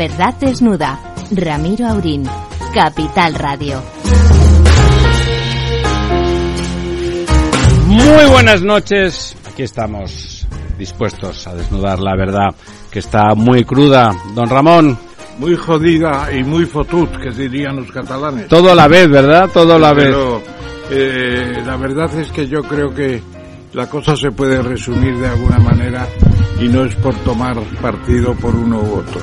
Verdad desnuda. Ramiro Aurín. Capital Radio. Muy buenas noches. Aquí estamos dispuestos a desnudar la verdad que está muy cruda. Don Ramón. Muy jodida y muy fotut, que dirían los catalanes. Todo a la vez, ¿verdad? Todo a la vez. Pero eh, la verdad es que yo creo que la cosa se puede resumir de alguna manera y no es por tomar partido por uno u otro.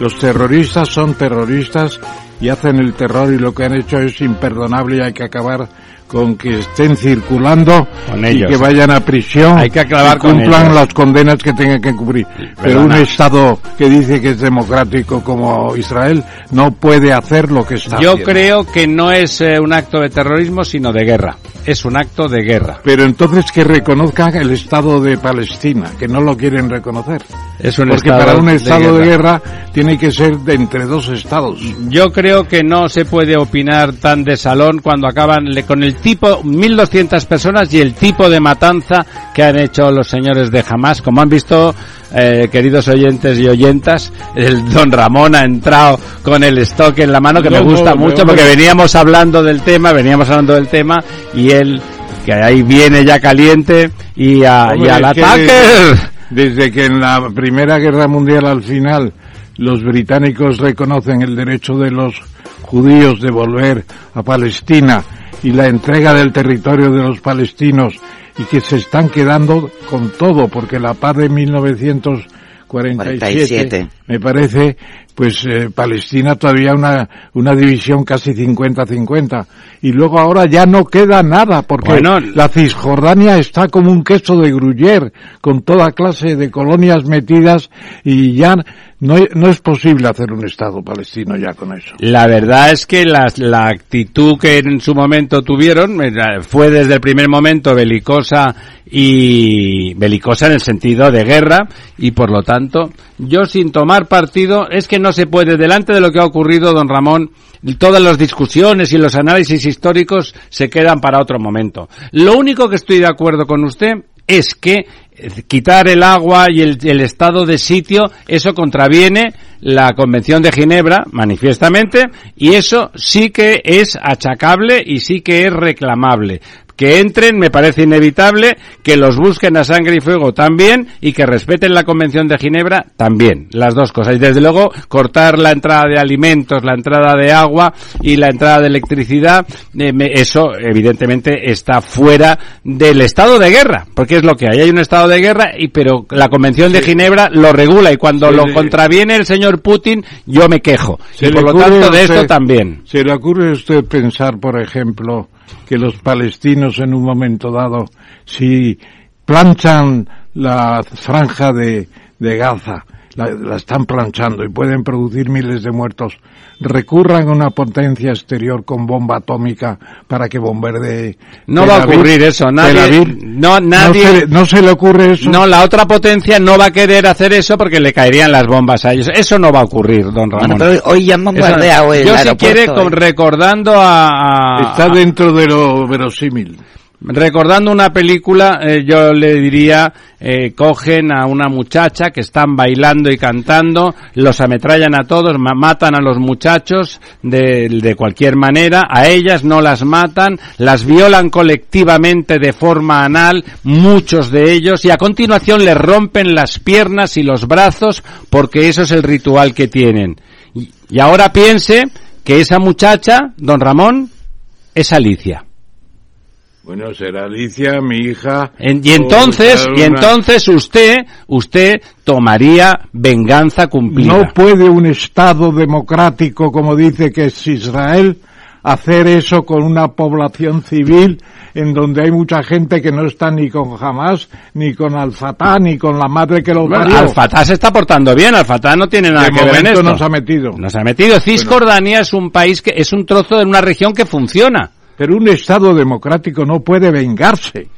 Los terroristas son terroristas y hacen el terror y lo que han hecho es imperdonable y hay que acabar con que estén circulando Con y que vayan a prisión Hay que acabar y con cumplan ellos. las condenas que tengan que cubrir. Pero un. Estado que dice que es democrático como Israel no puede hacer lo que está Yo haciendo. creo que no es eh, un acto de terrorismo, sino de guerra. Es un acto de guerra. Pero entonces que reconozcan el Estado de Palestina, que no lo quieren reconocer. Es un Porque para un Estado de guerra. guerra tiene que ser de entre dos Estados. Yo creo que no se puede opinar tan de salón cuando acaban con el tipo 1.200 personas y el tipo de matanza que han hecho los señores de Hamas. Como han visto, eh, queridos oyentes y oyentas, el don Ramón ha entrado con el stock en la mano que me gusta no, mucho no, porque veníamos hablando del tema, veníamos hablando del tema y él, que ahí viene ya caliente y, a- y Hombre, al que ataque. Desde que en la Primera Guerra Mundial al final los británicos reconocen el derecho de los judíos de volver a Palestina y la entrega del territorio de los palestinos y que se están quedando con todo porque la paz de 1947 47. Me parece pues eh, Palestina todavía una una división casi 50-50 y luego ahora ya no queda nada porque Bueno, la Cisjordania está como un queso de gruyer con toda clase de colonias metidas y ya no, no es posible hacer un Estado palestino ya con eso. La verdad es que la, la actitud que en su momento tuvieron eh, fue desde el primer momento belicosa y belicosa en el sentido de guerra y por lo tanto yo sin tomar partido es que no se puede delante de lo que ha ocurrido don Ramón todas las discusiones y los análisis históricos se quedan para otro momento. Lo único que estoy de acuerdo con usted es que eh, quitar el agua y el, el estado de sitio, eso contraviene la Convención de Ginebra, manifiestamente, y eso sí que es achacable y sí que es reclamable. Que entren me parece inevitable, que los busquen a sangre y fuego también y que respeten la Convención de Ginebra también, las dos cosas. Y desde luego cortar la entrada de alimentos, la entrada de agua y la entrada de electricidad, eh, me- eso evidentemente está fuera del estado de guerra, porque es lo que hay. Hay un estado de guerra, y pero la Convención de Ginebra lo regula y cuando lo contraviene el señor Putin, yo me quejo. Se y por lo tanto de esto también. ¿Se le ocurre a usted pensar, por ejemplo, que los palestinos en un momento dado, si planchan la franja de, de Gaza, la, la están planchando y pueden producir miles de muertos, recurran a una potencia exterior con bomba atómica para que bombardee. No Tel va a ocurrir eso, nadie- Aviv. no, nadie- se, no se le ocurre eso. No, la otra potencia no va a querer hacer eso porque le caerían las bombas a ellos. Eso no va a ocurrir, don Ramón. Bueno, pero hoy ya bombardeado el Yo si quiere, ¿eh? con- recordando a, a- Está dentro de lo verosímil. Recordando una película, eh, yo le diría, eh, cogen a una muchacha que están bailando y cantando, los ametrallan a todos, ma- matan a los muchachos de, de cualquier manera, a ellas no las matan, las violan colectivamente de forma anal, muchos de ellos, y a continuación les rompen las piernas y los brazos porque eso es el ritual que tienen. Y ahora piense que esa muchacha, don Ramón, es Alicia. Bueno, será Alicia, mi hija. En- y entonces, y entonces usted, usted tomaría venganza cumplida. No puede un Estado democrático, como dice que es Israel, hacer eso con una población civil en donde hay mucha gente que no está ni con Hamas, ni con Al-Fatah, ni con la madre que lo Bueno, parió. Al-Fatah se está portando bien, Al-Fatah no tiene nada de que ver en esto. nos ha metido. Nos ha metido. Cisjordania es un país que es un trozo de una región que funciona. Pero un Estado democrático no puede vengarse.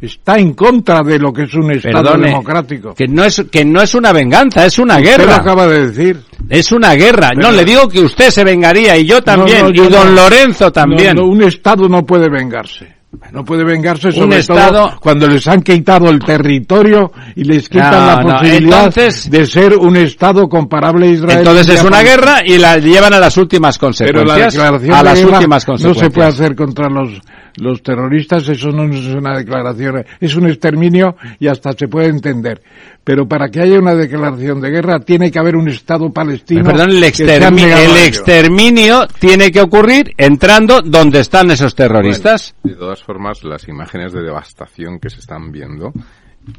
Está en contra de lo que es un Estado Perdone, democrático. que no es que no es una venganza, es una Usted lo guerra. acaba de decir. Es una guerra. Pero- no, le digo que usted se vengaría y yo también, No, no, yo y don no. Lorenzo también. Un Estado no puede vengarse. No puede vengarse sobre Estado- todo cuando les han quitado el territorio y les quitan No, la no, posibilidad entonces- de ser un Estado comparable a Israel. Entonces es una por- guerra y la llevan a las últimas Pero la consecuencias. declaración a de las últimas no consecuencias. se puede hacer contra los los terroristas, eso no es una declaración, es un exterminio y hasta se puede entender. Pero para que haya una declaración de guerra tiene que haber un Estado palestino. Pero perdón, el, extermi- el exterminio tiene que ocurrir entrando donde están esos terroristas. De todas formas, las imágenes de devastación que se están viendo,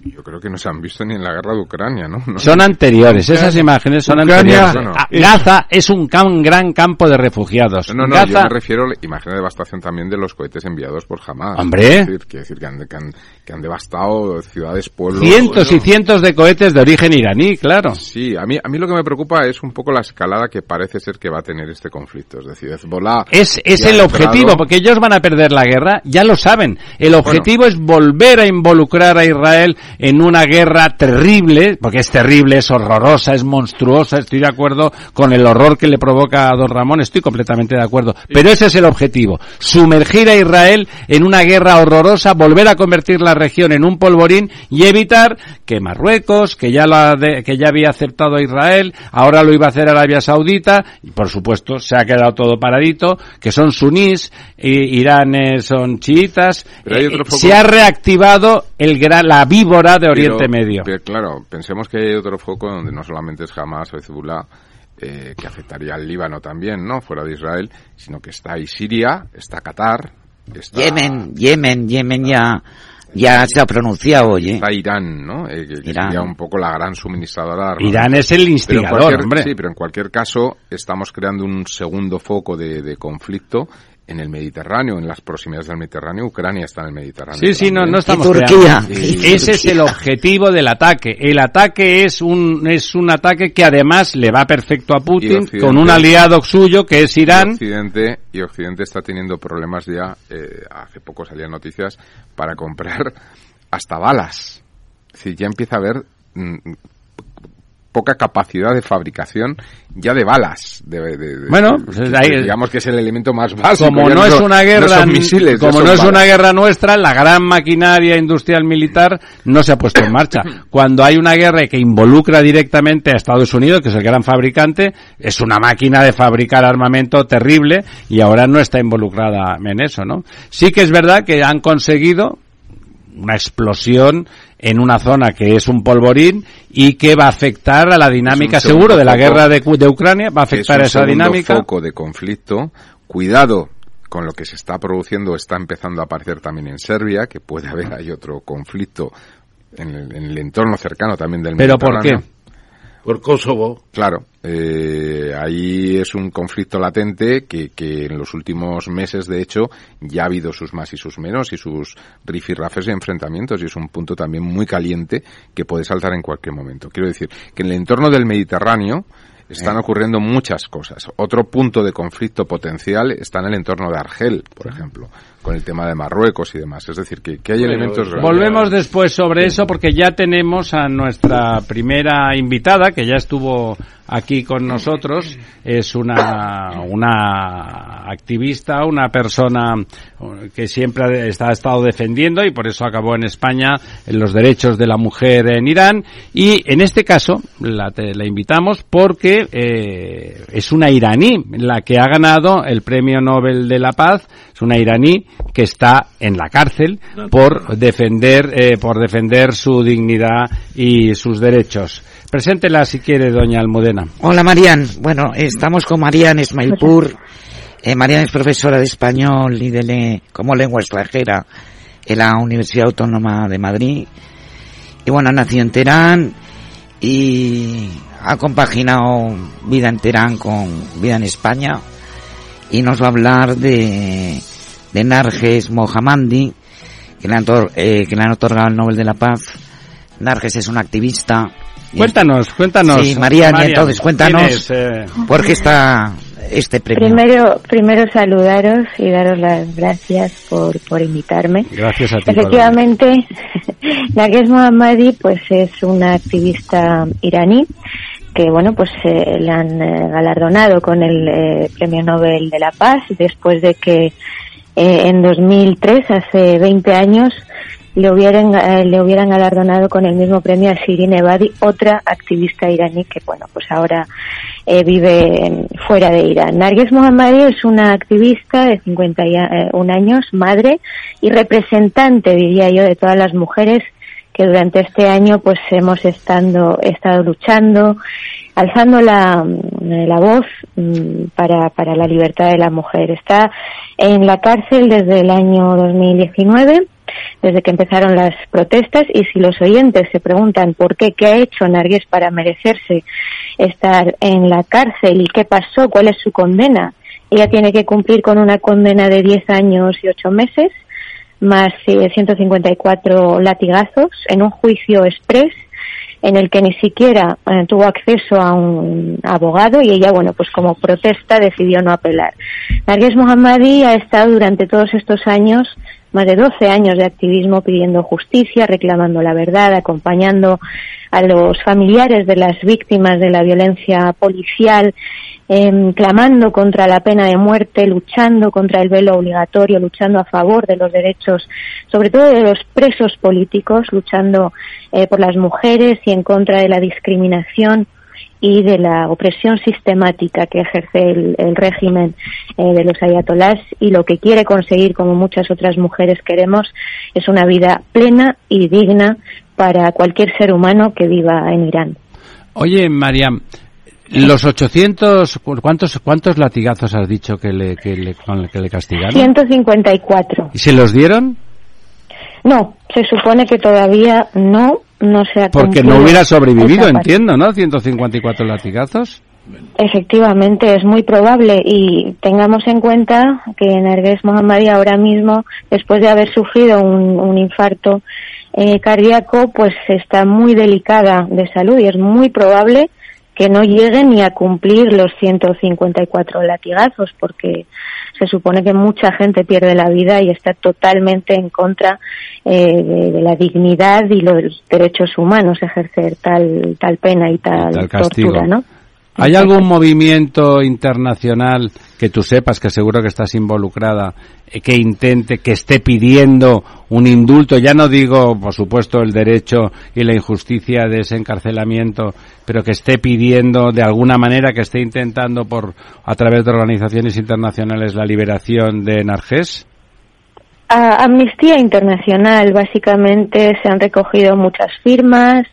yo creo que no se han visto ni en la guerra de Ucrania, ¿no? No- Son anteriores, esas imágenes son Ucrania- anteriores. No. Ah, Gaza es un gran campo de refugiados. No, no, yo Gaza, me refiero a la imagen de devastación también de los cohetes enviados por Hamas. Hombre. Decir, decir que han, que han- que han devastado ciudades, pueblos. cientos y Bueno, cientos de cohetes de origen iraní, claro. Sí, a mí, a mí lo que me preocupa es un poco la escalada que parece ser que va a tener este conflicto. Es decir, Hezbollah Es, es el objetivo, entrado- porque ellos van a perder la guerra, ya lo saben. El objetivo es volver a involucrar a Israel en una guerra terrible, porque es terrible, es horrorosa, es monstruosa, estoy de acuerdo con el horror que le provoca a don Ramón, estoy completamente de acuerdo. Pero ese es el objetivo, sumergir a Israel en una guerra horrorosa, volver a convertir la región en un polvorín y evitar que Marruecos, que ya, la de- que ya había aceptado a Israel, ahora lo iba a hacer Arabia Saudita, y por supuesto se ha quedado todo paradito, que son sunís, i- Irán eh, son chiitas, eh, se ha reactivado el gran, la víbora de Oriente Pero- Medio. pero claro, pensemos que hay otro foco donde no solamente es Hamas o Hezbollah, eh, que afectaría al Líbano también, ¿no? Fuera de Israel, sino que está ahí Siria, está Qatar, está, Yemen, Yemen, Yemen ya, ya se ha pronunciado, oye. está Irán, ¿no? Eh, que, Irán. sería un poco la gran suministradora de armas. Irán es el Pero instigador, cualquier- hombre. Sí, pero en cualquier caso estamos creando un segundo foco de, de conflicto en el Mediterráneo, en las proximidades del Mediterráneo. Ucrania está en el Mediterráneo. Sí, sí, no, no estamos Y Turquía. creando. Y Ese es el objetivo del ataque. El ataque es un es un ataque que además le va perfecto a Putin con un aliado suyo que es Y Irán. Occidente, y Occidente está teniendo problemas ya, eh, hace poco salían noticias, para comprar hasta balas. Decir, ya empieza a haber mm, poca capacidad de fabricación ya de balas. De, de- de- Bueno, pues ahí- digamos que es el elemento más básico. Como no es son- una guerra, no misiles, como no es balas. una guerra nuestra, la gran maquinaria industrial militar no se ha puesto en marcha. Cuando hay una guerra que involucra directamente a Estados Unidos, que es el gran fabricante, es una máquina de fabricar armamento terrible y ahora no está involucrada en eso, ¿no? Sí que es verdad que han conseguido una explosión en una zona que es un polvorín y que va a afectar a la dinámica seguro de la foco guerra de, de Ucrania, va a es afectar un a esa dinámica. foco de conflicto. Cuidado con lo que se está produciendo, está empezando a aparecer también en Serbia, que puede haber hay otro conflicto en el, en el entorno cercano también del ¿Pero por Mediterráneo. qué? Por Kosovo. Claro, eh, ahí es un conflicto latente que, que en los últimos meses, de hecho, ya ha habido sus más y sus menos y sus rifirrafes y enfrentamientos y es un punto también muy caliente que puede saltar en cualquier momento. Quiero decir que en el entorno del Mediterráneo están ocurriendo muchas cosas. Otro punto de conflicto potencial está en el entorno de Argel, por ejemplo, con el tema de Marruecos y demás. Es decir, que, que hay Bueno, elementos... Volvemos después sobre eso porque ya tenemos a nuestra primera invitada que ya estuvo aquí con nosotros. Es una, una activista, una persona que siempre ha está- ha estado defendiendo y por eso acabó en España en los derechos de la mujer en Irán. Y en este caso la, te- la invitamos porque eh, es una iraní la que ha ganado el premio Nobel de la Paz. Es una iraní que está en la cárcel por defender eh, por defender su dignidad y sus derechos. Preséntela si quiere, doña Almudena. Hola Marian, bueno, estamos con Marian Esmailpur. Eh, Marian es profesora de español y de le- como lengua extranjera en la Universidad Autónoma de Madrid. Y bueno, nació en Teherán y ha compaginado vida en Teherán con vida en España. Y nos va a hablar de, de Narges Mohammadi, que le, han, eh, que le han otorgado el Nobel de la Paz. Narges es un activista. Cuéntanos, cuéntanos. Sí, Marian, entonces, cuéntanos. ¿quién es, eh? ¿Por qué está este premio? Primero, primero saludaros y daros las gracias por, por invitarme. Gracias a ti. Efectivamente, Narges Mohammadi pues es una activista iraní que bueno pues eh, le han eh, galardonado con el eh, Premio Nobel de la Paz después de que eh, en 2003, hace 20 años, le hubieran, eh, le hubieran galardonado con el mismo premio a Shirin Ebadi, otra activista iraní que, bueno, pues ahora eh, vive fuera de Irán. Narges Mohammadi es una activista de 51 años, madre y representante, diría yo, de todas las mujeres que durante este año pues hemos estado, estado luchando, alzando la, la voz mm, para, para la libertad de la mujer. Está en la cárcel desde el año 2019 desde que empezaron las protestas y si los oyentes se preguntan por qué, qué ha hecho Nargués para merecerse estar en la cárcel y qué pasó, cuál es su condena, ella tiene que cumplir con una condena de 10 años y 8 meses más 154 latigazos en un juicio express en el que ni siquiera eh, tuvo acceso a un abogado y ella, bueno, pues como protesta decidió no apelar. Narges Mohammadi ha estado durante todos estos años más de 12 años de activismo pidiendo justicia, reclamando la verdad, acompañando a los familiares de las víctimas de la violencia policial, eh, clamando contra la pena de muerte, luchando contra el velo obligatorio, luchando a favor de los derechos, sobre todo de los presos políticos, luchando eh, por las mujeres y en contra de la discriminación y de la opresión sistemática que ejerce el, régimen eh, de los ayatolás y lo que quiere conseguir, como muchas otras mujeres queremos, es una vida plena y digna para cualquier ser humano que viva en Irán. Oye, Mariam, los 800, ¿cuántos, cuántos latigazos has dicho que le, que le, que le castigaron? 154. ¿Y se los dieron? No, se supone que todavía no, no se ha Porque no hubiera sobrevivido, entiendo, ¿no? 154 latigazos. Efectivamente, es muy probable y tengamos en cuenta que Nergues Mohammadi ahora mismo, después de haber sufrido un, infarto eh, cardíaco, pues está muy delicada de salud y es muy probable que no llegue ni a cumplir los 154 latigazos porque se supone que mucha gente pierde la vida y está totalmente en contra eh, de, la dignidad y los derechos humanos ejercer tal tal pena y tal, tortura, ¿no? ¿Hay algún movimiento internacional que tú sepas, que seguro que estás involucrada, eh, que intente, que esté pidiendo un indulto? Ya no digo, por supuesto, el derecho y la injusticia de ese encarcelamiento, pero que esté pidiendo de alguna manera, que esté intentando por, a través de organizaciones internacionales la liberación de Nargés? A Amnistía Internacional, básicamente, se han recogido muchas firmas,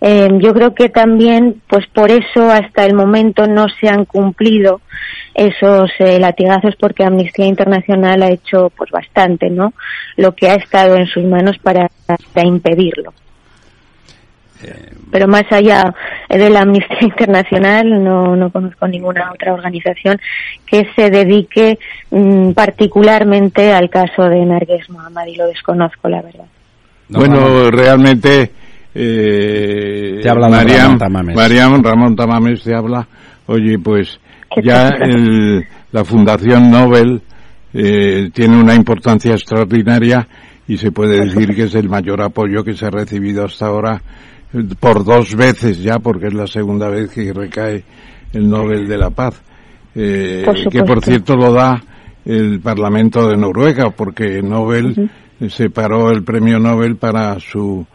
eh, yo creo que también, pues por eso hasta el momento no se han cumplido esos eh, latigazos porque Amnistía Internacional ha hecho pues bastante, ¿no? Lo que ha estado en sus manos para, impedirlo. Pero más allá de la Amnistía Internacional, no, no conozco ninguna otra organización que se dedique mm, particularmente al caso de Narges Mohammad y lo desconozco, la verdad. bueno, realmente eh, te habla Ramón Tamames. Ramón Tamames te habla, oye, pues ya la Fundación Nobel eh, tiene una importancia extraordinaria y se puede decir que es el mayor apoyo que se ha recibido hasta ahora eh, por dos veces ya, porque es la segunda vez que recae el Nobel de la Paz, eh, que por cierto lo da el Parlamento de Noruega, porque Nobel separó el premio Nobel para su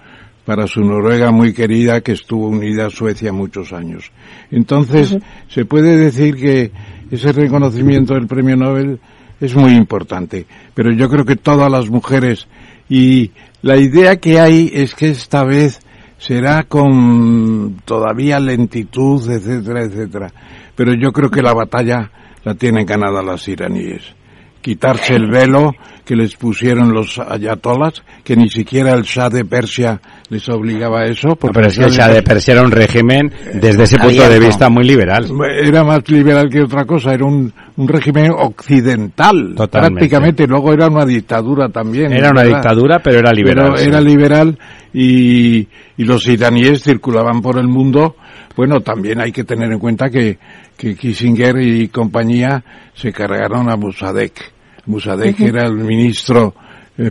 para su Noruega muy querida que estuvo unida a Suecia muchos años. Entonces, se puede decir que ese reconocimiento del premio Nobel es muy importante, pero yo creo que todas las mujeres y la idea que hay es que esta vez será con todavía lentitud, etcétera, etcétera. Pero yo creo que la batalla la tienen ganada las iraníes quitarse el velo que les pusieron los ayatolas, que ni siquiera el Shah de Persia les obligaba a eso. Porque pero es que el Shah de Persia era un régimen, desde ese punto de vista, muy liberal. Era más liberal que otra cosa, era un, un régimen occidental, prácticamente. Luego era una dictadura también. Era una dictadura, pero era liberal. Era liberal y, y los iraníes circulaban por el mundo. Bueno, también hay que tener en cuenta que, que Kissinger y compañía se cargaron a Musadek Musadek era el ministro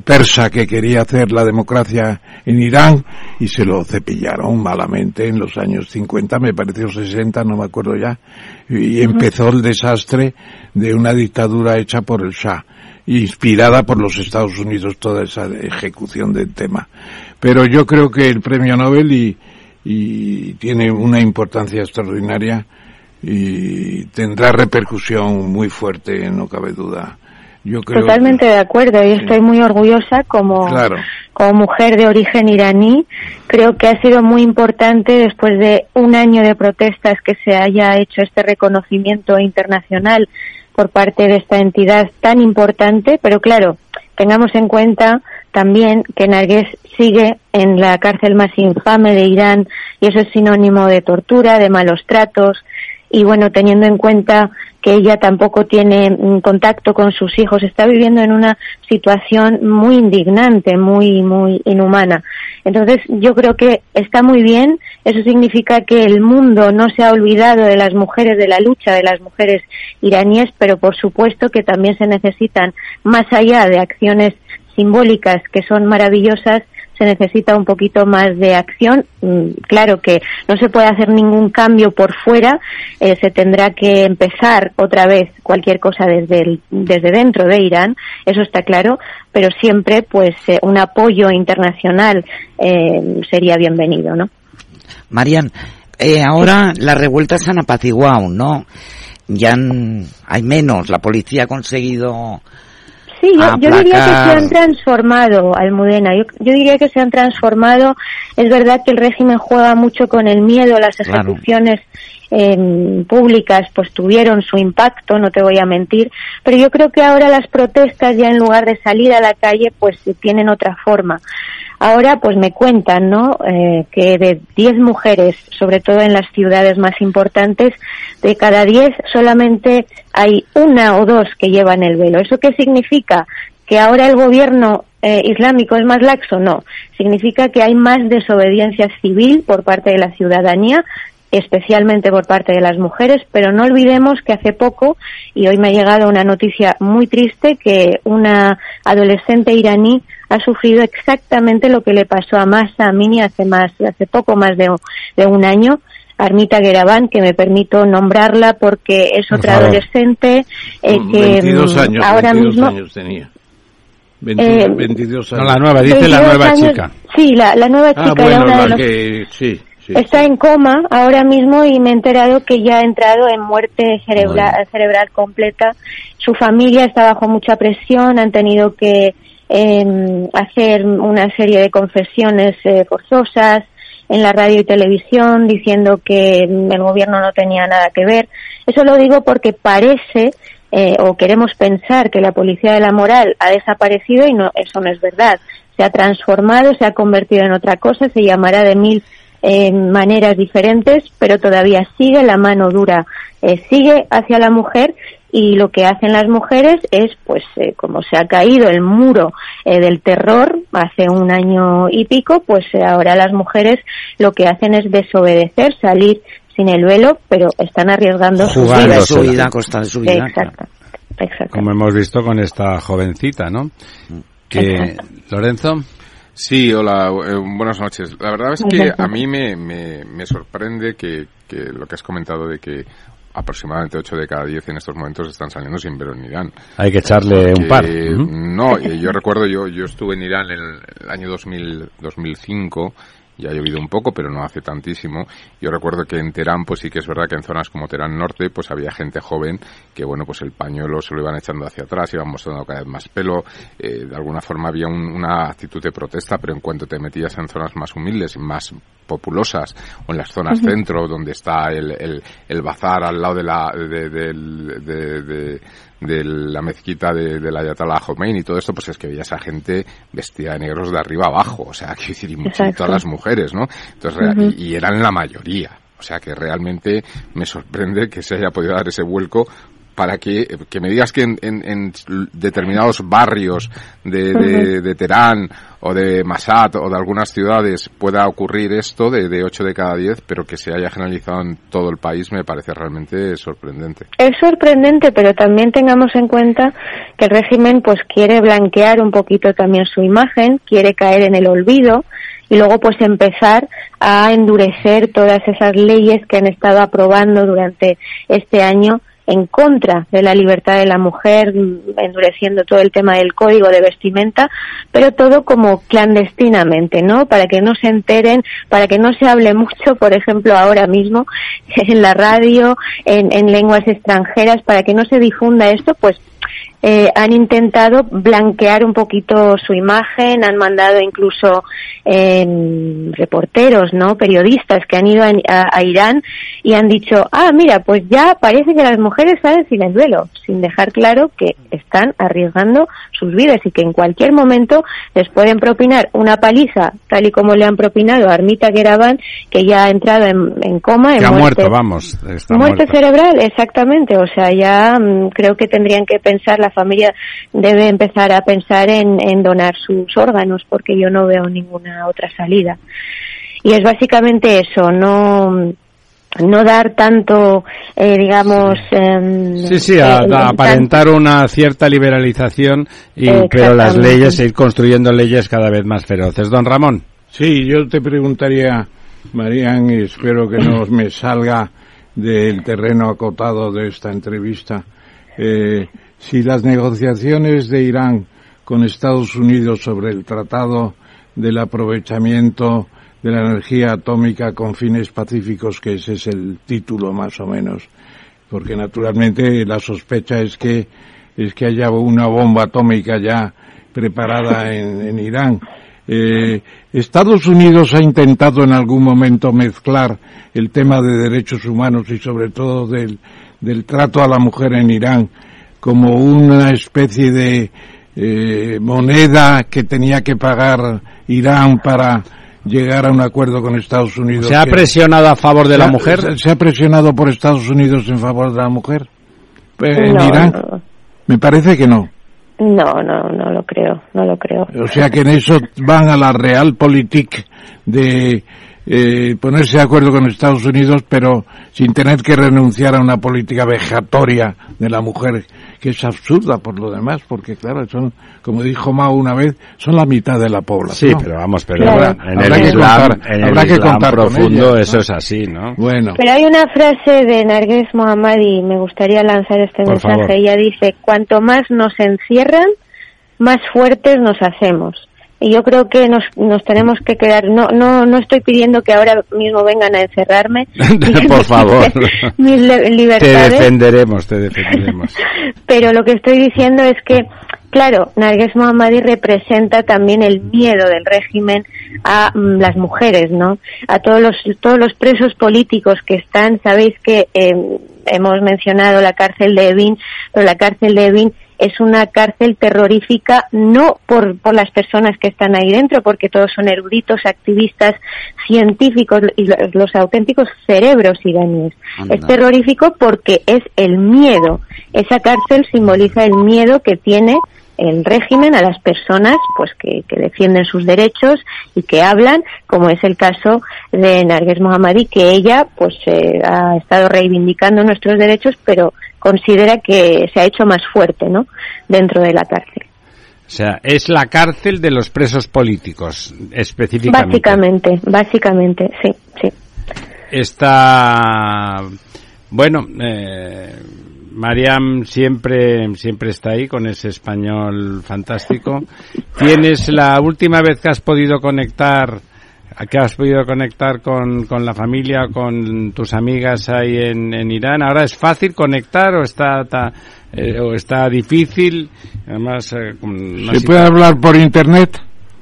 persa que quería hacer la democracia en Irán y se lo cepillaron malamente en los años 50, me pareció 60, no me acuerdo ya, y empezó el desastre de una dictadura hecha por el Shah. inspirada por los Estados Unidos toda esa ejecución del tema. Pero yo creo que el premio Nobel y, y tiene una importancia extraordinaria y tendrá repercusión muy fuerte, no cabe duda. Yo creo Totalmente de acuerdo y estoy muy orgullosa como, como mujer de origen iraní. Creo que ha sido muy importante después de un año de protestas que se haya hecho este reconocimiento internacional por parte de esta entidad tan importante, pero claro, tengamos en cuenta también que Narguez sigue en la cárcel más infame de Irán y eso es sinónimo de tortura, de malos tratos. Y bueno, teniendo en cuenta que ella tampoco tiene mm, contacto con sus hijos, está viviendo en una situación muy indignante, muy, muy inhumana. Entonces, yo creo que está muy bien, eso significa que el mundo no se ha olvidado de las mujeres, de la lucha de las mujeres iraníes, pero por supuesto que también se necesitan, más allá de acciones simbólicas que son maravillosas, se necesita un poquito más de acción. Mm, claro que no se puede hacer ningún cambio por fuera, eh, se tendrá que empezar otra vez cualquier cosa desde, desde dentro de Irán, eso está claro, pero siempre pues eh, un apoyo internacional eh, sería bienvenido, ¿no? Marian, ahora las revueltas han apaciguado, ¿no? Ya hay menos, la policía ha conseguido Sí, yo, diría que se han transformado, Almudena. Yo, yo diría que se han transformado. Es verdad que el régimen juega mucho con el miedo. Las ejecuciones em, públicas pues tuvieron su impacto, no te voy a mentir. Pero yo creo que ahora las protestas ya en lugar de salir a la calle pues tienen otra forma. Ahora, pues me cuentan, ¿no? Eh, que de 10 mujeres, sobre todo en las ciudades más importantes, de cada 10 solamente hay una o dos que llevan el velo. ¿Eso qué significa? ¿Que ahora el gobierno eh, islámico es más laxo? No. Significa que hay más desobediencia civil por parte de la ciudadanía, especialmente por parte de las mujeres, pero no olvidemos que hace poco, y hoy me ha llegado una noticia muy triste, que una adolescente iraní ha sufrido exactamente lo que le pasó a Masa Amini hace más, hace poco más de, un año. Armita Guerabán, que me permito nombrarla porque es otra adolescente eh, que años, ahora mismo años tenía. 22 eh, años. No, la nueva, dice la nueva chica. Sí, la, nueva ah, chica. bueno, que, sí, está en coma ahora mismo y me he enterado que ya ha entrado en muerte cerebral, cerebral completa. Su familia está bajo mucha presión, han tenido que hacer una serie de confesiones eh, forzosas en la radio y televisión diciendo que el gobierno no tenía nada que ver. Eso lo digo porque parece eh, o queremos pensar que la policía de la moral ha desaparecido y no, eso no es verdad. Se ha transformado, se ha convertido en otra cosa, se llamará de mil eh, maneras diferentes, pero todavía sigue la mano dura, sigue hacia la mujer y lo que hacen las mujeres es, pues, eh, como se ha caído el muro eh, del terror hace un año y pico, pues eh, ahora las mujeres lo que hacen es desobedecer, salir sin el velo, pero están arriesgando su vida. Su vida, costa su vida. Exacto. Exacto. Como hemos visto con esta jovencita, ¿no? Que, Lorenzo. Sí, hola, buenas noches. La verdad es que a mí me, me, me sorprende que, que lo que has comentado de que aproximadamente 8 de cada 10 en estos momentos están saliendo sin ver en Irán. Hay que echarle un par. No, yo recuerdo, yo, yo estuve en Irán en el, año 2000, 2005 ya ha llovido un poco, pero no hace tantísimo. Yo recuerdo que en Teherán, pues sí que es verdad que en zonas como Teherán Norte, pues había gente joven que, bueno, pues el pañuelo se lo iban echando hacia atrás, iban mostrando cada vez más pelo, eh, de alguna forma había una actitud de protesta, pero en cuanto te metías en zonas más humildes, más populosas, o en las zonas centro, donde está el, el, bazar al lado de la, de, de de la mezquita de, de la Ayatollah Khomeini y todo esto, pues es que veía esa gente vestida de negros de arriba abajo, o sea, que decir, y, todas las mujeres, ¿no? Entonces, y, eran la mayoría. O sea que realmente me sorprende que se haya podido dar ese vuelco para que, que me digas que en, en, determinados barrios de, de, de, Teherán o de Masat o de algunas ciudades pueda ocurrir esto de, de 8 de cada 10, pero que se haya generalizado en todo el país me parece realmente sorprendente. Es sorprendente, pero también tengamos en cuenta que el régimen pues quiere blanquear un poquito también su imagen, quiere caer en el olvido y luego pues empezar a endurecer todas esas leyes que han estado aprobando durante este año en contra de la libertad de la mujer, endureciendo todo el tema del código de vestimenta, pero todo como clandestinamente, ¿no? Para que no se enteren, para que no se hable mucho, por ejemplo, ahora mismo en la radio, en, en lenguas extranjeras, para que no se difunda esto, pues eh, han intentado blanquear un poquito su imagen, han mandado incluso eh, reporteros, ¿no? Periodistas que han ido a, Irán y han dicho, ah, mira, pues ya parece que las mujeres salen sin el duelo, sin dejar claro que están arriesgando sus vidas y que en cualquier momento les pueden propinar una paliza, tal y como le han propinado a Armita Geraban, que ya ha entrado en, coma. Que ha muerto, vamos. muerte cerebral, exactamente. O sea, ya mm, creo que tendrían que pensar la familia debe empezar a pensar en, donar sus órganos porque yo no veo ninguna otra salida. Y es básicamente eso, no no dar tanto, eh, digamos... Em, sí, sí, a, aparentar una cierta liberalización, y, pero las leyes, ir construyendo leyes cada vez más feroces. Don Ramón. Sí, yo te preguntaría, Marían, y espero que no me salga del terreno acotado de esta entrevista, eh, si las negociaciones de Irán con Estados Unidos sobre el tratado del aprovechamiento de la energía atómica con fines pacíficos, que ese es el título más o menos, porque naturalmente la sospecha es que es que haya una bomba atómica ya preparada en, Irán. Eh, Estados Unidos ha intentado en algún momento mezclar el tema de derechos humanos y sobre todo del, del trato a la mujer en Irán como una especie de eh, moneda que tenía que pagar Irán para llegar a un acuerdo con Estados Unidos. ¿Se ha presionado a favor de la mujer? ¿Se ha presionado por Estados Unidos en favor de la mujer? ¿En Irán? Me parece que no. No, no, no lo creo, no lo creo. O sea que en eso van a la realpolitik de eh, ponerse de acuerdo con Estados Unidos, pero sin tener que renunciar a una política vejatoria de la mujer, que es absurda por lo demás, porque claro, son, como dijo Mao una vez, son la mitad de la población. Sí, pero vamos, pero en el Islam, en el Islam profundo eso es así, ¿no? Bueno. Pero hay una frase de Narges y me gustaría lanzar este mensaje. Ella dice, cuanto más nos encierran, más fuertes nos hacemos y yo creo que nos, nos tenemos que quedar no no no estoy pidiendo que ahora mismo vengan a encerrarme. Por favor. Mis libertades te defenderemos te defenderemos. Pero lo que estoy diciendo es que claro Narges Mohammadi representa también el miedo del régimen a mm, las mujeres no a todos los todos los presos políticos que están sabéis que eh, hemos mencionado la cárcel de Evin pero la cárcel de Evin es una cárcel terrorífica no por, por las personas que están ahí dentro, porque todos son eruditos, activistas, científicos y los, auténticos cerebros iraníes. Es terrorífico porque es el miedo. Esa cárcel simboliza el miedo que tiene el régimen a las personas pues que, defienden sus derechos y que hablan, como es el caso de Narges Mohammadi, que ella pues eh, ha estado reivindicando nuestros derechos, pero considera que se ha hecho más fuerte, ¿no? Dentro de la cárcel. O sea, es la cárcel de los presos políticos, específicamente. Básicamente, básicamente, sí, sí. Está, bueno, eh, Mariam siempre, siempre está ahí con ese español fantástico. ¿Tienes la última vez que has podido conectar que has podido conectar con, con la familia, con tus amigas ahí en, en Irán. ¿Ahora es fácil conectar o está, eh, o está difícil? Además, eh, ¿Se puede hablar por Internet?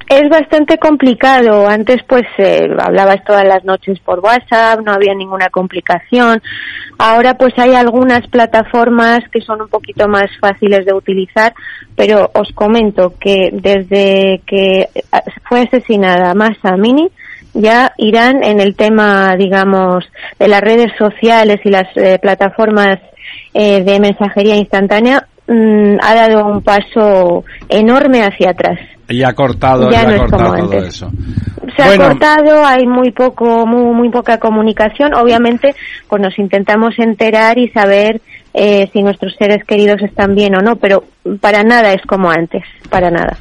Es bastante complicado. Antes pues eh, hablabas todas las noches por WhatsApp, no había ninguna complicación. Ahora pues hay algunas plataformas que son un poquito más fáciles de utilizar, pero os comento que desde que fue asesinada Masa Mini, ya irán en el tema, digamos, de las redes sociales y las eh, plataformas eh, de mensajería instantánea, mm, ha dado un paso enorme hacia atrás. Y ha cortado, ya, no cortado todo eso. Se ha cortado, hay muy poco, muy, muy poca comunicación. Obviamente, pues nos intentamos enterar y saber eh, si nuestros seres queridos están bien o no, pero para nada es como antes, para nada.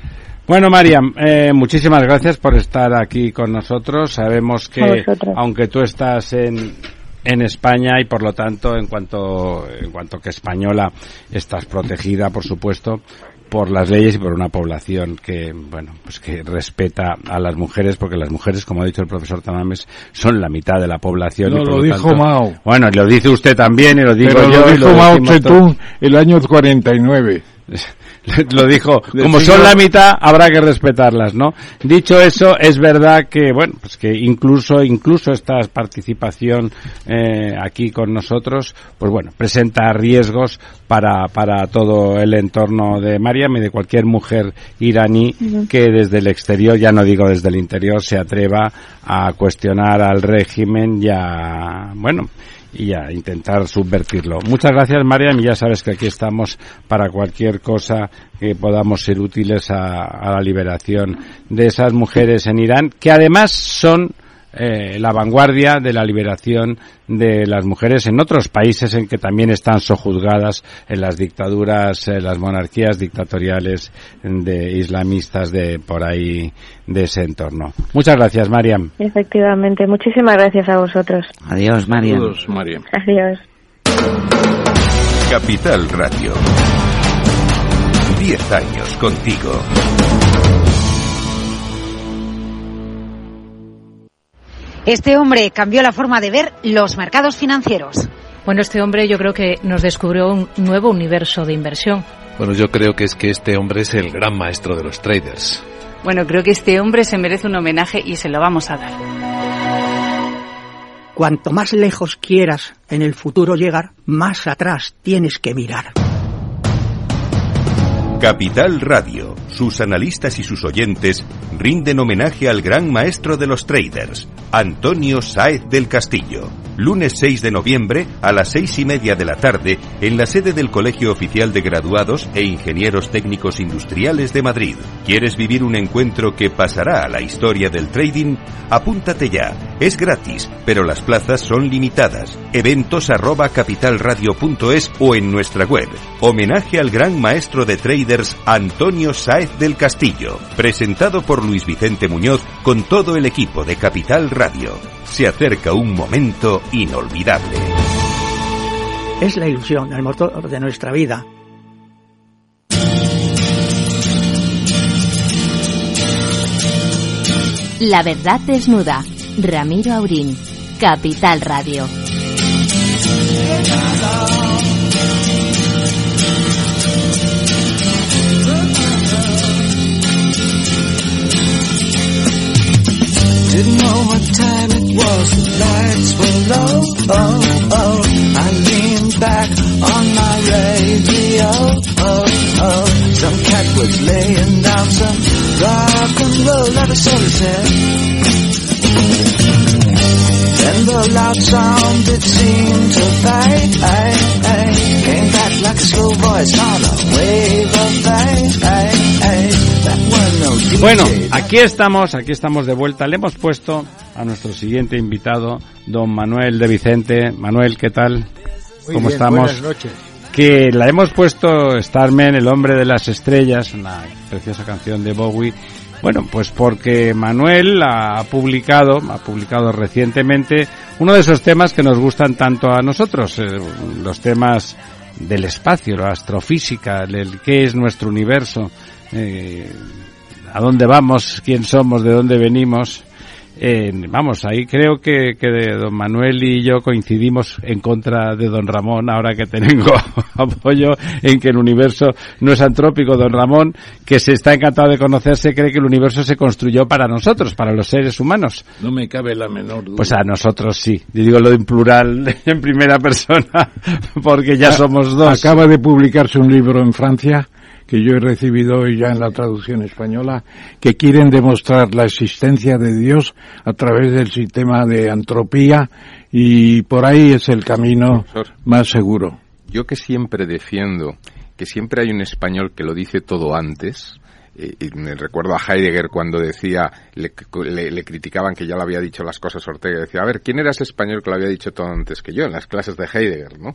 Bueno, Mariam, eh, muchísimas gracias por estar aquí con nosotros. Sabemos que, aunque tú estás en, en España y por lo tanto en cuanto en cuanto que española estás protegida por supuesto por las leyes y por una población que bueno pues que respeta a las mujeres porque las mujeres como ha dicho el profesor Tamames son la mitad de la población No, y por lo lo dijo tanto- Mao. bueno y lo dice usted también y lo digo Pero yo lo y dijo Mao decimos todos. Zedong el año 49. lo dijo, como son la mitad, habrá que respetarlas, ¿no? Dicho eso, es verdad que, bueno, pues que incluso, incluso esta participación eh, aquí con nosotros, pues bueno, presenta riesgos para, para todo el entorno de Mariam y de cualquier mujer iraní que desde el exterior, ya no digo desde el interior, se atreva a cuestionar al régimen y a, bueno, y a intentar subvertirlo. Muchas gracias, Mariam, y ya sabes que aquí estamos para cualquier cosa que podamos ser útiles a, a la liberación de esas mujeres en Irán, que además son eh, la vanguardia de la liberación de las mujeres en otros países en que también están sojuzgadas en las dictaduras, en las monarquías dictatoriales de islamistas de por ahí de ese entorno. Muchas gracias, Mariam. Efectivamente. Muchísimas gracias a vosotros. Adiós, María. Saludos, María. Adiós. Capital Radio. Diez años contigo. Este hombre cambió la forma de ver los mercados financieros. Bueno, este hombre yo creo que nos descubrió un nuevo universo de inversión. Bueno, yo creo que es que este hombre es el gran maestro de los traders. Bueno, creo que este hombre se merece un homenaje y se lo vamos a dar. Cuanto más lejos quieras en el futuro llegar, más atrás tienes que mirar. Capital Radio. Sus analistas y sus oyentes rinden homenaje al gran maestro de los traders, Antonio Sáez del Castillo. Lunes 6 de noviembre a las seis y media de la tarde en la sede del Colegio Oficial de Graduados e Ingenieros Técnicos Industriales de Madrid. ¿Quieres vivir un encuentro que pasará a la historia del trading? Apúntate ya. Es gratis, pero las plazas son limitadas. Eventos arroba capitalradio.es o en nuestra web. Homenaje al gran maestro de Antonio Sáez del Castillo. Presentado por Luis Vicente Muñoz con todo el equipo de Capital Radio. Se acerca un momento inolvidable. Es la ilusión, el motor de nuestra vida. La verdad desnuda. Ramiro Aurín. Capital Radio. Didn't know what time it was, the lights were low. Oh, oh. I leaned back on my radio. Oh, oh. Some cat was laying down some rock and roll like a soul said. Then the loud sound it seemed to fade. Ay. Came back like a voice on a wave of ay. Bueno, aquí estamos, aquí estamos de vuelta. Le hemos puesto a nuestro siguiente invitado, don Manuel de Vicente. Manuel, ¿qué tal? Muy ¿Cómo bien, estamos? Buenas noches. Que la hemos puesto Starman, el hombre de las estrellas, una preciosa canción de Bowie. Bueno, pues porque Manuel ha publicado, ha publicado recientemente uno de esos temas que nos gustan tanto a nosotros, eh, los temas del espacio, la astrofísica, el, el qué es nuestro universo, eh, a dónde vamos, quién somos, de dónde venimos. Eh, vamos, ahí creo que, que de don Manuel y yo coincidimos en contra de don Ramón, ahora que tengo apoyo en que el universo no es antrópico. Don Ramón, que se está encantado de conocerse, cree que el universo se construyó para nosotros, para los seres humanos. No me cabe la menor duda. Pues a nosotros sí. Yo digo lo en plural, en primera persona, porque ya A- somos dos. Acaba de publicarse un libro en Francia que yo he recibido hoy ya en la traducción española, que quieren demostrar la existencia de Dios a través del sistema de antropía y por ahí es el camino Profesor. más seguro. Yo que siempre defiendo que siempre hay un español que lo dice todo antes, y me recuerdo a Heidegger cuando decía, le, le- le criticaban que ya le había dicho las cosas Ortega, decía, a ver, ¿quién era ese español que lo había dicho todo antes que yo en las clases de Heidegger, no?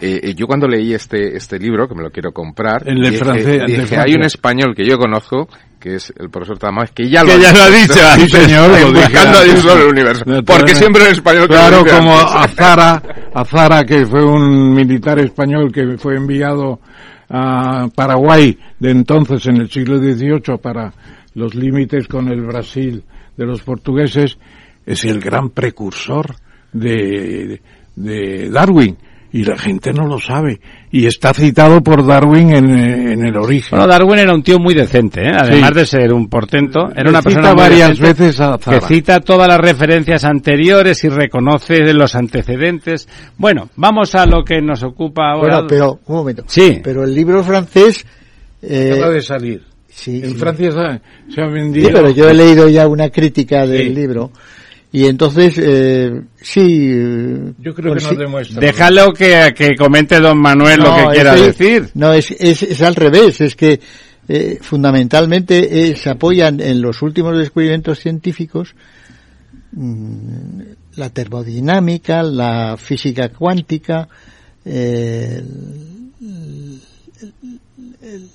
Eh, eh, yo cuando leí este, este libro, que me lo quiero comprar, El de dije, francés- el de dije, Francia. hay un español que yo conozco, que es el profesor Tamás, que ya lo, Que ya lo ha dicho Sí, señor, lo buscando a antes. Dios sobre el universo. Porque siempre en español que Claro, como antes. Azara, Azara, que fue un militar español que fue enviado a Paraguay de entonces en el siglo XVIII para los límites con el Brasil de los portugueses, es el gran precursor de, de Darwin. Y la gente no lo sabe. Y está citado por Darwin en, eh, en el origen. Bueno, Darwin era un tío muy decente, ¿eh? además Sí. de ser un portento, era Le una cita persona varias veces a Zara. que cita todas las referencias anteriores y reconoce los antecedentes. Bueno, vamos a lo que nos ocupa ahora. Bueno, pero, un momento. Sí. Pero el libro francés... eh, Acaba de salir. sí, En sí. Francia se, se ha vendido. Sí, pero yo he leído ya una crítica del Sí. libro. Y entonces, eh, sí. eh, Yo creo que consi- no demuestra. Déjalo que, que comente don Manuel lo que quiera es decir. No, es, es, es al revés. Es que eh, fundamentalmente eh, se apoyan en los últimos descubrimientos científicos mm, la termodinámica, la física cuántica, eh, el- el- el-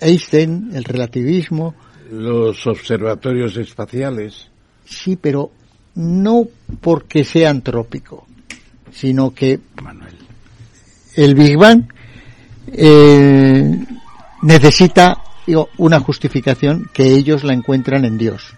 Einstein, el relativismo. Los observatorios espaciales. Sí, pero no porque sea antrópico, sino que el Big Bang eh, necesita digo, una justificación que ellos la encuentran en Dios.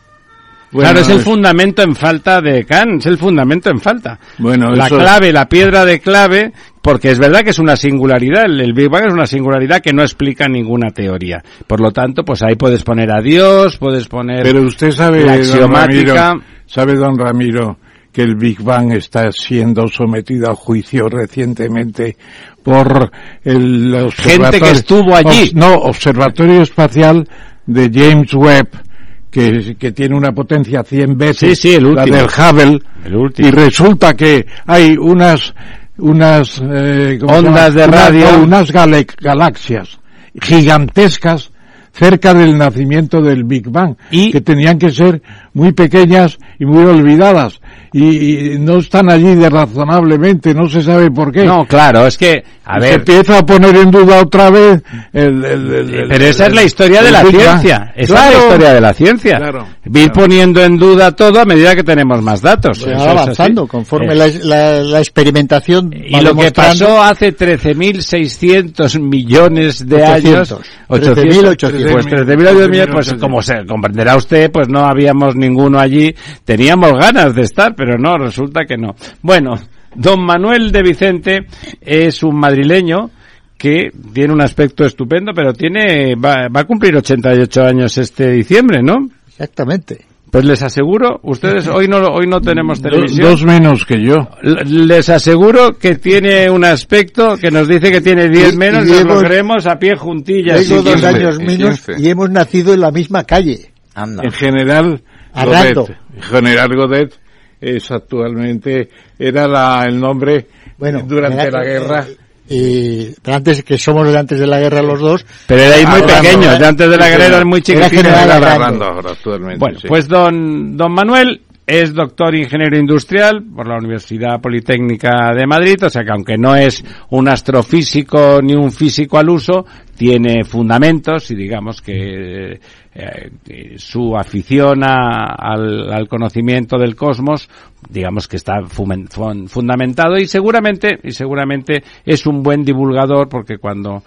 claro, es el fundamento en falta de Kant, es el fundamento en falta. Bueno, la eso- clave, la piedra de clave, porque es verdad que es una singularidad, el, Big Bang es una singularidad que no explica ninguna teoría. Por lo tanto, pues ahí puedes poner a Dios, puedes poner Pero usted sabe, la don axiomática. Ramiro, sabe, don Ramiro, que el Big Bang está siendo sometido a juicio recientemente por el observatorio- Gente que estuvo allí. No, Observatorio Espacial de James Webb, que, que tiene una potencia 100 veces Sí, sí, el la del Hubble, El último. y resulta que hay unas unas eh, ¿cómo se Ondas de Unas- radio. unas galaxias gigantescas cerca del nacimiento del Big Bang, que tenían que ser muy pequeñas y muy olvidadas, y, y no están allí de razonablemente, no se sabe por qué. No, claro, es que, a ver. Se empieza a poner en duda otra vez el... el- el- el- Pero esa es la el- historia de la ciencia. Esa es Claro. la historia de la ciencia. Claro. Ir poniendo en duda todo a medida que tenemos más datos. Pues Eso va es avanzando conforme la, la- la experimentación Y lo que pasó hace 13.600 millones de 800. años, 13.800. pues 13.800 millones, pues como se comprenderá usted, pues no habíamos ninguno allí. Teníamos ganas de estar, pero no, resulta que no. Bueno, don Manuel de Vicente es un madrileño que tiene un aspecto estupendo, pero tiene va, va a cumplir 88 años este diciembre, ¿no? Exactamente. Pues les aseguro, ustedes hoy no hoy no tenemos televisión. dos menos que yo. Les aseguro que tiene un aspecto que nos dice que tiene 10 Y- menos, y nos lo creemos a pie juntillas. Tengo dos 15, años menos 15. y hemos nacido en la misma calle. En general. Godet. General Godet es actualmente, era la, el nombre Bueno, durante la guerra. Y pero antes que somos de antes de la guerra los dos. Pero erais muy pequeños, ¿eh? de antes de la guerra eran muy Era Era actualmente. Bueno, sí. pues don, don Manuel es doctor ingeniero industrial por la Universidad Politécnica de Madrid, o sea que aunque no es un astrofísico ni un físico al uso, tiene fundamentos y digamos que eh, que su afición a- al, conocimiento del cosmos, digamos que está fundamentado y seguramente, y seguramente es un buen divulgador porque cuando eh,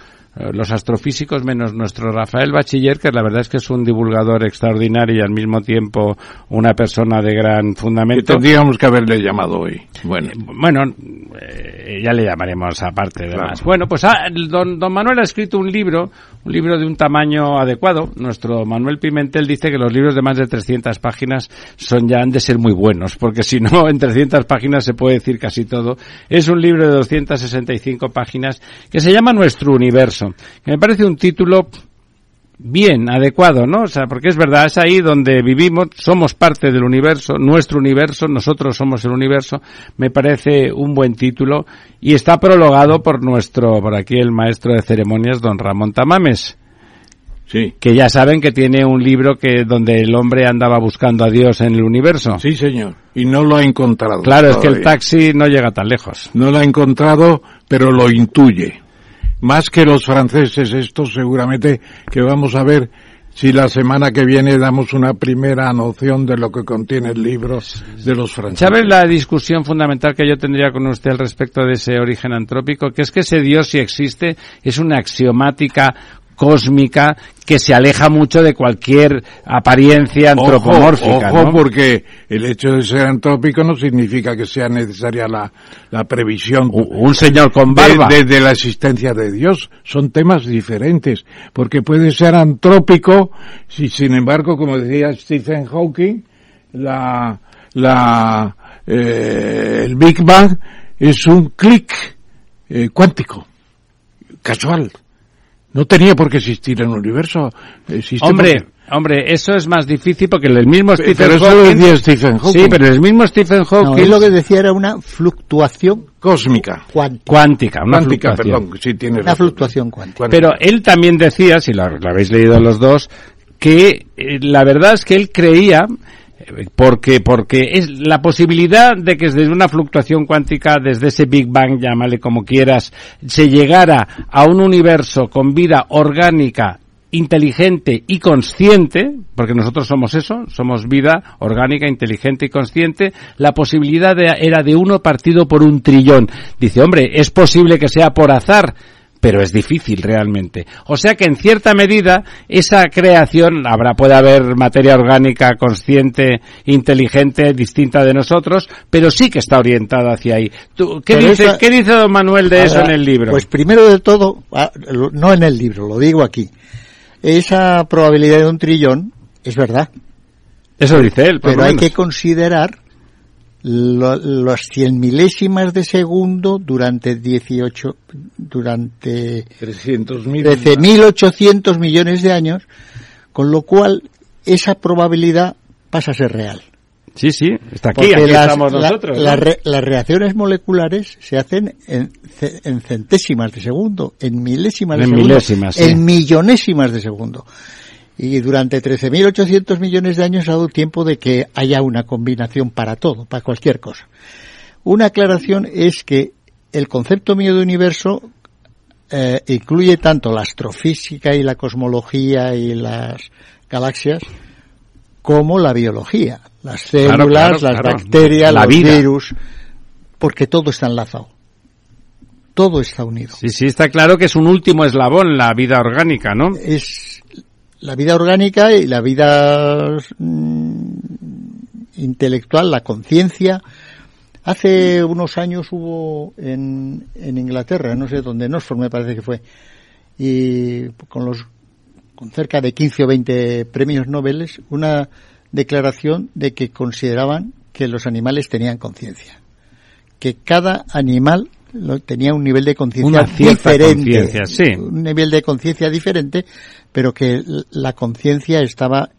los astrofísicos menos nuestro Rafael Bachiller, que la verdad es que es un divulgador extraordinario y al mismo tiempo una persona de gran Que fundamento. tendríamos que haberle llamado hoy. Bueno, Bueno, eh, ya le llamaremos aparte de Claro. más. Bueno, pues ah, don, don Manuel ha escrito un libro, un libro de un tamaño adecuado. Nuestro Manuel Pimentel dice que los libros de más de 300 páginas son ya han de ser muy buenos, porque si no, en 300 páginas se puede decir casi todo. Es un libro de 265 páginas que se llama Nuestro Universo, que me parece un título bien, adecuado, ¿no? O sea, porque es verdad, es ahí donde vivimos, somos parte del universo, nuestro universo, nosotros somos el universo, me parece un buen título y está prologado por nuestro, por aquí el maestro de ceremonias, don Ramón Tamames. Sí. que ya saben que tiene un libro que donde el hombre andaba buscando a Dios en el universo. Sí, señor. Y no lo ha encontrado. Claro, es que el taxi no llega tan lejos. No lo ha encontrado, pero lo intuye. Más que los franceses, estos seguramente que vamos a ver si la semana que viene damos una primera noción de lo que contiene el libro de los franceses. ¿Sabes la discusión fundamental que yo tendría con usted al respecto de ese origen antrópico? Que es que ese Dios, si existe, es una axiomática cósmica que se aleja mucho de cualquier apariencia antropomórfica. Ojo, ojo, ¿no? porque el hecho de ser antrópico no significa que sea necesaria la, la previsión. Un señor con de, barba. de- de la existencia de Dios. Son temas diferentes. Porque puede ser antrópico, si sin embargo, como decía Stephen Hawking, la, la, eh, el Big Bang es un clic eh, cuántico, casual. No tenía por qué existir en el universo. Existe Hombre, porque- hombre, eso es más difícil porque el mismo Pero Stephen eso lo Hawking... decía Stephen Hawking. Sí, pero el mismo Stephen No, Hawking... él lo que decía era una fluctuación cósmica. cuántica. Cuántica, una Cuántica, fluctuación. perdón, sí tienes Una razón. fluctuación cuántica. Pero él también decía, si lo, lo habéis leído los dos, que eh, la verdad es que él creía porque porque es la posibilidad de que desde una fluctuación cuántica desde ese Big Bang llámale como quieras se llegara a un universo con vida orgánica inteligente y consciente, porque nosotros somos eso, somos vida orgánica, inteligente y consciente, la posibilidad de- era de uno partido por un trillón. Dice, hombre, es posible que sea por azar, pero es difícil realmente. O sea que en cierta medida esa creación habrá puede haber materia orgánica consciente, inteligente, distinta de nosotros, pero sí que está orientada hacia ahí. ¿Tú, ¿qué, Pero dice, esa- ¿Qué dice don Manuel de eso en el libro? Pues primero de todo, ah, no en el libro, lo digo aquí. Esa probabilidad de un trillón es verdad, eso dice él. pero hay que considerar lo- los cien milésimas de segundo durante 18, durante 300.000. 13.800 millones de años, con lo cual esa probabilidad pasa a ser real. Sí, sí, está aquí, Porque aquí las, estamos la- nosotros. ¿no? las re- las reacciones moleculares se hacen en, ce- en centésimas de segundo, en milésimas de En segundo, milésimas, sí. en millonésimas de segundo. Y durante 13.800 millones de años ha dado tiempo de que haya una combinación para todo, para cualquier cosa. Una aclaración es que el concepto mío de universo eh, incluye tanto la astrofísica y la cosmología y las galaxias como la biología, las Claro, células, claro, las claro. bacterias, La los vida. virus, porque todo está enlazado. Todo está unido. Sí, sí, está claro que es un último eslabón la vida orgánica, ¿no? Es la vida orgánica y la vida mm, intelectual, la conciencia. Hace unos años hubo en, en Inglaterra, no sé dónde, en Oxford me parece que fue, y con los con cerca de 15 o 20 premios Nobel, una declaración de que consideraban que los animales tenían conciencia, que cada animal tenía un nivel de conciencia diferente, sí. un nivel de conciencia diferente, pero que la conciencia estaba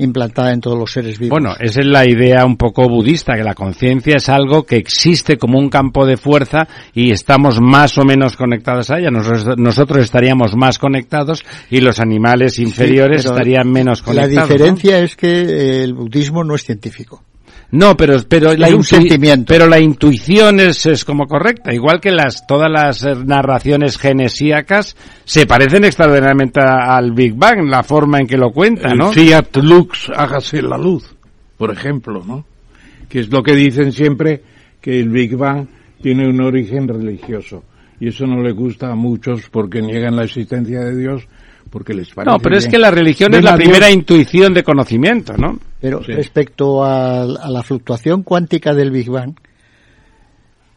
implantada en todos los seres vivos. Bueno, esa es la idea un poco budista, que la conciencia es algo que existe como un campo de fuerza y estamos más o menos conectados a ella. Nosotros, nosotros estaríamos más conectados y los animales inferiores estarían menos La conectados. ¿no? diferencia es que eh, el budismo no es científico. No, pero, pero, la Es un intui- sentimiento. pero la intuición es, es como correcta. Igual que las, todas las narraciones genesíacas se parecen extraordinariamente a- al Big Bang, la forma en que lo cuenta, ¿no? El Fiat Lux, hágase la luz, por ejemplo, ¿no? Que es lo que dicen siempre, que el Big Bang tiene un origen religioso. Y eso no le gusta a muchos porque niegan la existencia de Dios, porque les parece No, pero es que la religión es la Dios- primera intuición de conocimiento, ¿no? Pero Sí. respecto a, a la fluctuación cuántica del Big Bang,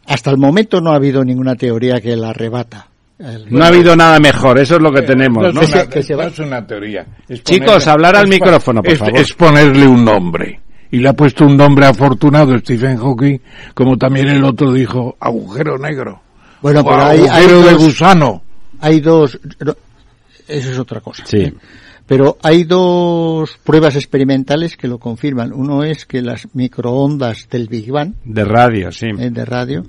hasta el momento no ha habido ninguna teoría que la rebata. El- No ha habido nada mejor, eso es lo que tenemos, es ¿no? Que una- se- que se va- no es una teoría. Es Chicos, hablar al es micrófono, por es- favor. Es ponerle un nombre. Y le ha puesto un nombre afortunado Stephen Hawking, como también el otro dijo, agujero negro. Bueno, O pero hay, hay agujero de dos, gusano. hay dos, no, eso es otra cosa. Sí. Pero hay dos pruebas experimentales que lo confirman. Uno es que las microondas del Big Bang, De radio, sí. eh, de radio,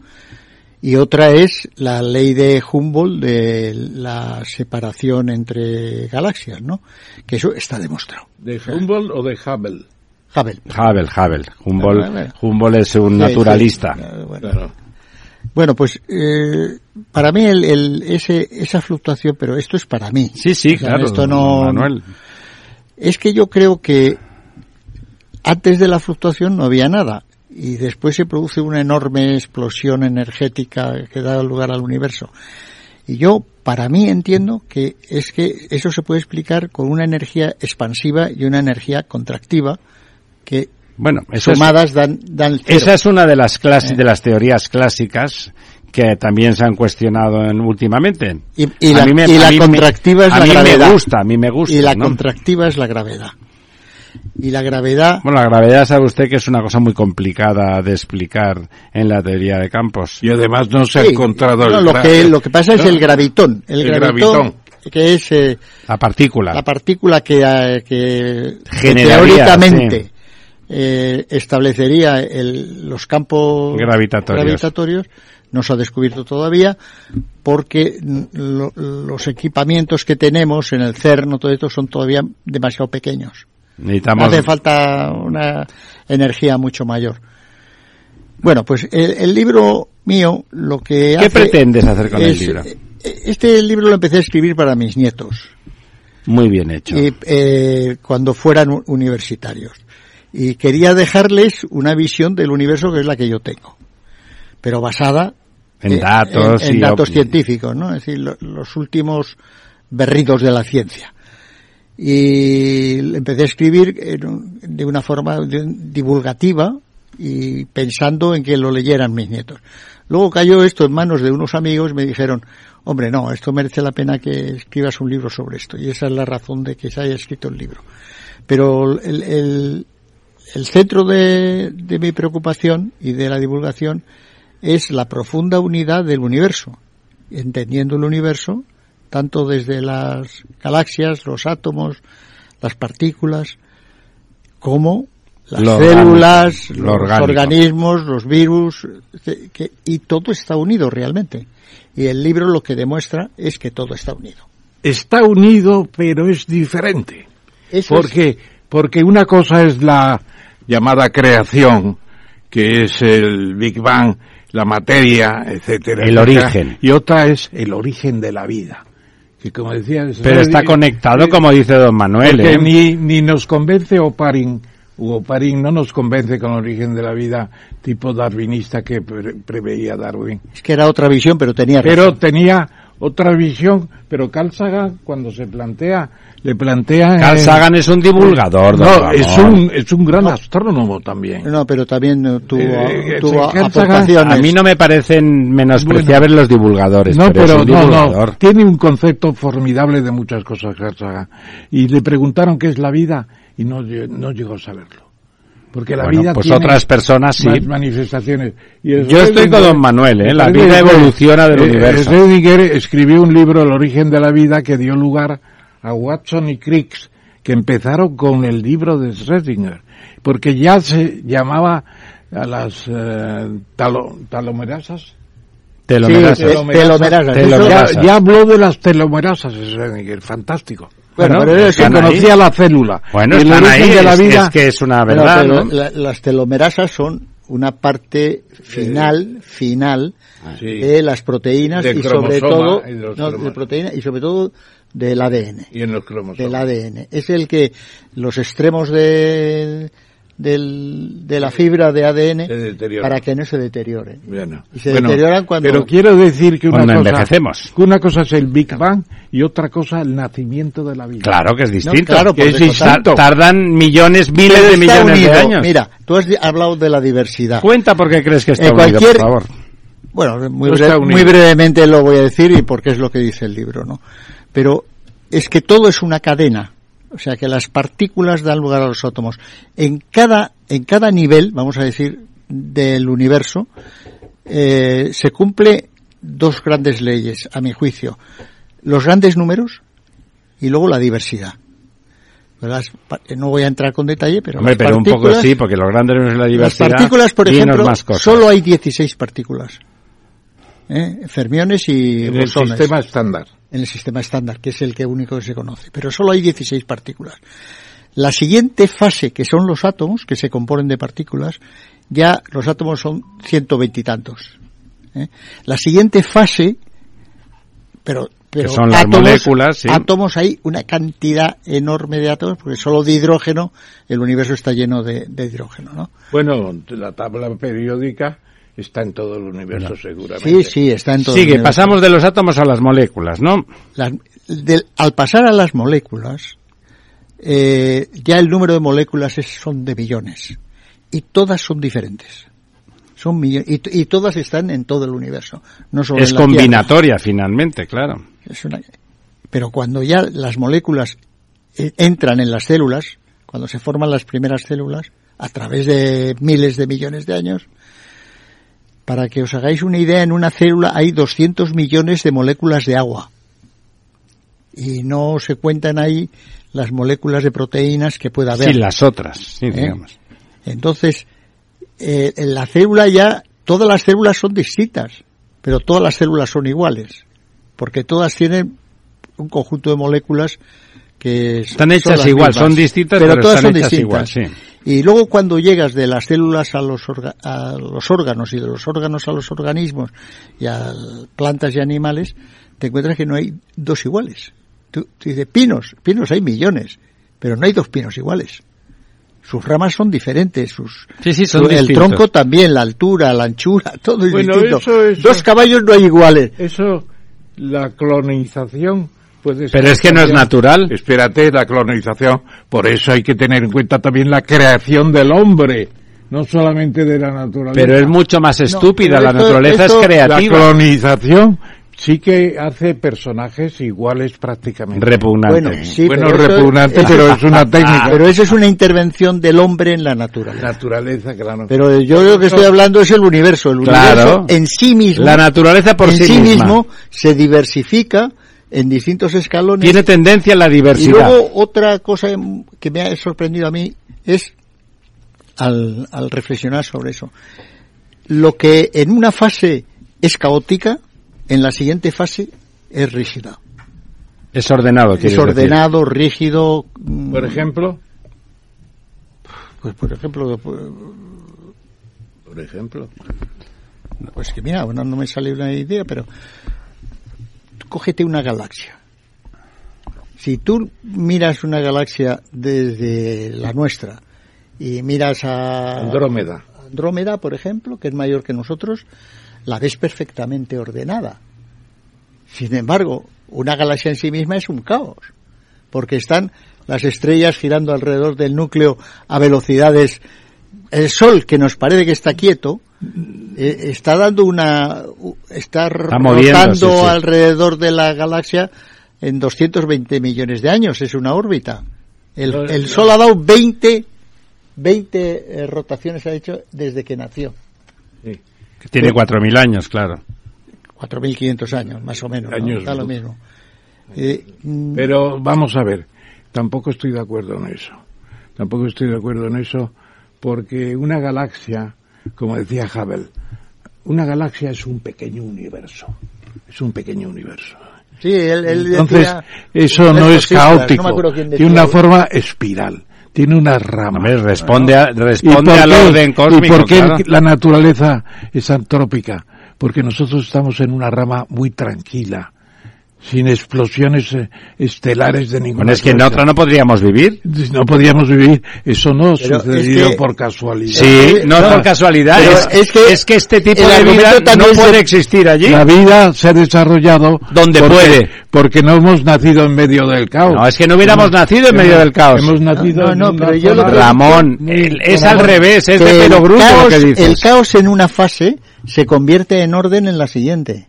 y otra es la ley de Humboldt de la separación entre galaxias, ¿no? Que eso está demostrado. ¿De Humboldt o de Hubble? Hubble. Hubble, Hubble. Humboldt, Humboldt es un Sí, naturalista. sí. Bueno. Bueno, pues eh, para mí el, el- ese, esa fluctuación, pero esto es para mí. Sí, sí, O sea, claro. Esto no, Manuel. Es que yo creo que antes de la fluctuación no había nada y después se produce una enorme explosión energética que da lugar al universo. Y yo, para mí, entiendo que es que eso se puede explicar con una energía expansiva y una energía contractiva que Bueno, eso es- sumadas dan, dan cero. Esa es una de las clases, de las teorías clásicas que también se han cuestionado en- últimamente. Y, y A la, mí me- y a la mí me- contractiva es a la mí gravedad. me gusta, a mí me gusta. Y la ¿no? contractiva es la gravedad. Y la gravedad Bueno, la gravedad sabe usted que es una cosa muy complicada de explicar en la teoría de campos. Y además no se ha Sí, encontrado no, el lo que lo que pasa es ¿no? el gravitón el, El gravitón, gravitón. que es eh, La partícula. la partícula que, eh, que, que teóricamente sí. Eh, establecería el- los campos Gravitatorios. gravitatorios no se ha descubierto todavía porque lo- los equipamientos que tenemos en el CERN todo esto son todavía demasiado pequeños Necesitamos hace falta una energía mucho mayor. Bueno, pues el, el libro mío lo que ¿Qué hace pretendes hacer con el libro? Este libro lo empecé a escribir para mis nietos muy bien hecho. y, eh, cuando fueran universitarios y quería dejarles una visión del universo que es la que yo tengo, pero basada En datos en, en y datos científicos, ¿no? Es decir, lo- los últimos berridos de la ciencia. Y empecé a escribir en de una forma divulgativa y pensando en que lo leyeran mis nietos. Luego cayó esto en manos de unos amigos y me dijeron, hombre, no, esto merece la pena que escribas un libro sobre esto. Y esa es la razón de que se haya escrito el libro. Pero el, el- el centro de, de mi preocupación y de la divulgación es la profunda unidad del universo, entendiendo el universo tanto desde las galaxias, los átomos, las partículas, como las Lo células, orgánico, lo los orgánico. organismos, los virus, que- que- y todo está unido realmente. Y el libro lo que demuestra es que todo está unido. Está unido, pero es diferente. Eso porque, porque una cosa es la llamada creación, que es el Big Bang, la materia, etcétera. El etcétera, origen. Y otra es el origen de la vida. Que como decía, es- Pero está conectado, como dice don Manuel. porque ¿eh? ni, ni nos convence Oparin, Hugo Oparin no nos convence con el origen de la vida tipo darwinista que pre- preveía Darwin. Es que era otra visión, pero tenía razón. Pero tenía otra visión, pero Carl Sagan cuando se plantea, le plantea... Carl eh, Sagan es un divulgador, don No, Ramón. es un, es un gran astrónomo también. No, pero también eh, tuvo, Eh, tuvo Carl Sagan- aportaciones. A mí no me parecen menospreciables los divulgadores, No, pero, es pero un no, divulgador. no, tiene un concepto formidable de muchas cosas Carl Sagan. Y le preguntaron qué es la vida y no, no llegó a saberlo. Porque la Bueno, vida pues tiene otras personas sí. más manifestaciones. Y Yo estoy con don Manuel, ¿eh? La vida evoluciona del eh, universo. Schrödinger escribió un libro, El origen de la vida, que dio lugar a Watson y Crick, que empezaron con el libro de Schrödinger. Porque ya se llamaba a las eh, talo- talomerasas. Telomerasas. Sí, telomerasas. Telomerasas. Ya, ya habló de las telomerasas, Schrödinger, fantástico. Bueno, Bueno, pero se conocía ahí. la célula. Bueno, el origen ahí, de la es, vida, es que es una verdad, ¿no? la- las telomerasas son una parte final, final Sí. de las proteínas Del y sobre todo, no, de proteína y sobre todo del ADN. y en los cromosomas. Del ADN. Es el que los extremos de, del, de la fibra de ADN Se deterioran. para que no se deterioren. Bueno, Y se bueno, deterioran cuando- Pero quiero decir que una Cuando cosa, envejecemos. que una cosa es el Big Bang y otra cosa el nacimiento de la vida. Claro que es distinto. claro, que es distinto. Ta- Tardan millones, miles Pero de millones unido. de años. Mira, tú has hablado de la diversidad. Cuenta por qué crees que está Eh, unido, cualquier- por favor. Bueno, muy, No bre- muy brevemente lo voy a decir y porque es lo que dice el libro, ¿no? Pero es que todo es una cadena. O sea que las partículas dan lugar a los átomos. En cada, en cada nivel, vamos a decir, del universo, eh, se cumple dos grandes leyes, a mi juicio. Los grandes números y luego la diversidad. Las no voy a entrar con detalle, pero Hombre, las pero un poco sí, porque los grandes no es la las diversidad. partículas, por ejemplo, más cosas. solo hay 16 partículas. ¿eh? fermiones y En el bosones. sistema estándar. En el sistema estándar, que es el que único que se conoce. Pero solo hay 16 partículas. La siguiente fase, que son los átomos, que se componen de partículas, ya los átomos son ciento veintitantos. ¿eh? La siguiente fase, pero, pero son las moléculas, sí. átomos hay una cantidad enorme de átomos, porque solo de hidrógeno el universo está lleno de, de hidrógeno, ¿no? Bueno, la tabla periódica está en todo el universo seguramente. Sí, sí, está en todo. el Sigue, universo. pasamos de los átomos a las moléculas, ¿no? Las- del- al pasar a las moléculas, eh, ya el número de moléculas es- son de millones y todas son diferentes. Son millo- y, todas están en todo el universo, no solo Es en la Tierra. combinatoria, finalmente, claro. Es una- pero cuando ya las moléculas eh, entran en las células, cuando se forman las primeras células, a través de miles de millones de años, para que os hagáis una idea, en una célula hay 200 millones de moléculas de agua. Y no se cuentan ahí las moléculas de proteínas que pueda haber. Sí, las otras, sí, ¿Eh? digamos. Entonces, eh, en la célula ya, todas las células son distintas, pero todas las células son iguales, porque todas tienen un conjunto de moléculas que Están hechas igual, mismas. son distintas, pero todas están son hechas distintas. igual, sí. Y luego cuando llegas de las células a los, orga- a los órganos y de los órganos a los organismos y a plantas y animales, te encuentras que no hay dos iguales. Tú, tú dices, pinos, pinos hay millones, pero no hay dos pinos iguales. Sus ramas son diferentes, sus Sí, sí, son su- el tronco también, la altura, la anchura, todo es Bueno, distinto. eso- eso- Dos caballos no hay iguales. Eso, la clonización Pero es que no es natural. Espérate, la clonización. Por eso hay que tener en cuenta también la creación del hombre, no solamente de la naturaleza. Pero es mucho más estúpida, la esto- naturaleza esto- es creativa. La clonización sí que hace personajes iguales prácticamente. Repugnante. Bueno, sí, Bueno, pero repugnante, eso- pero es una técnica. Pero eso es una intervención del hombre en la naturaleza. Naturaleza, claro. Pero yo lo que estoy hablando es el universo. El Claro. universo en sí mismo. La naturaleza por en sí sí misma. mismo se diversifica en distintos escalones. Tiene tendencia a la y diversidad. luego otra cosa que me ha sorprendido a mí es al, al reflexionar sobre eso. Lo que en una fase es caótica, en la siguiente fase es rígida. Es ordenado, Es ordenado, rígido. mm, Por ejemplo, Pues por ejemplo, por ejemplo. Pues que mira, bueno, no me sale una idea, pero tú cógete una galaxia. Si tú miras una galaxia desde la nuestra y miras a Andrómeda. Andrómeda, por ejemplo, que es mayor que nosotros, la ves perfectamente ordenada. Sin embargo, una galaxia en sí misma es un caos, porque están las estrellas girando alrededor del núcleo a velocidades. El Sol, que nos parece que está quieto, eh, está dando una. está, moviéndose, rotando sí. alrededor de la galaxia en 220 millones de años. Es una órbita. El, No, el no. Sol ha dado 20, 20 eh, rotaciones, ha hecho desde que nació. Que tiene 4.000 años, claro. 4.500 años, más o menos. ¿no? Años Da lo luz. mismo. Eh, mm, Pero vamos a ver, tampoco estoy de acuerdo en eso. Tampoco estoy de acuerdo en eso porque una galaxia, como decía Hubble, una galaxia es un pequeño universo. Es un pequeño universo. sí, él, él Entonces, decía- eso no es Cifras, caótico. no me tiene una forma espiral. Tiene unas ramas. Hombre, responde, a- ¿Y responde al orden cósmico. ¿Y por qué claro. la naturaleza es antrópica? Porque nosotros estamos en una rama muy tranquila, sin explosiones eh, estelares de ninguna Bueno, es que en otra no podríamos vivir. No podríamos vivir, eso no Pero sucedió es que- por casualidad. Sí, no no, por casualidad. Es, es que es que este tipo de vida no puede existir allí. La vida se ha desarrollado Donde porque, puede. porque no hemos nacido en medio del caos. No, es que no hubiéramos nacido en medio del caos. Hemos nacido No, no, en pero yo lo Ramón, el- es al revés, es de pelo el bruto caos, lo que dices. El caos en una fase se convierte en orden en la siguiente.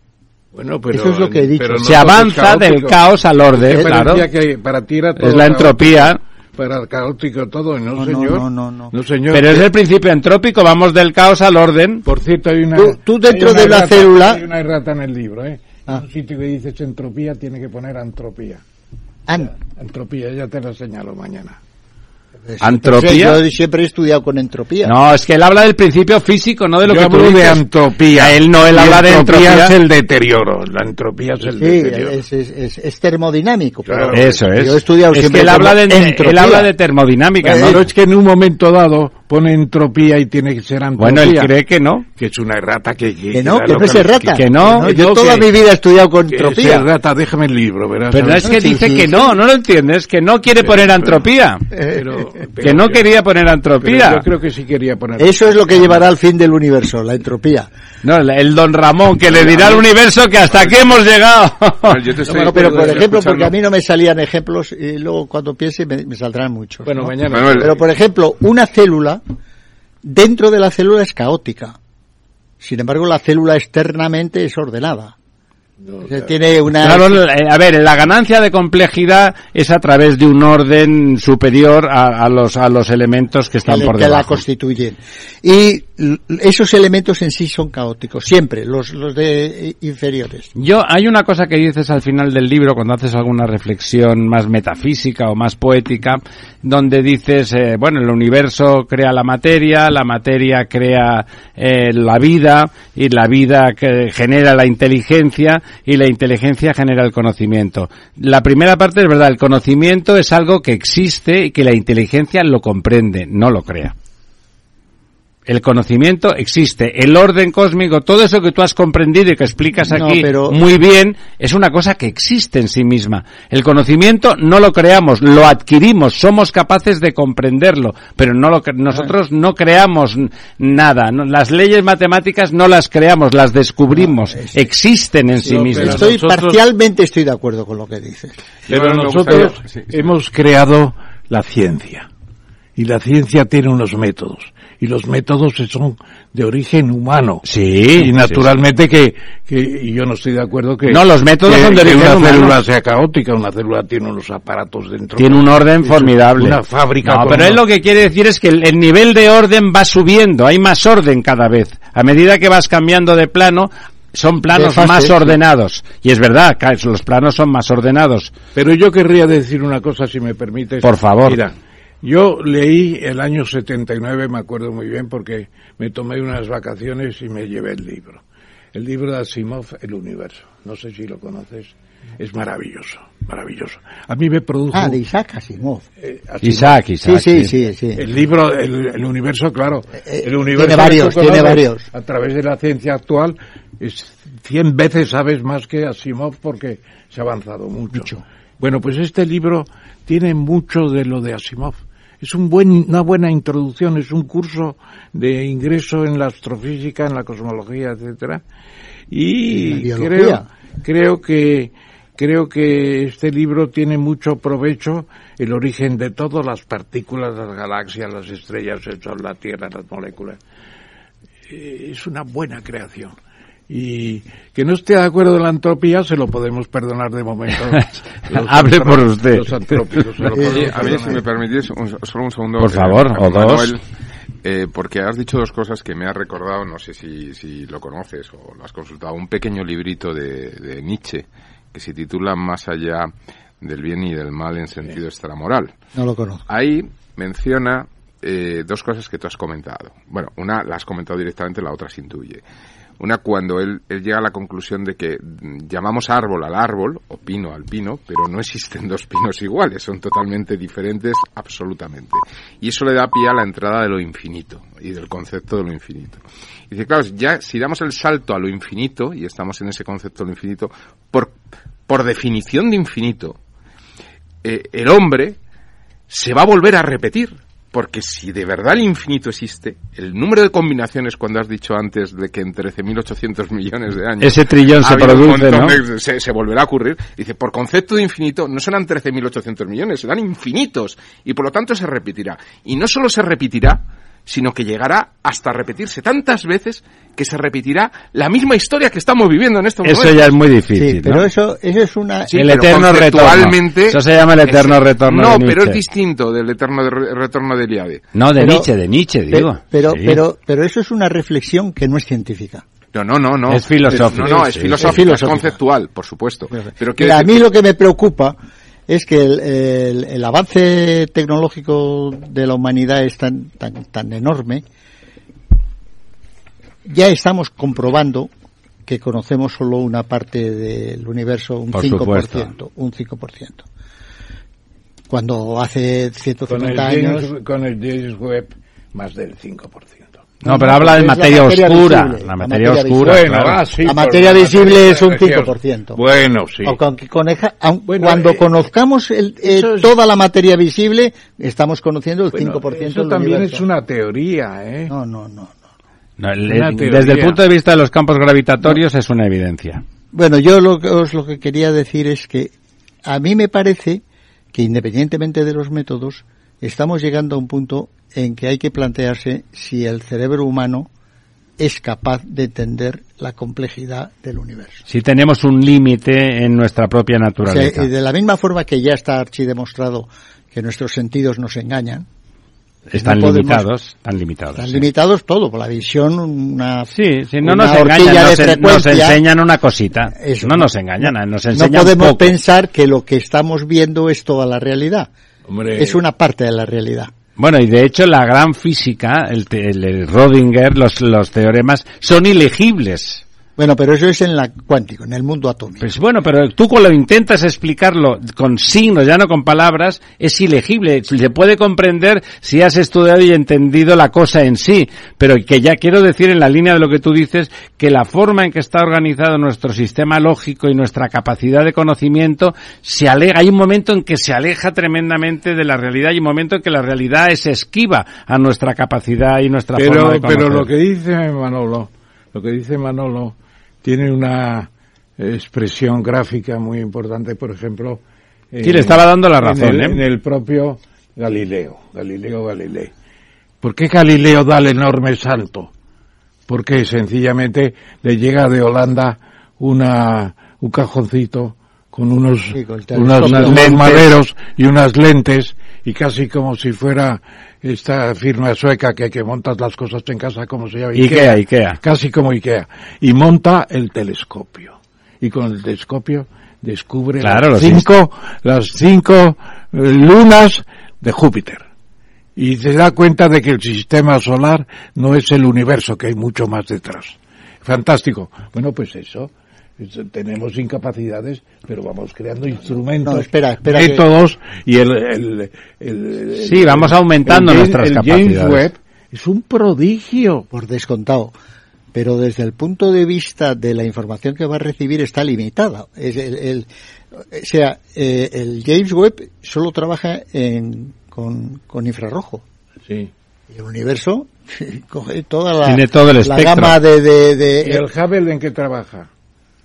Bueno, pero, Eso es lo que he dicho. no Se avanza del caos al orden, Que claro. que para ti era todo Es la caótico. entropía. Para caótico todo, no, No, señor. no, no, no. No, señor. Pero es el principio entrópico, vamos del caos al orden. Por cierto, hay una... Tú- tú dentro una de la errata- célula- Hay una errata en el libro, ¿eh? Ah. En un sitio que dices entropía, tiene que poner antropía. An, Entropía, ya te la señalo mañana. Antropía. Yo siempre he estudiado con entropía. No, es que él habla del principio físico, no de lo Yo que tú hablo de dices. entropía. Él no, él Y habla de entropía. es el deterioro. La entropía es el Sí, deterioro. es, es, es, es termodinámico. pero Eso es. Yo he estudiado es siempre que él habla, de, como él entropía. habla de termodinámica, Pero ¿no? es que en un momento dado pone entropía y tiene que ser entropía. Bueno, él cree que no. Que es una errata que... Que, Que no, que no es errata. que no, yo no, toda que- mi vida he estudiado con que entropía. es errata, déjame el libro, verás. Pero no ¿sabes? es que Sí, dice sí, que sí. no, no lo entiendes, que no quiere poner entropía. Pero- que pero no yo- quería poner pero entropía. yo creo que sí quería poner... Eso es lo que llevará al fin del universo, la entropía. No, el- don Ramón, que le dirá al universo que hasta aquí hemos llegado. Yo te estoy Bueno, pero por ejemplo, porque a mí no me salían ejemplos y luego cuando piense me, me saldrán muchos. Bueno, ¿no? mañana... Pero por ejemplo, una célula, dentro de la célula es caótica. Sin embargo, la célula externamente es ordenada. O sea, tiene una... Claro, eh, a ver, la ganancia de complejidad es a través de un orden superior a, a los a los elementos que están por que la debajo. constituyen. Y esos elementos en sí son caóticos, siempre, los, los de eh, inferiores. Yo, hay una cosa que dices al final del libro, cuando haces alguna reflexión más metafísica o más poética, donde dices, eh, bueno, el universo crea la materia, la materia crea eh, la vida, y la vida que genera la inteligencia, y la inteligencia genera el conocimiento. La primera parte es verdad, el conocimiento es algo que existe y que la inteligencia lo comprende, no lo crea. El conocimiento existe, el orden cósmico, todo eso que tú has comprendido y que explicas No, aquí pero- muy bien, es una cosa que existe en sí misma. El conocimiento no lo creamos, lo adquirimos, somos capaces de comprenderlo, pero no lo, cre- nosotros no creamos nada. no- las leyes matemáticas no las creamos, las descubrimos, existen en sí No, mismas. Estoy nosotros- parcialmente estoy de acuerdo con lo que dices. Pero nosotros gustaría- sí, sí. hemos creado la ciencia. Y la ciencia tiene unos métodos. Y los métodos son de origen humano. Sí, Y naturalmente que, que y yo no estoy de acuerdo que... No, los métodos que- son de que origen una humano. célula sea caótica. Una célula tiene unos aparatos dentro. Tiene un orden formidable. Una fábrica. No, pero él lo que quiere decir es que el, el nivel de orden va subiendo, hay más orden cada vez. A medida que vas cambiando de plano, son planos más sí. ordenados. Y es verdad, los planos son más ordenados. Pero yo querría decir una cosa, si me permites. Por favor. Mira, yo leí el año 79, me acuerdo muy bien, porque me tomé unas vacaciones y me llevé el libro. El libro de Asimov, El Universo. No sé si lo conoces. Es maravilloso, maravilloso. A mí me produjo... Ah, de Isaac Asimov. eh, Asimov. Isaac, Isaac. Sí, sí, sí, sí. El libro, el, el universo, claro. Eh, El universo tiene varios, tiene varios. A través de la ciencia actual es cien veces sabes más que Asimov porque se ha avanzado mucho. Bueno, pues este libro tiene mucho de lo de Asimov. Es un buen, una buena introducción, es un curso de ingreso en la astrofísica, en la cosmología, etcétera. Y creo, creo que creo que este libro tiene mucho provecho el origen de todas las partículas, las galaxias, las estrellas, el sol, la tierra, las moléculas. Eh, Es una buena creación. Y que no esté de acuerdo en la entropía se lo podemos perdonar de momento. Hable por usted. Los antrópicos Oye, a ver si me permitís un- solo un segundo. Por eh, favor, o dos. Eh, porque has dicho dos cosas que me has recordado, no sé si, si lo conoces o lo has consultado, un pequeño librito de, de Nietzsche que se titula Más allá del bien y del mal en sentido extramoral. No lo conozco. Ahí menciona eh, dos cosas que tú has comentado. Bueno, una la has comentado directamente, la otra se intuye. Una cuando él, él llega a la conclusión de que mm, llamamos árbol al árbol, o pino al pino, pero no existen dos pinos iguales, son totalmente diferentes absolutamente. Y eso le da pie a la entrada de lo infinito y del concepto de lo infinito. Y dice, claro, ya si damos el salto a lo infinito, y estamos en ese concepto de lo infinito, por, por definición de infinito, eh, el hombre se va a volver a repetir. Porque si de verdad el infinito existe, el número de combinaciones, cuando has dicho antes de que en 13.800 millones de años... Ese trillón ha se produce, montón ¿no? de- se, se volverá a ocurrir. Dice, por concepto de infinito, no serán 13.800 millones, serán infinitos. Y por lo tanto se repetirá. Y no solo se repetirá, sino que llegará hasta repetirse tantas veces que se repetirá la misma historia que estamos viviendo en este momento. Eso ya es muy difícil. Sí, pero ¿no? eso, eso es una... Sí, El eterno retorno. conceptualmente- Eso se llama el eterno Ese- retorno No, de pero es distinto del eterno de re- retorno de Eliade. No, de Pero- Nietzsche, de Nietzsche, digo. Pero, Sí. pero, pero eso es una reflexión que no es científica. No, no, no, no. Es filosófico, No, no, es sí. filosófico, Es filosófico. es conceptual, por supuesto. Pero Mira, a mí lo que me preocupa es que el, el- el avance tecnológico de la humanidad es tan, tan, tan enorme, ya estamos comprobando que conocemos solo una parte del universo, un Por 5%, supuesto. un 5%. Cuando hace Con el, 150 años James, con el James Webb, más del 5%. No, pero habla de materia materia oscura. visible, la la materia materia oscura. Bueno, claro. ah, sí, la materia la visible materia es un religiosa. 5%. Bueno, sí. Aunque coneja- aun- Bueno, cuando eh, conozcamos el- eh, es- toda la materia visible, estamos conociendo el Bueno, 5% eso del también universo. es una teoría, ¿eh? No, no, no. No, desde el punto de vista de los campos gravitatorios es una evidencia. Bueno, yo lo que, os lo que quería decir es que a mí me parece que independientemente de los métodos, estamos llegando a un punto en que hay que plantearse si el cerebro humano es capaz de entender la complejidad del universo. Si tenemos un límite en nuestra propia O sea, naturaleza. y de la misma forma que ya está archidemostrado que nuestros sentidos nos engañan, están no podemos- limitados, están limitados. están sí. limitados todo, por la visión, una, Sí, sí, no una nos engañan, nos, en- nos frecuencia. enseñan una cosita. Eso, no nos engañan, nos no enseñan podemos poco. pensar que lo que estamos viendo es toda la realidad. Hombre, Es una parte de la realidad. Bueno, y de hecho la gran física, el, el, el Rodinger, los, los teoremas, son ilegibles. Bueno, pero eso es en la cuántico, en el mundo atómico. Pues bueno, pero tú cuando intentas explicarlo con signos, ya no con palabras, es ilegible. Se puede comprender si has estudiado y entendido la cosa en sí, pero que ya quiero decir en la línea de lo que tú dices, que la forma en que está organizado nuestro sistema lógico y nuestra capacidad de conocimiento se aleja, hay un momento en que se aleja tremendamente de la realidad y un momento en que la realidad es esquiva a nuestra capacidad y nuestra forma de conocer. pero lo que dice Manolo, lo que dice Manolo tiene una expresión gráfica muy importante, por ejemplo. Sí, le estaba dando la razón, en el, ¿eh? en el propio Galileo, Galileo Galilei. ¿Por qué Galileo da el enorme salto? Porque sencillamente le llega de Holanda una, un cajoncito con unos, Sí, con el unas- telescopio. unos Lentes. maderos y unas lentes y casi como si fuera esta firma sueca que, que montas las cosas en casa como se llama Ikea, Ikea. casi como Ikea. Y monta el telescopio. Y con el telescopio descubre Claro, las cinco las cinco eh, lunas de Júpiter. Y se da cuenta de que el sistema solar no es el universo que hay mucho más detrás. Fantástico. Bueno pues eso. es- tenemos incapacidades, pero vamos creando instrumentos, No, espera, espera que- métodos y el, el, el- Sí, vamos aumentando nuestras el capacidades. James Webb es un prodigio. Por descontado. Pero desde el punto de vista de la información que va a recibir está limitada. Es el, el- o sea, eh, el James Webb solo trabaja en, con, con infrarrojo. Sí. Y el universo coge toda la, Tiene todo el la espectro. gama de, de, de- ¿Y el Hubble en qué trabaja?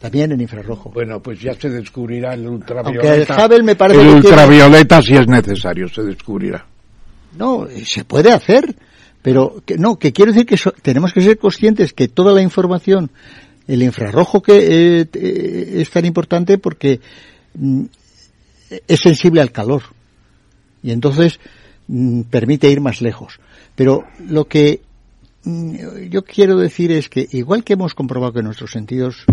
También en infrarrojo. Bueno, pues ya se descubrirá el Aunque ultravioleta. el Hubble me parece el que tiene- ultravioleta si es necesario, se descubrirá. No, se puede hacer, pero que, no, que quiero decir que so- tenemos que ser conscientes que toda la información, el infrarrojo que eh, eh, es tan importante porque mm, es sensible al calor y entonces mm, permite ir más lejos. Pero lo que mm, yo quiero decir es que igual que hemos comprobado que nuestros sentidos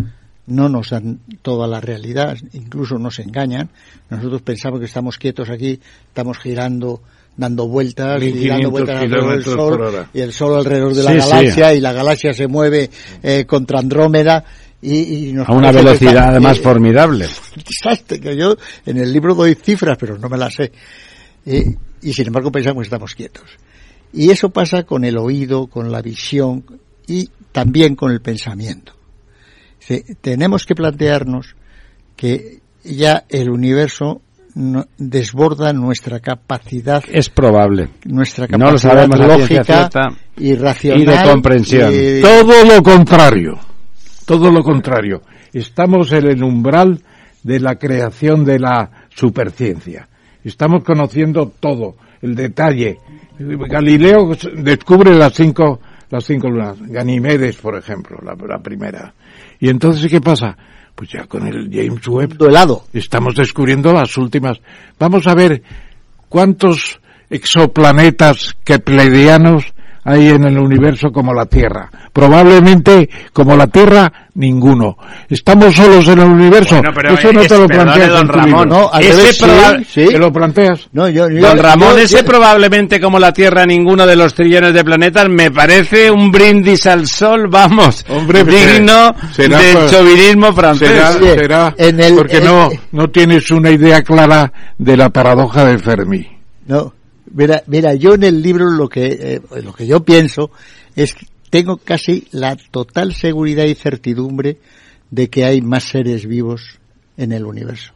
no nos dan toda la realidad, incluso nos engañan. Nosotros pensamos que estamos quietos aquí, estamos girando, dando vueltas, y 1500 dando vueltas alrededor del Sol, y el Sol alrededor de la Sí, sí. galaxia, y la galaxia se mueve eh, contra Andrómeda, y, y nos A una velocidad además eh, formidable. desastre, que yo en el libro doy cifras, pero no me las sé. Eh, y sin embargo pensamos que estamos quietos. Y eso pasa con el oído, con la visión y también con el pensamiento. Sí, tenemos que plantearnos que ya el universo no- desborda nuestra capacidad, Es probable. nuestra No lo capacidad sabemos ciencia lógica y racional y de comprensión. y- Todo lo contrario, todo lo contrario. Estamos en el umbral de la creación de la superciencia. Estamos conociendo todo, el detalle. Galileo descubre las cinco, las cinco lunas. Ganimedes, por ejemplo, la, la primera. Y entonces, ¿qué pasa? Pues ya con el James Webb duelado. estamos descubriendo las últimas. Vamos a ver cuántos exoplanetas kepleidianos hay en el universo como la Tierra. Probablemente como la Tierra, ninguno. Estamos solos en el universo. Bueno, pero Eso no es- te lo planteas don Ramón. libro. No, Ese proba- sí, ¿Te lo planteas? No, yo, yo- Don Ramón, yo- ese yo- probablemente como la Tierra ninguno de los trillones de planetas me parece un brindis al sol, vamos, Hombre, digno será del por- chauvinismo francés. Será, será en el- porque en- no, no tienes una idea clara de la paradoja de Fermi. No, mira, mira, yo en el libro lo que, eh, lo que yo pienso es que tengo casi la total seguridad y certidumbre de que hay más seres vivos en el universo.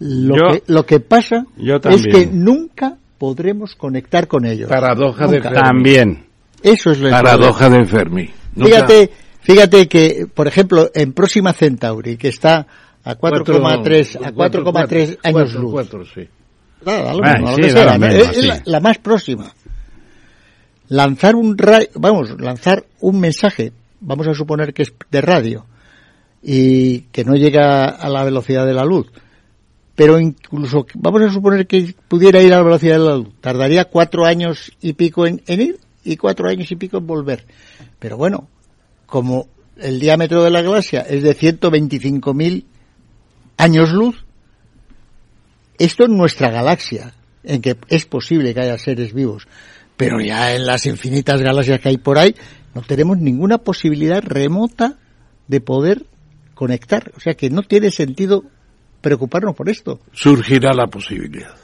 Lo, Yo- que, lo que pasa yo es que nunca podremos conectar con ellos. Paradoja de. Fermi. También. Eso es lo Paradoja de Fermi. Nunca- Fíjate, fíjate que, por ejemplo, en Próxima Centauri, que está a 4,3 a 4,3 años cuatro, luz. cuatro, sí. Nada, lo Ah, mismo, lo mismo, es sí. la, la más próxima. Lanzar un vamos, lanzar un mensaje, vamos a suponer que es de radio, y que no llega a la velocidad de la luz, pero incluso, vamos a suponer que pudiera ir a la velocidad de la luz, tardaría cuatro años y pico en, en ir y cuatro años y pico en volver. Pero bueno, como el diámetro de la galaxia es de 125.000 años luz, esto es nuestra galaxia, en que es posible que haya seres vivos, pero ya en las infinitas galaxias que hay por ahí, no tenemos ninguna posibilidad remota de poder conectar. O sea que no tiene sentido preocuparnos por esto. Surgirá la posibilidad.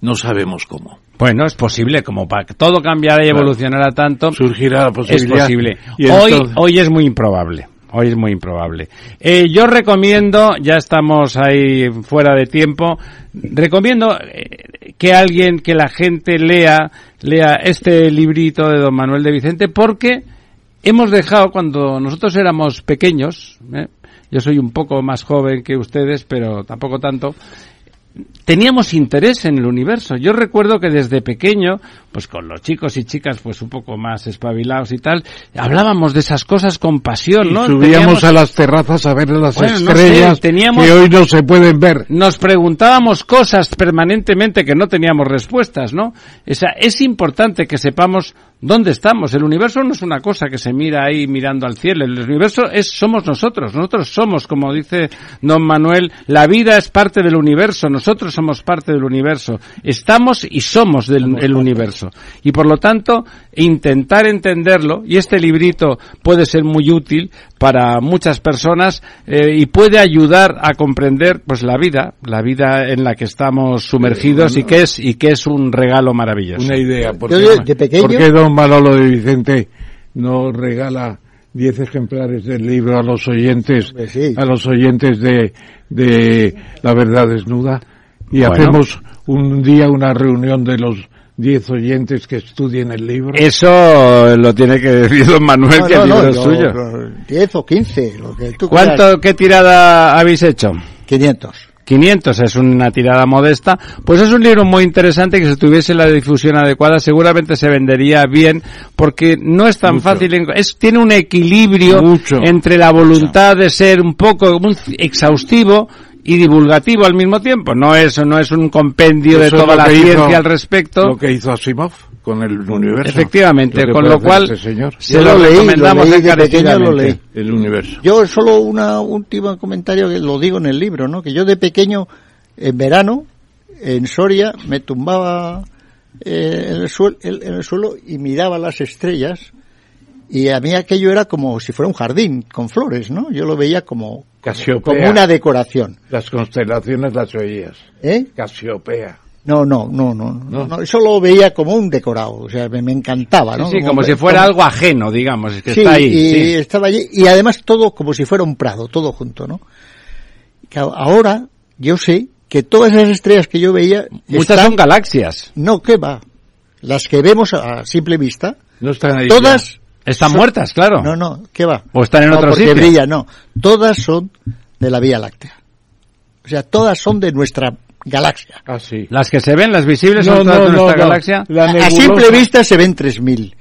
No sabemos cómo. Bueno, es posible, como para que todo cambiara y Claro. evolucionara tanto, Surgirá la es posibilidad. posible. Y Hoy, entonces- hoy es muy improbable. Hoy es muy improbable. Eh, yo recomiendo, ya estamos ahí fuera de tiempo, recomiendo eh, que alguien, que la gente lea, lea este librito de don Manuel de Vicente, porque hemos dejado cuando nosotros éramos pequeños, ¿eh? yo soy un poco más joven que ustedes, pero tampoco tanto, teníamos interés en el universo. Yo recuerdo que desde pequeño, pues con los chicos y chicas pues un poco más espabilados y tal, hablábamos de esas cosas con pasión, Y ¿no? subíamos Teníamos- a las terrazas a ver las Bueno, no estrellas sé, teníamos- que hoy no se pueden ver. nos preguntábamos cosas permanentemente que no teníamos respuestas, ¿no? O sea, es importante que sepamos dónde estamos. El universo no es una cosa que se mira ahí mirando al cielo. El universo es somos nosotros. Nosotros somos, como dice don Manuel, la vida es parte del universo. Nosotros somos parte del universo. Estamos y somos del el universo. Y por lo tanto, intentar entenderlo, y este librito puede ser muy útil para muchas personas eh, y puede ayudar a comprender pues la vida, la vida en la que estamos sumergidos y que es y que es un regalo maravilloso. Una idea. ¿Por Yo qué, de- pequeño- don Manolo de Vicente no regala 10 ejemplares del libro a los oyentes, sí. a los oyentes de, de La Verdad Desnuda? Y Bueno. hacemos un día una reunión de los 10 oyentes que estudien el libro. Eso lo tiene que decir don Manuel, No, que no, el no, libro es yo- suyo. yo- 10 o 15, lo que tú ¿Cuánto, quieras. qué tirada habéis hecho? 500. 500 es una tirada modesta, pues es un libro muy interesante que si tuviese la difusión adecuada seguramente se vendería bien porque no es tan Mucho. fácil, es, tiene un equilibrio Mucho. entre la voluntad de ser un poco un exhaustivo y divulgativo al mismo tiempo. No es, no es un compendio de Eso toda la hizo- ciencia al respecto. Lo que hizo Asimov con el universo. Efectivamente, con lo cual este señor. se Yo lo, lo leí, lo recomendamos leí de pequeño, lo leí. El universo. Yo solo una última comentario que lo digo en el libro, ¿no? Que yo de pequeño, en verano, en Soria, me tumbaba eh, en, el suel- en- en el suelo y miraba las estrellas y a mí aquello era como si fuera un jardín con flores, ¿no? Yo lo veía como, Casiopea. como una decoración. Las constelaciones las oías. ¿Eh? Casiopea. No, no, no, no, ¿No? no, no, eso lo veía como un decorado, o sea, me, me encantaba, ¿no? Sí, sí, como si fuera algo ajeno, digamos, es que Sí, está ahí. y sí. estaba allí, y además todo como si fuera un prado, todo junto, ¿no? Ahora yo sé que todas esas estrellas que yo veía Muchas están- son galaxias. no, ¿qué va? Las que vemos a simple vista, No están ahí. todas Están son- muertas, claro. No, no, ¿qué va? O están en no, otro porque sitio. brilla, no. Todas son de la Vía Láctea. O sea, todas son de nuestra galaxia. Ah, sí. Las que se ven, las visibles, No, son todas no, de no, nuestra no. galaxia. La A- simple vista se ven 3.000.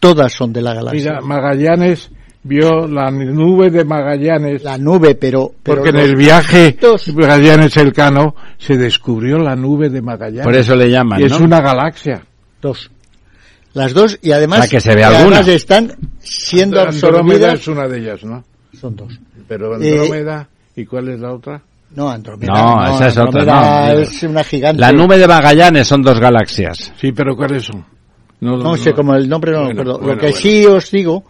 Todas son de la galaxia. Mira, Magallanes vio la nube de Magallanes. la nube, pero... pero porque en el viaje Dos. Magallanes Elcano se descubrió la nube de Magallanes. Por eso le llaman, Y es ¿no? una galaxia. Dos. Las dos y además, Para que se y vea además alguna. están siendo Andrómeda absorbidas. es una de ellas, ¿no? Son dos. Pero Eh, Andrómeda, ¿y cuál es la otra? No, Andrómeda. No, esa es otra, no. es una gigante. La nube de Magallanes son dos galaxias. Sí, pero ¿cuáles son? No, sé como el nombre no lo Bueno, recuerdo. bueno, lo que bueno. sí os digo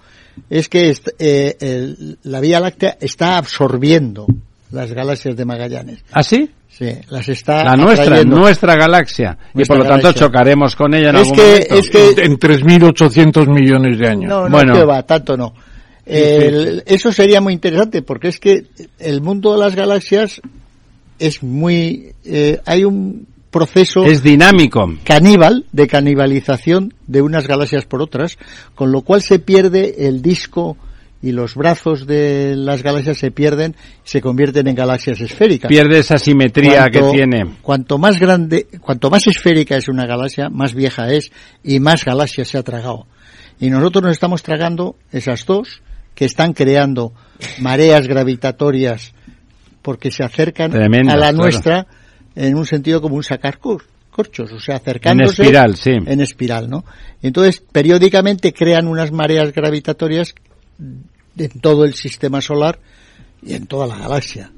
es que est- eh, el- la Vía Láctea está absorbiendo las galaxias de Magallanes. ¿Ah, sí? Sí, las está La nuestra, atrayendo. nuestra galaxia. y Nuestra por lo tanto galaxia. chocaremos con ella en Es algún que- momento. es que- En 3.800 millones de años. No, no, Bueno. que va, tanto no. El- Eso sería muy interesante porque es que el mundo de las galaxias es muy... eh, hay un proceso Es dinámico. caníbal, de canibalización de unas galaxias por otras, con lo cual se pierde el disco y los brazos de las galaxias se pierden, se convierten en galaxias esféricas. Pierde esa simetría que tiene. Cuanto más grande, cuanto más esférica es una galaxia, más vieja es y más galaxias se ha tragado. Y nosotros nos estamos tragando esas dos que están creando mareas gravitatorias porque se acercan a la claro. nuestra en un sentido como un sacar cor- corchos, o sea, acercándose En espiral, sí. en espiral, ¿no? Entonces, periódicamente crean unas mareas gravitatorias en todo el sistema solar y en toda la galaxia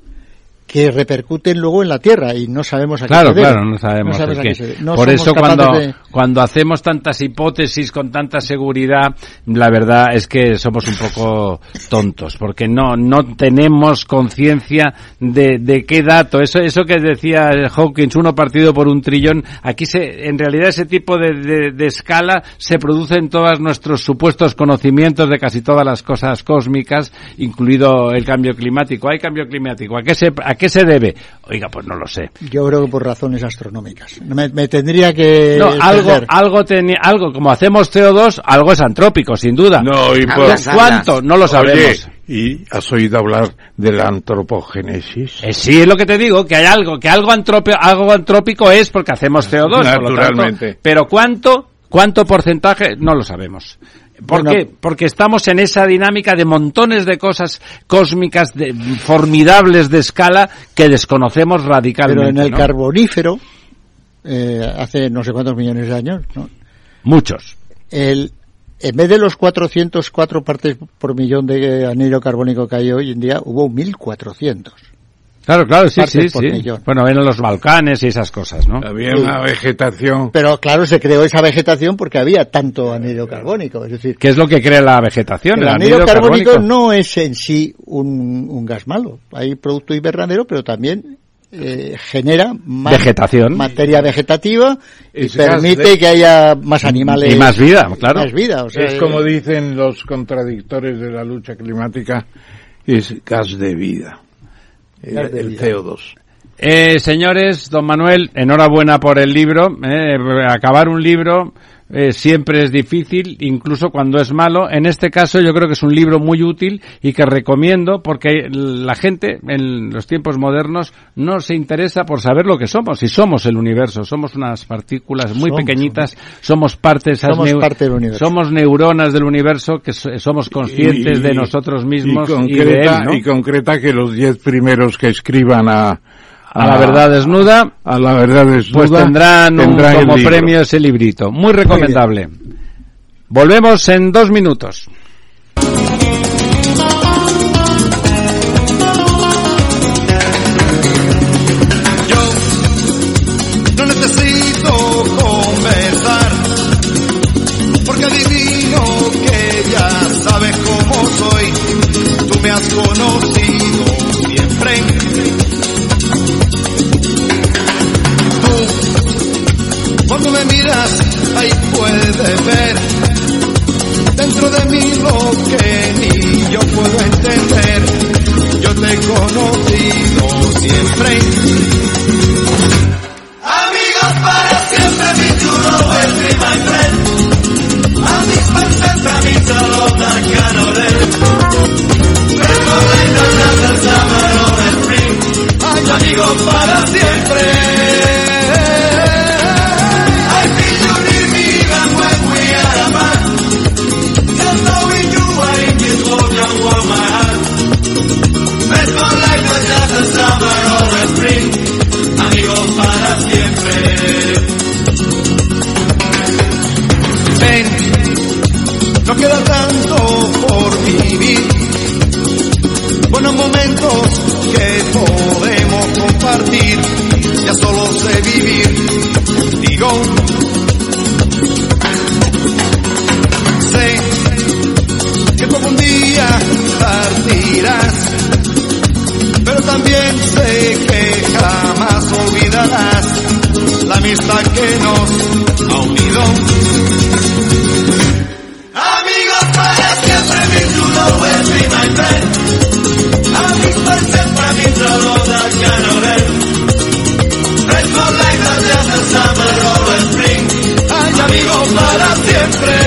que repercuten luego en la Tierra y no sabemos a qué Claro, se claro, no sabemos qué. qué se debe. No Por eso cuando, de- cuando hacemos tantas hipótesis con tanta seguridad, la verdad es que somos un poco tontos, porque no, no tenemos conciencia de, de qué dato. Eso, eso que decía Hawkins, uno partido por un trillón, aquí se, en realidad ese tipo de, de- de escala se produce en todos nuestros supuestos conocimientos de casi todas las cosas cósmicas, incluido el cambio climático. Hay cambio climático. ¿A qué se, a qué se debe? Oiga, pues no lo sé. Yo creo que por razones astronómicas. Me, me tendría que No, algo, algo tenía, algo, como hacemos CO2, algo es antrópico, sin duda. No, y por- ¿Cu- ¿Cuánto? No lo sabemos. Oye, ¿y has oído hablar de la antropogénesis? Eh, sí, es lo que te digo, que hay algo, que algo, antropi- algo antrópico es porque hacemos CO2, por lo tanto. Naturalmente. Pero ¿cuánto? ¿Cuánto porcentaje? No lo sabemos. ¿Por Bueno. qué? Porque estamos en esa dinámica de montones de cosas cósmicas de, formidables de escala que desconocemos radicalmente. Pero en el ¿no? carbonífero, eh, hace no sé cuántos millones de años, ¿no? Muchos. el, en vez de los 404 partes por millón de anhidro carbónico que hay hoy en día, hubo 1400. Claro, claro, sí, sí, por sí. millón. Bueno, en los Balcanes y esas cosas, ¿no? Había una vegetación. Pero claro, se creó esa vegetación porque había tanto anhidro carbónico. Es decir, ¿Qué es lo que crea la vegetación? el anhidro carbónico no es en sí un, un gas malo. Hay producto invernadero, pero también eh, genera más Vegetación. materia vegetativa y Es permite de- que haya más animales. Y más vida, claro. Más vida, o sea, es como dicen los contradictores de la lucha climática, es gas de vida. El, de el vida. CO2. Eh, señores, don Manuel, enhorabuena por el libro. eh, acabar un libro eh, siempre es difícil, incluso cuando es malo. En este caso yo creo que es un libro muy útil y que recomiendo porque la gente en los tiempos modernos no se interesa por saber lo que somos. Y somos el universo, somos unas partículas muy Somos, pequeñitas, somos parte de esas Somos parte del universo. somos neuronas del universo que so- somos conscientes Y- de nosotros mismos y y, concreta, de él, ¿no? y concreta que los diez primeros que escriban a, A la verdad desnuda, a la verdad desnuda pues tendrán, como premio ese librito. Muy recomendable. Volvemos en dos minutos. Puedes ver dentro de mí lo que ni yo puedo entender. Yo te he conocido siempre. Amigos para siempre, mi chulo be my friend. A mis fans a mi Pero later than the summer the spring Ay, amigos para siempre que podemos compartir. Ya solo sé vivir contigo. Sé que tú algún día partirás. Pero también sé que jamás olvidarás la amistad que nos para siempre.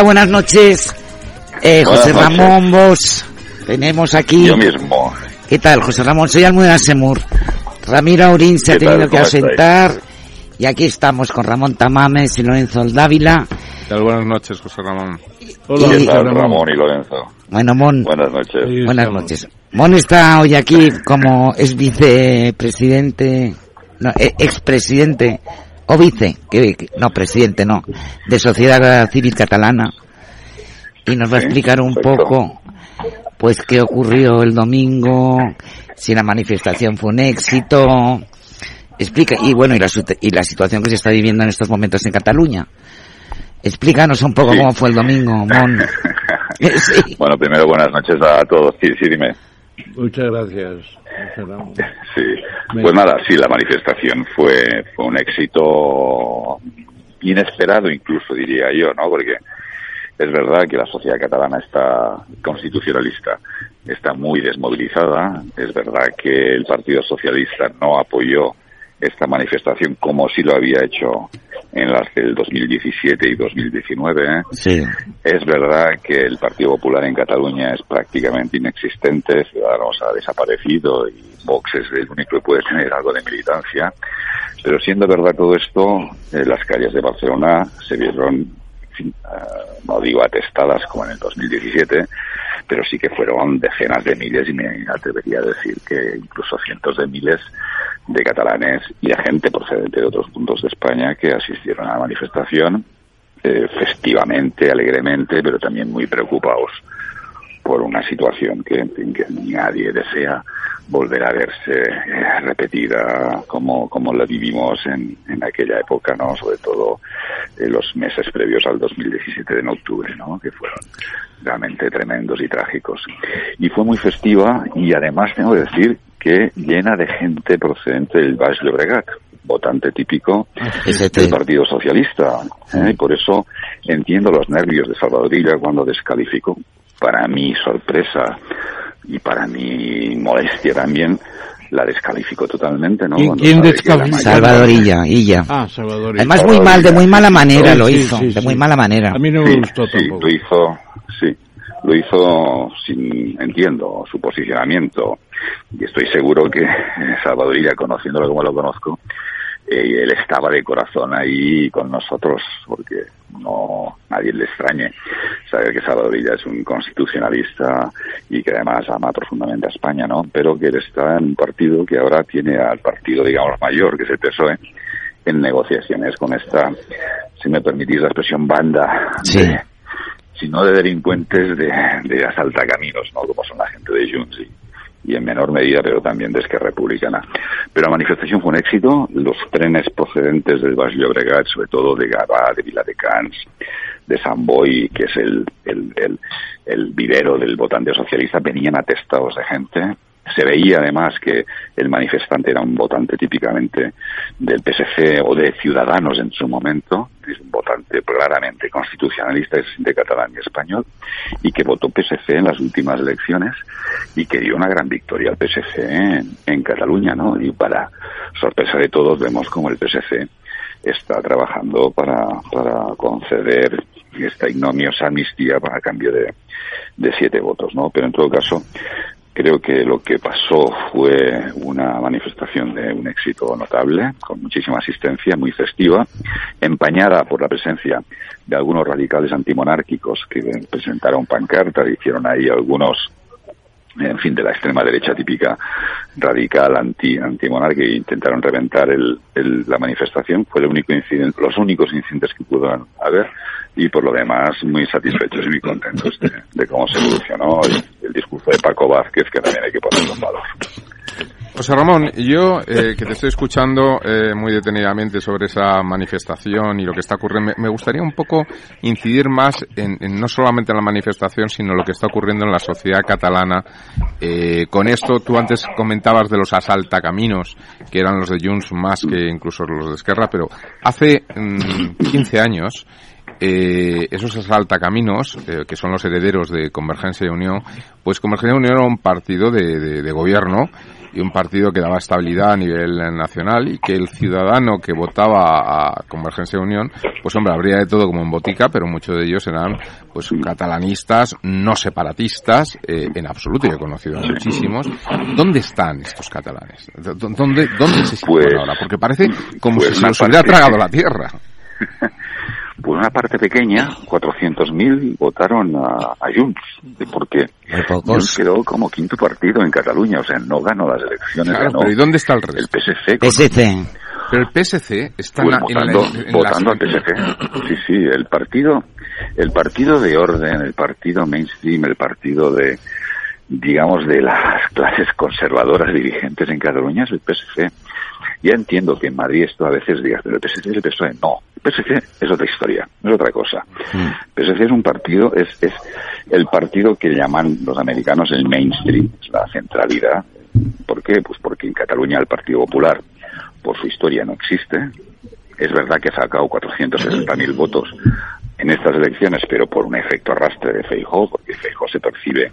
Hola, buenas noches. Eh, Buenas José noches. Ramón Vos. Tenemos aquí. Yo mismo. ¿Qué tal, José Ramón? Soy Almudena Semur. Ramiro Aurín se ha ¿Qué tal? tenido que ausentar. Y aquí estamos con Ramón Tamames y Lorenzo Dávila. ¿Qué tal? Buenas noches, José Ramón. ¿Qué tal, Ramón y Lorenzo? Bueno, Mon. Buenas noches. Buenas noches. Mon está hoy aquí como es vicepresidente, no, eh, expresidente o vice, que, que- no, presidente, no, de Sociedad Civil Catalana. Y nos va a explicar un poco, pues, qué ocurrió el domingo, si la manifestación fue un éxito. Explica, y bueno, y la, y la situación que se está viviendo en estos momentos en Cataluña. Explícanos un poco Sí. cómo fue el domingo, Mon. Sí. Bueno, primero buenas noches a todos. Sí, sí, dime. Muchas gracias. Sí. Pues nada, sí, la manifestación fue, fue un éxito inesperado incluso, diría yo, ¿no? Porque es verdad que la sociedad catalana está constitucionalista, está muy desmovilizada. Es verdad que el Partido Socialista no apoyó esta manifestación como sí lo había hecho en las del 2017 y 2019. ¿eh? Sí. Es verdad que el Partido Popular en Cataluña es prácticamente inexistente, Ciudadanos ha desaparecido y Vox es el único que puede tener algo de militancia. Pero siendo verdad todo esto, eh, las calles de Barcelona se vieron, en fin, eh, no digo atestadas como en el 2017, pero sí que fueron decenas de miles y me atrevería a decir que incluso cientos de miles de catalanes y de gente procedente de otros puntos de España que asistieron a la manifestación eh, festivamente, alegremente, pero también muy preocupados por una situación que, en que nadie desea volver a verse eh, repetida como, como la vivimos en, en aquella época, ¿no? Sobre todo en los meses previos al 2017 de octubre, ¿no? Que fueron realmente tremendos y trágicos. Y fue muy festiva y además tengo que decir que llena de gente procedente del Baix Llobregat, votante típico del Partido Socialista. ¿eh? Y por eso entiendo los nervios de Salvadorilla cuando descalificó, para mi sorpresa y para mi molestia también, la descalificó totalmente, ¿no? ¿Quién- quién descalificó? Salvadorilla, Illa. Ah, Salvador. Además muy mal, de muy mala manera Sí, lo hizo, sí, de muy mala manera. A mí no me Sí, gustó sí, tampoco. lo hizo, sí, lo hizo sin, entiendo, su posicionamiento. Y estoy seguro que Salvadorilla, conociéndolo como lo conozco, él estaba de corazón ahí con nosotros, porque no nadie le extrañe saber que Salvadorilla es un constitucionalista y que además ama profundamente a España, ¿no? Pero que él está en un partido que ahora tiene al partido, digamos, mayor, que es el PSOE, en negociaciones con esta, si me permitís la expresión, banda Sí. de, si no de delincuentes, de, de asaltacaminos, ¿no? Como son la gente de Junts y, y en menor medida, pero también de Esquerra Republicana. Pero la manifestación fue un éxito. Los trenes procedentes del Baix Llobregat, sobre todo de Gavà, de Viladecans, de San Boi, que es el, el, el, el vivero del votante socialista, venían atestados de gente se veía además que el manifestante era un votante típicamente del PSC o de Ciudadanos en su momento, es un votante claramente constitucionalista, es de catalán y español, y que votó PSC en las últimas elecciones y que dio una gran victoria al PSC en, en Cataluña, ¿no? Y para sorpresa de todos vemos como el PSC está trabajando para, para conceder esta ignomiosa amnistía para cambio de, de siete votos, ¿no? Pero en todo caso, Creo que lo que pasó fue una manifestación de un éxito notable, con muchísima asistencia, muy festiva, empañada por la presencia de algunos radicales antimonárquicos que presentaron pancartas, hicieron ahí algunos en fin, de la extrema derecha típica radical anti antimonárquica e intentaron reventar el, la manifestación fue el único incidente, los únicos incidentes que pudo haber y por lo demás muy satisfechos y muy contentos de, cómo se evolucionó el, el, discurso de Paco Vázquez que también hay que ponerlo en valor. José Ramón, yo eh, que te estoy escuchando eh, muy detenidamente sobre esa manifestación y lo que está ocurriendo, me, gustaría un poco incidir más en, no solamente en la manifestación, sino lo que está ocurriendo en la sociedad catalana. Eh, con esto, tú antes comentabas de los asaltacaminos, que eran los de Junts más que incluso los de Esquerra, pero hace 15 mm, años eh, esos asaltacaminos, eh, que son los herederos de Convergencia y Unión, pues Convergencia y Unión era un partido de, de, gobierno y un partido que daba estabilidad a nivel nacional y que el ciudadano que votaba a Convergencia y Unión, pues hombre, habría de todo como en botica, pero muchos de ellos eran pues catalanistas, no separatistas, eh, en absoluto, yo he conocido a muchísimos. ¿Dónde están estos catalanes? ¿Dónde, dónde se sitúan pues, ahora? Porque parece como pues si se los hubiera tragado la tierra. Pues una parte pequeña, 400.000, votaron a, a Junts, porque Junts quedó como quinto partido en Cataluña, o sea, no ganó las elecciones. Claro, ganó pero ¿y dónde está el resto? El PSC. PSC. Pero el PSC está pues en, votando, en, en votando al PSC. Sí, sí, el partido, el partido de orden, el partido mainstream, el partido de, digamos, de las clases conservadoras dirigentes en Cataluña es el PSC. Ya entiendo que en Madrid esto a veces digas, pero el PSC es el PSOE. No, PSC es otra historia, es otra cosa. El Mm. PSC es un partido, es, es el partido que llaman los americanos el mainstream, es la centralidad. ¿Por qué? Pues porque en Cataluña el Partido Popular, por su historia, no existe. Es verdad que ha sacado 460.000 votos en estas elecciones, pero por un efecto arrastre de Feijó, porque Feijó se percibe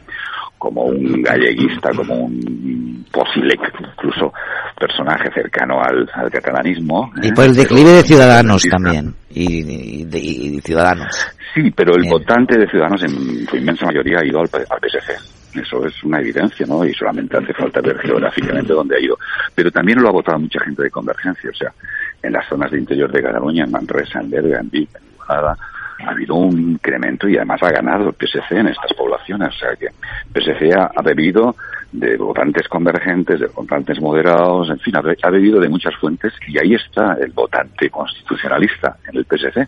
como un galleguista, como un posible incluso personaje cercano al, al catalanismo. Y ¿eh? por el declive de Ciudadanos también. Y, y de, y Ciudadanos. Sí, pero el Bien. votante de Ciudadanos en su inmensa mayoría ha ido al, al PSC. Eso es una evidencia, ¿no? Y solamente hace falta ver geográficamente dónde ha ido. Pero también lo ha votado mucha gente de Convergencia. O sea, en las zonas de interior de Cataluña, en Manresa, en Berga, en Vic, en Igualada, ha habido un incremento y además ha ganado el PSC en estas poblaciones. O sea que PSC ha, bebido de votantes convergentes, de votantes moderados, en fin, ha bebido de muchas fuentes y ahí está el votante constitucionalista en el PSC.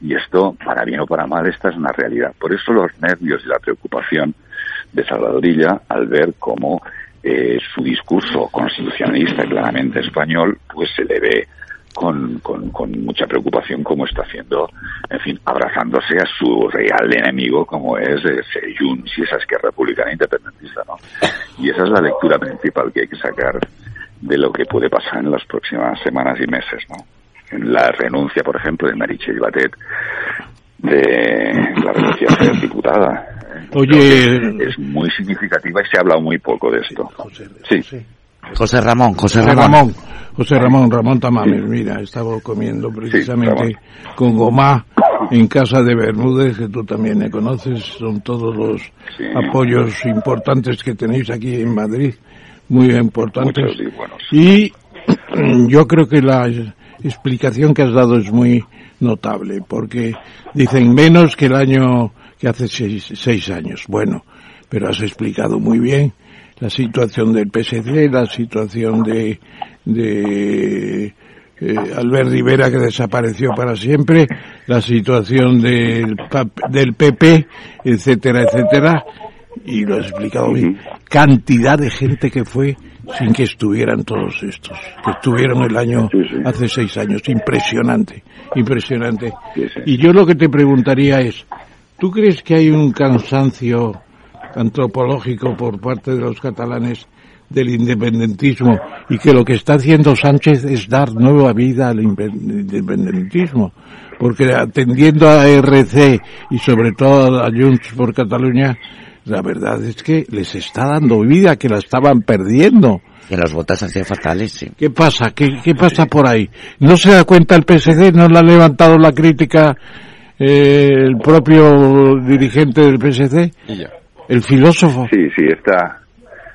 Y esto, para bien o para mal, esta es una realidad. Por eso los nervios y la preocupación de Salvadorilla al ver cómo eh, su discurso constitucionalista claramente español, pues se le ve con, con, con mucha preocupación como está haciendo, en fin, abrazándose a su real enemigo como es eh, ese Junts y esa izquierda republicana independentista, ¿no? Y esa es la lectura principal que hay que sacar de lo que puede pasar en las próximas semanas y meses, ¿no? En la renuncia, por ejemplo, de Meritxell Batet, de la renuncia a ser diputada. Oye, que es muy significativa y se ha hablado muy poco de esto. Sí. José Ramón, José José Ramón. José Ramón, Ramón Tamames, mira, estaba comiendo precisamente con Gomá en casa de Bermúdez, que tú también le conoces, son todos los apoyos importantes que tenéis aquí en Madrid, muy importantes. Y yo creo que la explicación que has dado es muy notable, porque dicen menos que el año que hace seis, seis años. Bueno, pero has explicado muy bien la situación del PSC, la situación de, de eh, Albert Rivera que desapareció para siempre, la situación del, del PP, etcétera, etcétera, y lo has explicado bien. cantidad de gente que fue sin que estuvieran todos estos, que estuvieron el año, hace seis años. Impresionante, impresionante. Y yo lo que te preguntaría es, ¿tú crees que hay un cansancio antropológico por parte de los catalanes del independentismo y que lo que está haciendo Sánchez es dar nueva vida al independentismo? Porque atendiendo a RC y sobre todo a Junts por Cataluña, la verdad es que les está dando vida, que la estaban perdiendo. Que las votas han sido fatales, sí. ¿Qué pasa? ¿Qué, ¿Qué pasa por ahí? ¿No se da cuenta el PSD? ¿No le ha levantado la crítica eh, el propio dirigente del PSD? ¿El filósofo? Sí, sí, está.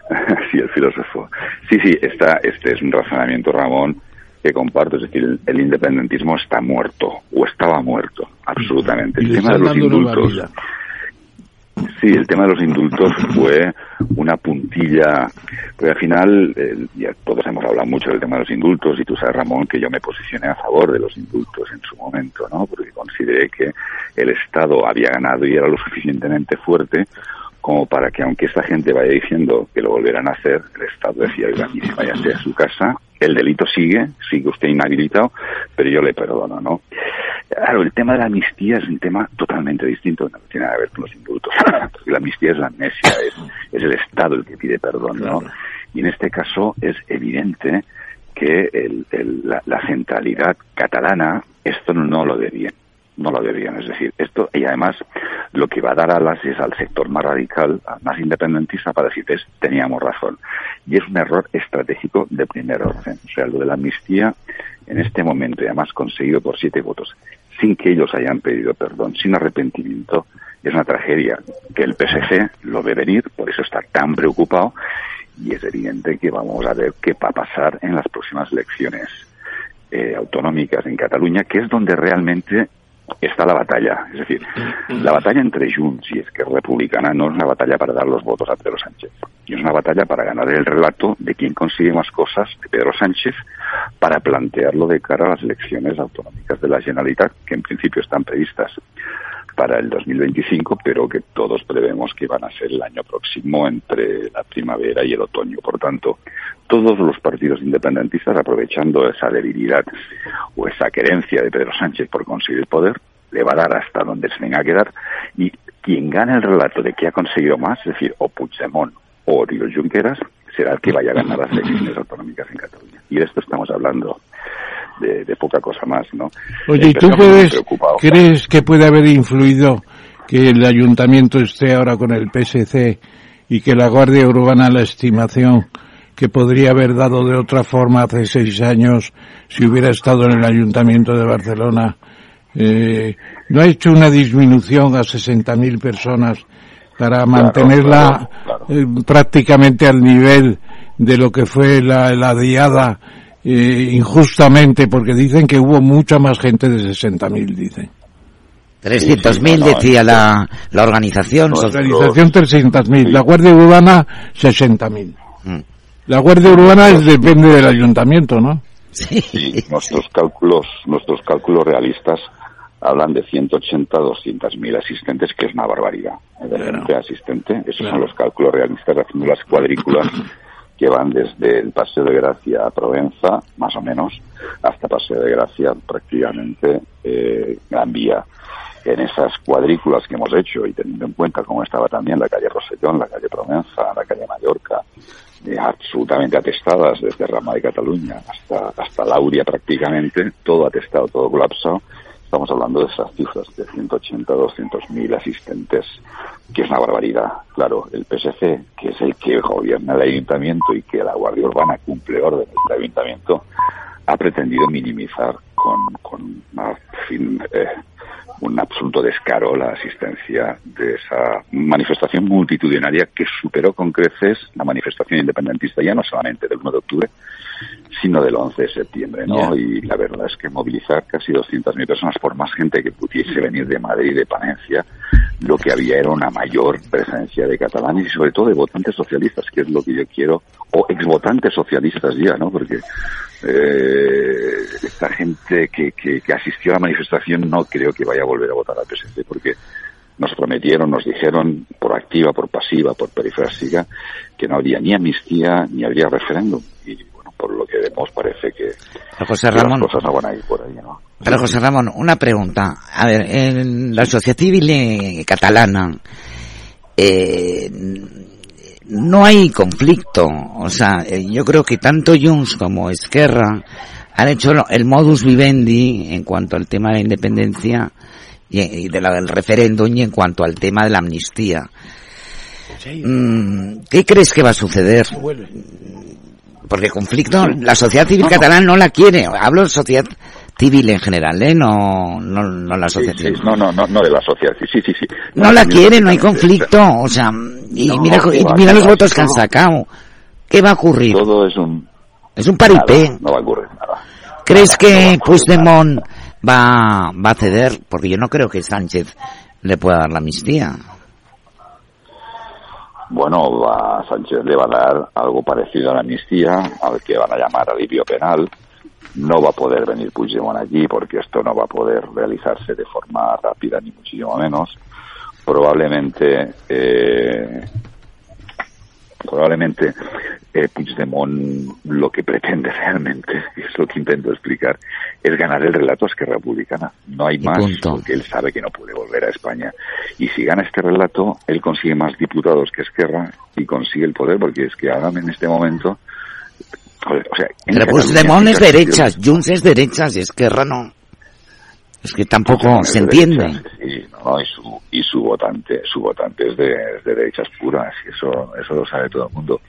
sí, el filósofo. Sí, sí, está, este es un razonamiento, Ramón, que comparto. Es decir, el, el independentismo está muerto, o estaba muerto, absolutamente. El tema de los indultos. Sí, el tema de los indultos fue una puntilla, porque al final, eh, ya todos hemos hablado mucho del tema de los indultos y tú sabes, Ramón, que yo me posicioné a favor de los indultos en su momento, ¿no? Porque consideré que el Estado había ganado y era lo suficientemente fuerte como para que aunque esta gente vaya diciendo que lo volverán a hacer, el Estado decía, oiga, mire, váyase a su casa, el delito sigue, sigue usted inhabilitado, pero yo le perdono, ¿no? Claro, el tema de la amnistía es un tema totalmente distinto, no tiene nada que ver con los indultos, porque la amnistía es la amnesia, es, es el Estado el que pide perdón, ¿no? Y en este caso es evidente que el- el- la, la centralidad catalana esto no lo debía no lo debían. Es decir, esto, y además, lo que va a dar alas es al sector más radical, al más independentista, para decir, "Ves, teníamos razón. Y es un error estratégico de primer orden. O sea, lo de la amnistía, en este momento, y además conseguido por siete votos, sin que ellos hayan pedido perdón, sin arrepentimiento, es una tragedia que el PSG lo ve venir, por eso está tan preocupado, y es evidente que vamos a ver qué va a pasar en las próximas elecciones eh, autonómicas en Cataluña, que es donde realmente está la batalla. Es decir, la batalla entre Junts y Esquerra Republicana no es una batalla para dar los votos a Pedro Sánchez. Es una batalla para ganar el relato de quién consigue más cosas de Pedro Sánchez para plantearlo de cara a las elecciones autonómicas de la Generalitat, que en principio están previstas para el 2025, pero que todos prevemos que van a ser el año próximo entre la primavera y el otoño. Por tanto, todos los partidos independentistas, aprovechando esa debilidad o esa querencia de Pedro Sánchez por conseguir poder, le va a dar hasta donde se tenga que dar y quien gane el relato de que ha conseguido más, es decir, o Puigdemont o Oriol Junqueras, será el que vaya a ganar las elecciones autonómicas en Cataluña. Y de esto estamos hablando de, de poca cosa más, ¿no? Oye, ¿y tú Empezamos muy puedes, crees que puede haber influido que el ayuntamiento esté ahora con el PSC y que la Guardia Urbana, la estimación que podría haber dado de otra forma hace seis años si hubiera estado en el ayuntamiento de Barcelona, eh, no ha hecho una disminución a 60.000 personas para mantenerla eh, prácticamente al nivel de lo que fue la, la diada eh, injustamente, porque dicen que hubo mucha más gente de 60.000, dicen. 300.000 no, decía la, la organización. La organización 300.000, la Guardia Urbana 60.000. Mm. La Guardia Urbana es- depende del ayuntamiento, ¿no? Sí, nuestros cálculos, nuestros cálculos realistas hablan de 180 a 200 mil asistentes, que es una barbaridad. De gente asistente, esos son los cálculos realistas haciendo las cuadrículas que van desde el Paseo de Gracia a Provenza, más o menos, hasta Paseo de Gracia, prácticamente eh, Gran Vía. En esas cuadrículas que hemos hecho y teniendo en cuenta cómo estaba también la calle Rosellón, la calle Provenza, la calle Mallorca, eh, absolutamente atestadas desde Rama de Cataluña hasta, hasta Lauria prácticamente, todo atestado, todo colapsado. Estamos hablando de esas cifras de 180, 200 mil asistentes, que es una barbaridad. Claro, el PSC, que es el que gobierna el ayuntamiento y que la Guardia Urbana cumple órdenes del ayuntamiento, ha pretendido minimizar con, con eh, un absoluto descaro la asistencia de esa manifestación multitudinaria que superó con creces la manifestación independentista ya no solamente del 1 de octubre, sino del 11 de septiembre, ¿no? Y la verdad es que movilizar casi 200.000 personas por más gente que pudiese venir de Madrid de Palencia, lo que había era una mayor presencia de catalanes y sobre todo de votantes socialistas, que es lo que yo quiero, o exvotantes socialistas ya, ¿no? Porque eh, esta gente que, que, que asistió a la manifestación no creo que vaya a volver a votar al PSC, porque nos prometieron, nos dijeron, por activa, por pasiva, por perifrásica, que no habría ni amnistía ni habría referéndum. Por lo que vemos parece que, José que las Ramón, cosas no van a ir por ahí, ¿no? pero José Ramón, una pregunta. A ver, en la sociedad civil eh, catalana eh, no hay conflicto. O sea, eh, yo creo que tanto Junts como Esquerra han hecho el modus vivendi en cuanto al tema de la independencia y, y de la del referéndum y en cuanto al tema de la amnistía. Mm, ¿Qué crees que va a suceder? Porque conflicto, la sociedad civil catalana no la quiere. Hablo de sociedad civil en general, ¿eh? No, no, no la sociedad Sí, civil. no, no, no, no de la sociedad. Sí, sí, sí. sí. No la quiere, no hay conflicto. O sea, y No, mira, y va, mira los va, votos que han sacado. ¿Qué va a ocurrir? Todo es un... Es un paripé. Nada, no va a ocurrir nada. ¿Crees que Puigdemont va, va a ceder? Porque yo no creo que Sánchez le pueda dar la amnistía. Bueno, va, Sánchez le va a dar algo parecido a la amnistía, al que van a llamar alivio penal. No va a poder venir Puigdemont allí porque esto no va a poder realizarse de forma rápida ni muchísimo menos. Probablemente, eh, probablemente eh, Puigdemont lo que pretende realmente, y es lo que intento explicar, es ganar el relato a Esquerra Republicana. No hay más, punto. porque él sabe que no puede volver a España. Y si gana este relato, él consigue más diputados que Esquerra y consigue el poder, porque es que ahora en este momento... O sea, en Pero Cataluña, Puigdemont es derechas, Junts es derechas y Esquerra no. Es que tampoco se entiende. Sí, no, y su, y su votante, su votante es de, es de derechas puras, y eso, eso lo sabe todo el mundo.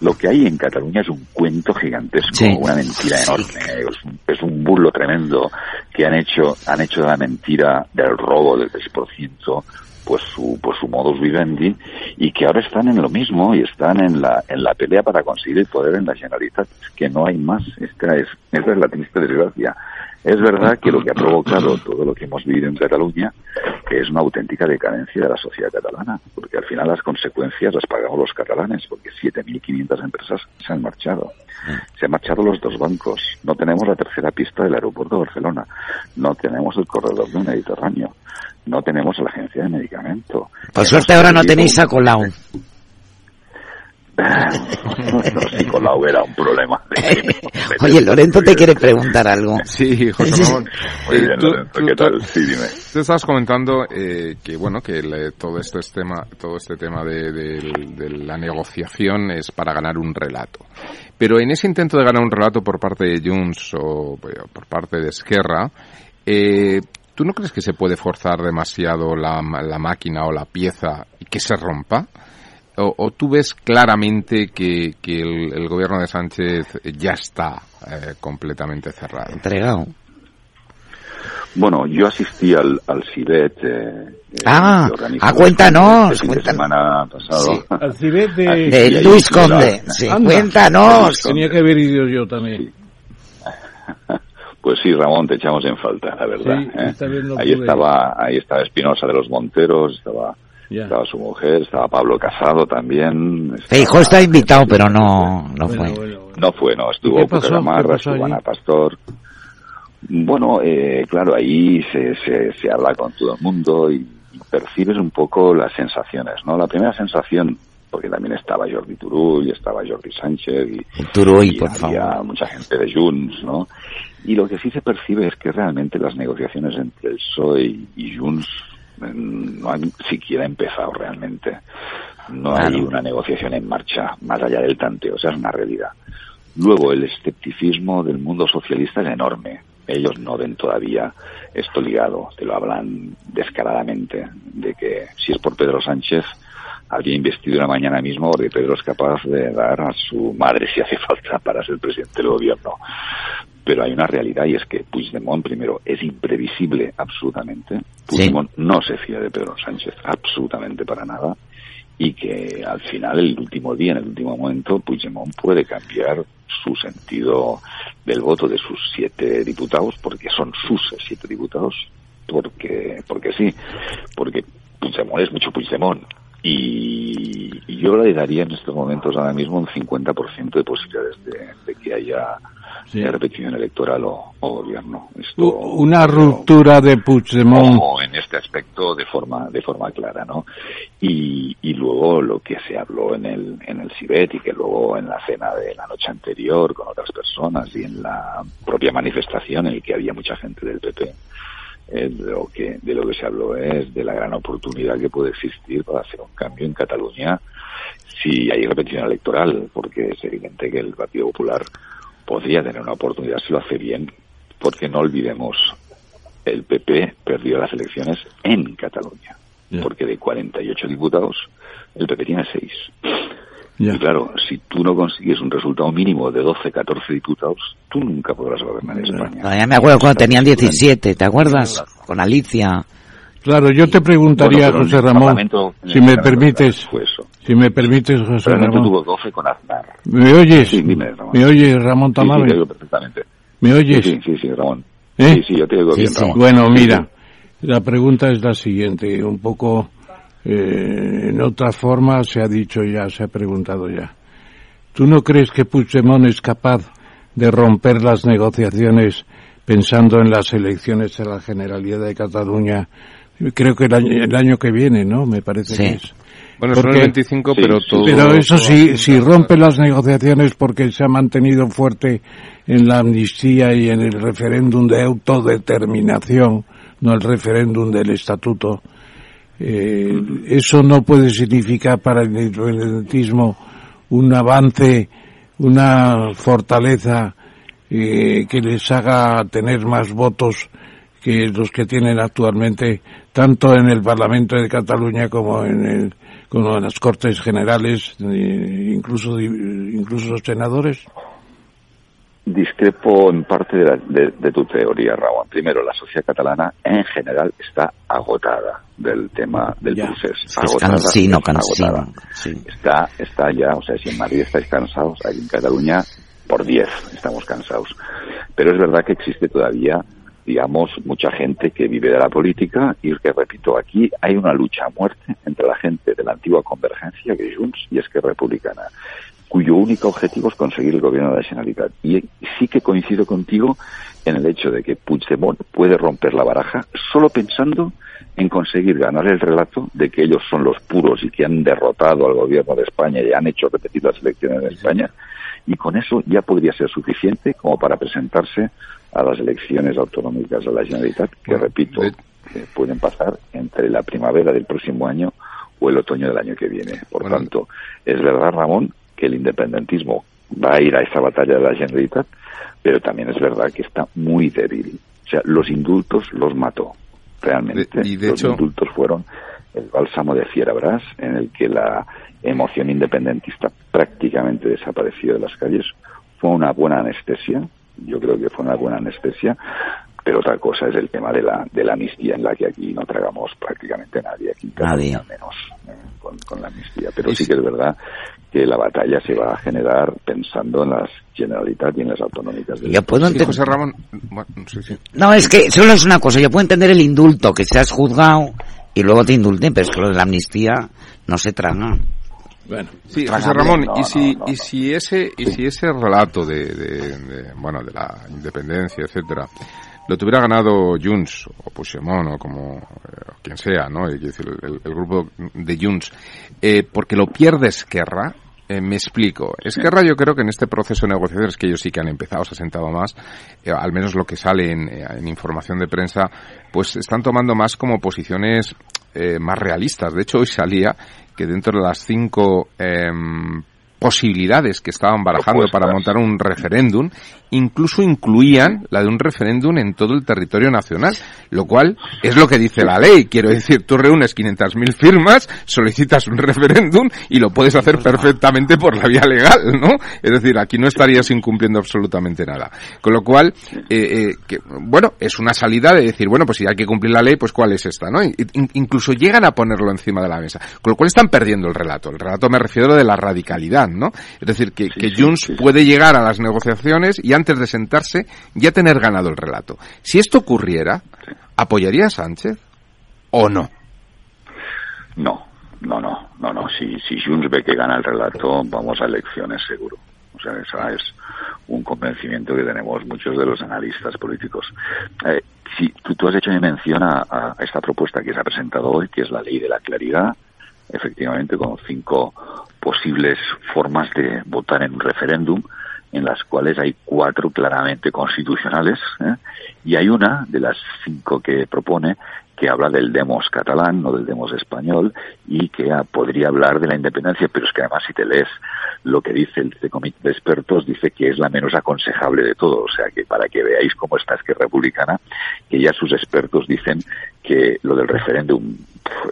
Lo que hay en Cataluña es un cuento gigantesco, Sí. una mentira enorme, es un, es un bulo tremendo que han hecho, han hecho de la mentira del robo del 3%, pues su, pues su modus vivendi, y que ahora están en lo mismo y están en la, en la pelea para conseguir el poder en la Generalitat, Es que no hay más, esta es, esta es la triste desgracia. Es verdad que lo que ha provocado todo lo que hemos vivido en Cataluña es una auténtica decadencia de la sociedad catalana, porque al final las consecuencias las pagamos los catalanes, porque 7.500 empresas se han marchado. Se han marchado los dos bancos. No tenemos la tercera pista del aeropuerto de Barcelona. No tenemos el corredor del Mediterráneo. No tenemos la agencia de medicamento. Por suerte ahora no tenéis a Colau. no, si Colau era un problema. Oye, Lorenzo te quiere preguntar algo. Sí, José Ramón. Muy Eh, bien, tú- Lorenzo, ¿qué tú- tal? Sí, dime. Tú estabas comentando eh, que bueno que el- todo esto es tema, todo este tema de, de- de la negociación es para ganar un relato. Pero en ese intento de ganar un relato por parte de Junts o eh, por parte de Esquerra, eh, ¿tú no crees que se puede forzar demasiado la, ma- la máquina o la pieza y que se rompa? O, o tú ves claramente que, que el, el gobierno de Sánchez ya está eh, completamente cerrado? Entregado. Bueno, yo asistí al, al CIBET. Eh, Ah, organizó ah, cuéntanos, el fin de cuéntanos. semana pasado. Sí. Al Cibet de, De Luis. Conde. Sí, Anda. cuéntanos. Tenía que haber ido yo también. Pues sí, Ramón, te echamos en falta, la verdad. Sí, ¿eh? esta vez no ahí pude. estaba, ahí estaba Espinosa de los Monteros, estaba, Estaba su mujer, estaba Pablo Casado también. Feijóo está invitado, pero no, no fue. No fue, no, ¿Y estuvo qué pasó? Puca Gamarra, ¿Qué pasó estuvo? Ana Pastor. Bueno, eh, claro, ahí se, se, se habla con todo el mundo y, y percibes un poco las sensaciones, ¿no? La primera sensación, porque también estaba Jordi Turull, estaba Jordi Sánchez y, Turull, y por había favor. mucha gente de Junts, ¿no? Y lo que sí se percibe es que realmente las negociaciones entre el PSOE y- Junts no han siquiera empezado realmente. No hay una negociación en marcha más allá del tanteo, o sea, es una realidad. Luego, el escepticismo del mundo socialista es enorme. Ellos no ven todavía esto ligado, te lo hablan descaradamente, de que si es por Pedro Sánchez, habría investido una mañana mismo porque Pedro es capaz de dar a su madre si hace falta para ser presidente del gobierno. Pero hay una realidad y es que Puigdemont, primero, es imprevisible absolutamente. Puigdemont no se fía de Pedro Sánchez absolutamente para nada y que al final, el último día, en el último momento, Puigdemont puede cambiar su sentido del voto de sus siete diputados, porque son sus siete diputados, porque, porque sí, porque Puigdemont es mucho Puigdemont. Y, y yo le daría en estos momentos ahora mismo un 50% de posibilidades de, de que haya Sí. repetición electoral o, o gobierno. Esto, Una ruptura de Puigdemont Ojo, en este aspecto de forma de forma clara, ¿no? Y, y luego lo que se habló en el en el Cibet y que luego en la cena de la noche anterior con otras personas y en la propia manifestación en el que había mucha gente del PP eh, de lo que de lo que se habló es de la gran oportunidad que puede existir para hacer un cambio en Cataluña si hay repetición electoral, porque es evidente que el Partido Popular podría tener una oportunidad si lo hace bien, porque no olvidemos, el PP perdió las elecciones en Cataluña, porque de 48 diputados, el PP tiene 6. Y claro, si tú no consigues un resultado mínimo de 12, 14 diputados, tú nunca podrás gobernar en España. No, ya me acuerdo cuando tenían 17, ¿te acuerdas? Con Alicia. Claro, yo te preguntaría, Bueno, José Ramón, si me permites, si me permites, José Ramón. tuvo 12 con Aznar. ¿Me oyes? Sí, dime, Ramón. ¿Me oyes, Ramón Sí, perfectamente. ¿Me oyes? Sí, sí, sí, Ramón. ¿Eh? Sí, sí, yo te oigo bien, Ramón. Bueno, mira, la pregunta es la siguiente, un poco eh, en otra forma se ha dicho ya, se ha preguntado ya. ¿Tú no crees que Puigdemont es capaz de romper las negociaciones pensando en las elecciones de la Generalidad de Cataluña? Creo que el año, el año que viene, ¿no? Me parece Sí. que es. Bueno, son el 25, pero todo- Pero eso sí, si rompe las negociaciones porque se ha mantenido fuerte en la amnistía y en el referéndum de autodeterminación, no el referéndum del estatuto, eh, eso no puede significar para el independentismo un avance, una fortaleza eh, que les haga tener más votos que los que tienen actualmente, tanto en el Parlamento de Cataluña como en, el, como en las Cortes Generales, eh, incluso, incluso los senadores. Discrepo en parte de, la- de- de tu teoría, Ramón. Primero, la sociedad catalana en general está agotada del tema del proceso. Es Agotada, cansino, está cansino. agotada. Está, está ya, o sea, si en Madrid estáis cansados, aquí en Cataluña por 10 estamos cansados. Pero es verdad que existe todavía, digamos, mucha gente que vive de la política y que, repito, aquí hay una lucha a muerte entre la gente de la antigua convergencia, que es Junts, y Esquerra Republicana cuyo único objetivo es conseguir el gobierno de la Generalitat. Y sí que coincido contigo en el hecho de que Puigdemont puede romper la baraja solo pensando en conseguir ganar el relato de que ellos son los puros y que han derrotado al gobierno de España y han hecho repetir las elecciones en España. Y con eso ya podría ser suficiente como para presentarse a las elecciones autonómicas de la Generalitat, que repito, eh, pueden pasar entre la primavera del próximo año o el otoño del año que viene. Por tanto, es verdad, Ramón, que el independentismo va a ir a esa batalla de la Generalitat, pero también es verdad que está muy débil. O sea, los indultos los mató, realmente. y de los hecho- indultos fueron el bálsamo de Fierabras, en el que la emoción independentista prácticamente desapareció de las calles. Fue una buena anestesia, yo creo que fue una buena anestesia, pero otra cosa es el tema de la, de la amnistía, en la que aquí no tragamos prácticamente nadie, aquí Cataluña al menos, eh, con, con la amnistía. Pero sí que es verdad que la batalla se va a generar pensando en las Generalitat y en las autonómicas. del Yo puedo enten- José Ramón, bueno, sí, sí. No, es que solo es una cosa. Yo puedo entender el indulto, que seas juzgado y luego te indulten, pero es que lo de la amnistía no se traga. Bueno, Sí, José Ramón, no, y si no, y si ese y si ese relato de, de- de, bueno de la independencia, etcétera, lo tuviera ganado Junts o Puigdemont o como eh, quien sea, ¿no? Es decir, el, el grupo de Junts, eh, porque lo pierde Esquerra. eh, me explico. Esquerra yo creo que en este proceso de negociaciones que ellos sí que han empezado, se ha sentado más, eh, al menos lo que sale en, en información de prensa, pues están tomando más como posiciones eh, más realistas. De hecho, hoy salía que dentro de las cinco em, posibilidades que estaban barajando para montar un referéndum, incluso incluían la de un referéndum en todo el territorio nacional, lo cual es lo que dice la ley. Quiero decir, tú reúnes 500.000 firmas, solicitas un referéndum y lo puedes hacer perfectamente por la vía legal, ¿no? Es decir, aquí no estarías incumpliendo absolutamente nada. Con lo cual, eh, eh, que, bueno, es una salida de decir, bueno, pues si hay que cumplir la ley, pues cuál es esta, ¿no? In- incluso llegan a ponerlo encima de la mesa. Con lo cual están perdiendo el relato. El relato me refiero de la radicalidad, ¿no? Es decir, que, que Junts puede llegar a las negociaciones y antes de sentarse ya tener ganado el relato. Si esto ocurriera, ¿apoyaría a Sánchez o no? No, no, no, no, no. Si, si Junts ve que gana el relato, vamos a elecciones seguro. O sea, esa es un convencimiento que tenemos muchos de los analistas políticos. Eh, sí, tú, tú has hecho mención a, a esta propuesta que se ha presentado hoy, que es la ley de la claridad, efectivamente con cinco posibles formas de votar en un referéndum, en las cuales hay cuatro claramente constitucionales ¿eh? y hay una de las cinco que propone que habla del demos catalán, no del demos español, y que ah, podría hablar de la independencia, pero es que además si te lees lo que dice el comité de expertos, dice que es la menos aconsejable de todo, o sea que para que veáis cómo está es que republicana, que ya sus expertos dicen que lo del referéndum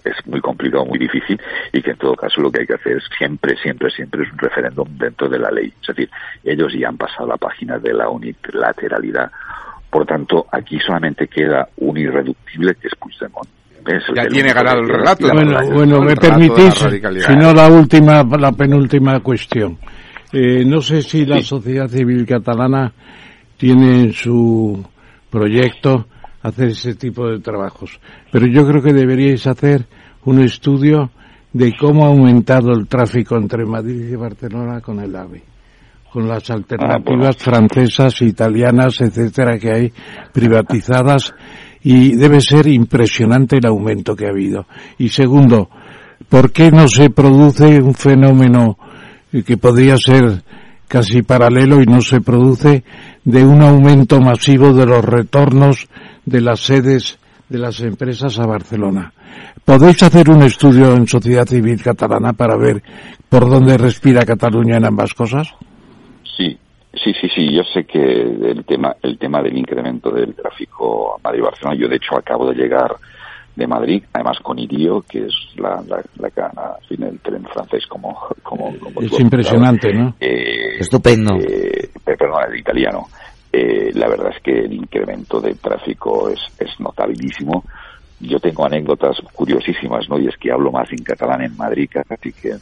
es muy complicado, muy difícil y que en todo caso lo que hay que hacer es siempre, siempre, siempre es un referéndum dentro de la ley. Es decir, ellos ya han pasado la página de la unilateralidad por tanto, aquí solamente queda un irreductible que es Puigdemont. Es ya tiene ganado el relato. Bueno, bueno me permitís, si no la última, la penúltima cuestión. Eh, no sé si la sociedad civil catalana tiene en su proyecto hacer ese tipo de trabajos, pero yo creo que deberíais hacer un estudio de cómo ha aumentado el tráfico entre Madrid y Barcelona con el AVE con las alternativas francesas, italianas, etcétera, que hay privatizadas. Y debe ser impresionante el aumento que ha habido. Y segundo, ¿por qué no se produce un fenómeno que podría ser casi paralelo y no se produce de un aumento masivo de los retornos de las sedes de las empresas a Barcelona? ¿Podéis hacer un estudio en sociedad civil catalana para ver por dónde respira Cataluña en ambas cosas? Sí, sí, sí, sí. Yo sé que el tema, el tema del incremento del tráfico a Madrid-Barcelona, yo de hecho acabo de llegar de Madrid, además con Irio, que es la, la, la, la fin, el tren francés como, como, como Es impresionante, ¿no? Eh, Estupendo. Eh, perdón, el italiano. Eh, la verdad es que el incremento del tráfico es, es notabilísimo. Yo tengo anécdotas curiosísimas, ¿no? Y es que hablo más en catalán en Madrid casi que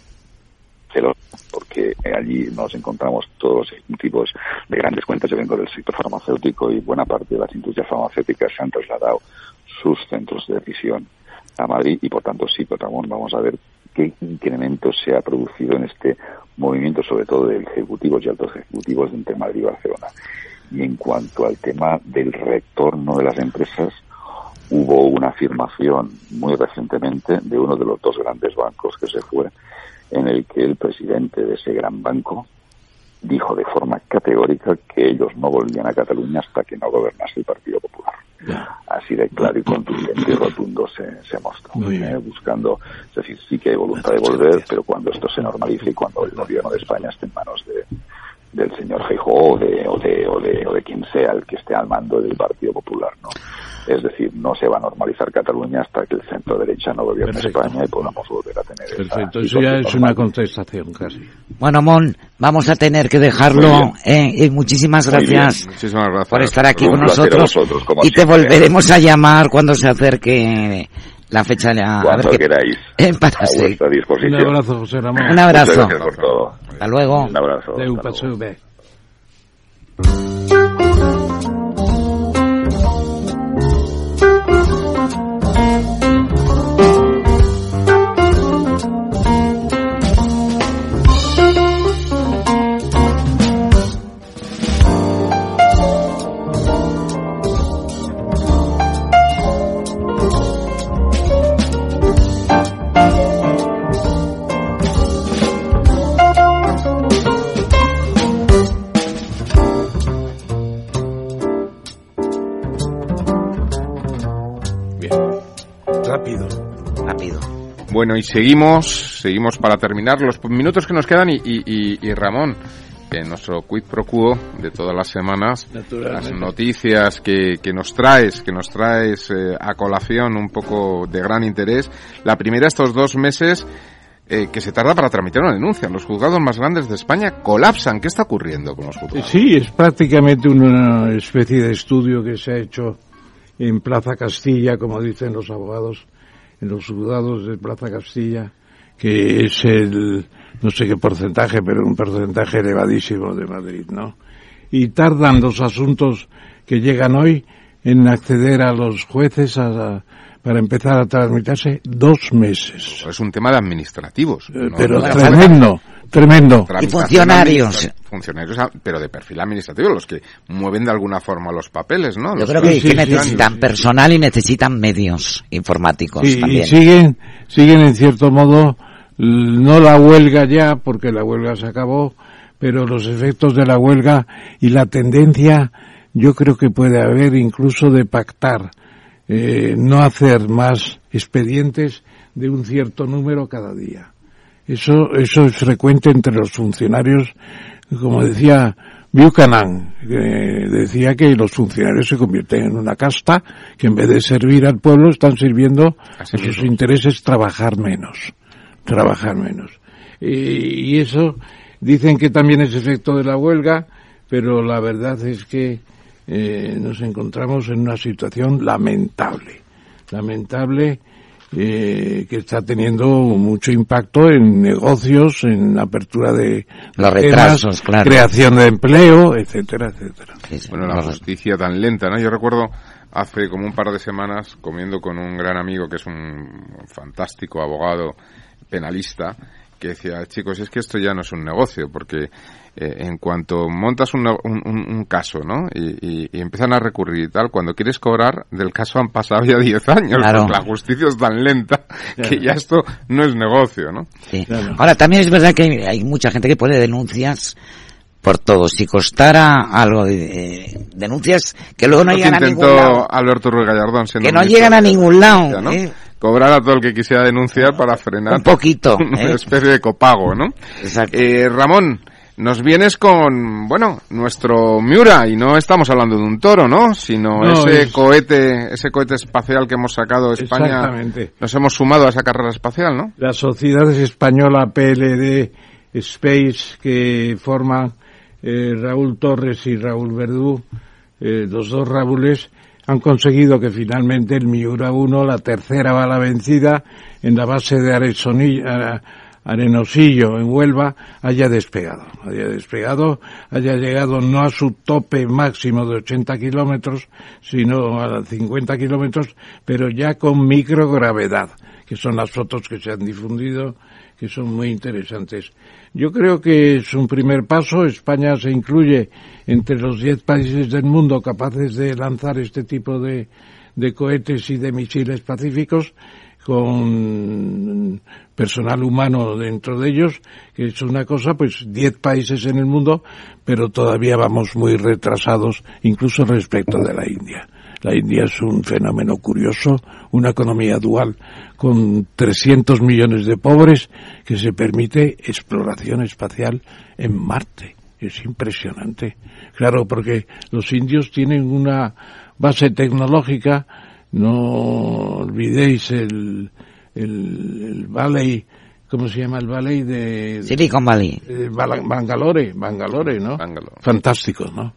porque allí nos encontramos todos tipos de grandes cuentas. Yo vengo del sector farmacéutico y buena parte de las industrias farmacéuticas se han trasladado sus centros de decisión a Madrid y por tanto sí, Ramón, vamos a ver qué incremento se ha producido en este movimiento, sobre todo de ejecutivos y altos ejecutivos entre Madrid y Barcelona. Y en cuanto al tema del retorno de las empresas, hubo una afirmación muy recientemente de uno de los dos grandes bancos que se fue, en el que el presidente de ese gran banco dijo de forma categórica que ellos no volvían a Cataluña hasta que no gobernase el Partido Popular. Así de claro y contundente y rotundo se, se mostró, ¿eh? buscando, es decir, sí que hay voluntad de volver, pero cuando esto se normalice y cuando el gobierno de España esté en manos de, del señor Feijóo o de, o de, o de, o de quien sea el que esté al mando del Partido Popular, ¿no? Es decir, no se va a normalizar Cataluña hasta que el centro derecha no gobierne Perfecto. España y podamos volver a tener Perfecto, eso ya es una contestación casi. Bueno, Mon, vamos a tener que dejarlo. Eh, y muchísimas gracias Muchísimas gracias. por estar aquí Un con nosotros. vosotros, y te volveremos a llamar cuando se acerque la fecha. A, a Cuando ver qué- queráis. Para a sí. vuestra disposición. Un abrazo, José Ramón. Un abrazo. Muchas gracias por todo. Hasta luego. Un abrazo. Deu, Hasta Bueno, y seguimos, seguimos para terminar los minutos que nos quedan y, y, y- y Ramón, que nuestro quid pro quo de todas las semanas, las noticias que, que nos traes, que nos traes eh, a colación un poco de gran interés. La primera, estos dos meses eh, que se tarda para tramitar una denuncia. Los juzgados más grandes de España colapsan. ¿Qué está ocurriendo con los juzgados? Sí, es prácticamente una especie de estudio que se ha hecho en Plaza Castilla, como dicen los abogados, en los juzgados de Plaza Castilla, que es el, no sé qué porcentaje, pero un porcentaje elevadísimo de Madrid, ¿no? Y tardan los asuntos que llegan hoy en acceder a los jueces a, para empezar a tramitarse dos meses. Es un tema de administrativos. Eh, pero tremendo, tremendo. Y funcionarios. Funcionarios, ah, pero de perfil administrativo, los que mueven de alguna forma los papeles, ¿no? Yo Los creo que, que necesitan personal y necesitan medios informáticos y, también. y siguen, siguen en cierto modo, no la huelga ya, porque la huelga se acabó, pero los efectos de la huelga y la tendencia, yo creo que puede haber incluso de pactar, eh, no hacer más expedientes de un cierto número cada día. Eso, eso es frecuente entre los funcionarios, como decía Buchanan, que decía que los funcionarios se convierten en una casta que en vez de servir al pueblo están sirviendo a sus intereses trabajar menos, trabajar menos. Y, y eso dicen que también es efecto de la huelga, pero la verdad es que eh, nos encontramos en una situación lamentable, lamentable eh, que está teniendo mucho impacto en negocios, en apertura de Los temas, retrasos, claro. creación de empleo, etcétera, etcétera. Bueno, la justicia tan lenta, ¿no? Yo recuerdo hace como un par de semanas comiendo con un gran amigo que es un fantástico abogado penalista que decía, chicos, es que esto ya no es un negocio, porque eh, en cuanto montas un, un- caso, ¿no? Y, y- y empiezan a recurrir y tal, cuando quieres cobrar, del caso han pasado ya 10 años, Claro. porque la justicia es tan lenta que ya esto no es negocio, ¿no? Sí. Ahora, también es verdad que hay, hay mucha gente que pone denuncias por todo. Si costara algo de eh, denuncias que luego no llegan a ningún lado. Alberto Ruiz Gallardón siendo Que no llegan a de ningún lado, ¿no? ¿eh? Cobrar a todo el que quisiera denunciar para frenar Un poquito, una ¿eh? especie de copago, ¿no? Eh, Ramón, nos vienes con, bueno, nuestro Miura y no estamos hablando de un toro, ¿no? Sino No, ese es- cohete, ese cohete espacial que hemos sacado de España. Exactamente. Nos hemos sumado a esa carrera espacial, ¿no? La sociedad española PLD Space que forman eh, Raúl Torres y Raúl Verdú, eh, los dos Raúles, han conseguido que finalmente el Miura 1, la tercera bala vencida, en la base de Aresoni- a- Arenosillo, en Huelva, haya despegado. Haya despegado, haya llegado no a su tope máximo de 80 kilómetros, sino a 50 kilómetros, pero ya con microgravedad, que son las fotos que se han difundido, que son muy interesantes. Yo creo que es un primer paso. España se incluye entre los 10 países del mundo capaces de lanzar este tipo de, de cohetes y de misiles pacíficos con personal humano dentro de ellos, que es una cosa, pues 10 países en el mundo, pero todavía vamos muy retrasados, incluso respecto de la India. La India es un fenómeno curioso, una economía dual con 300 millones de pobres que se permite exploración espacial en Marte. Es impresionante. Claro, porque los indios tienen una base tecnológica, no olvidéis el, el, el Valley, ¿cómo se llama el Valley de Silicon Valley. eh, Bangalore, Bangalore, ¿no? Fantástico, ¿no?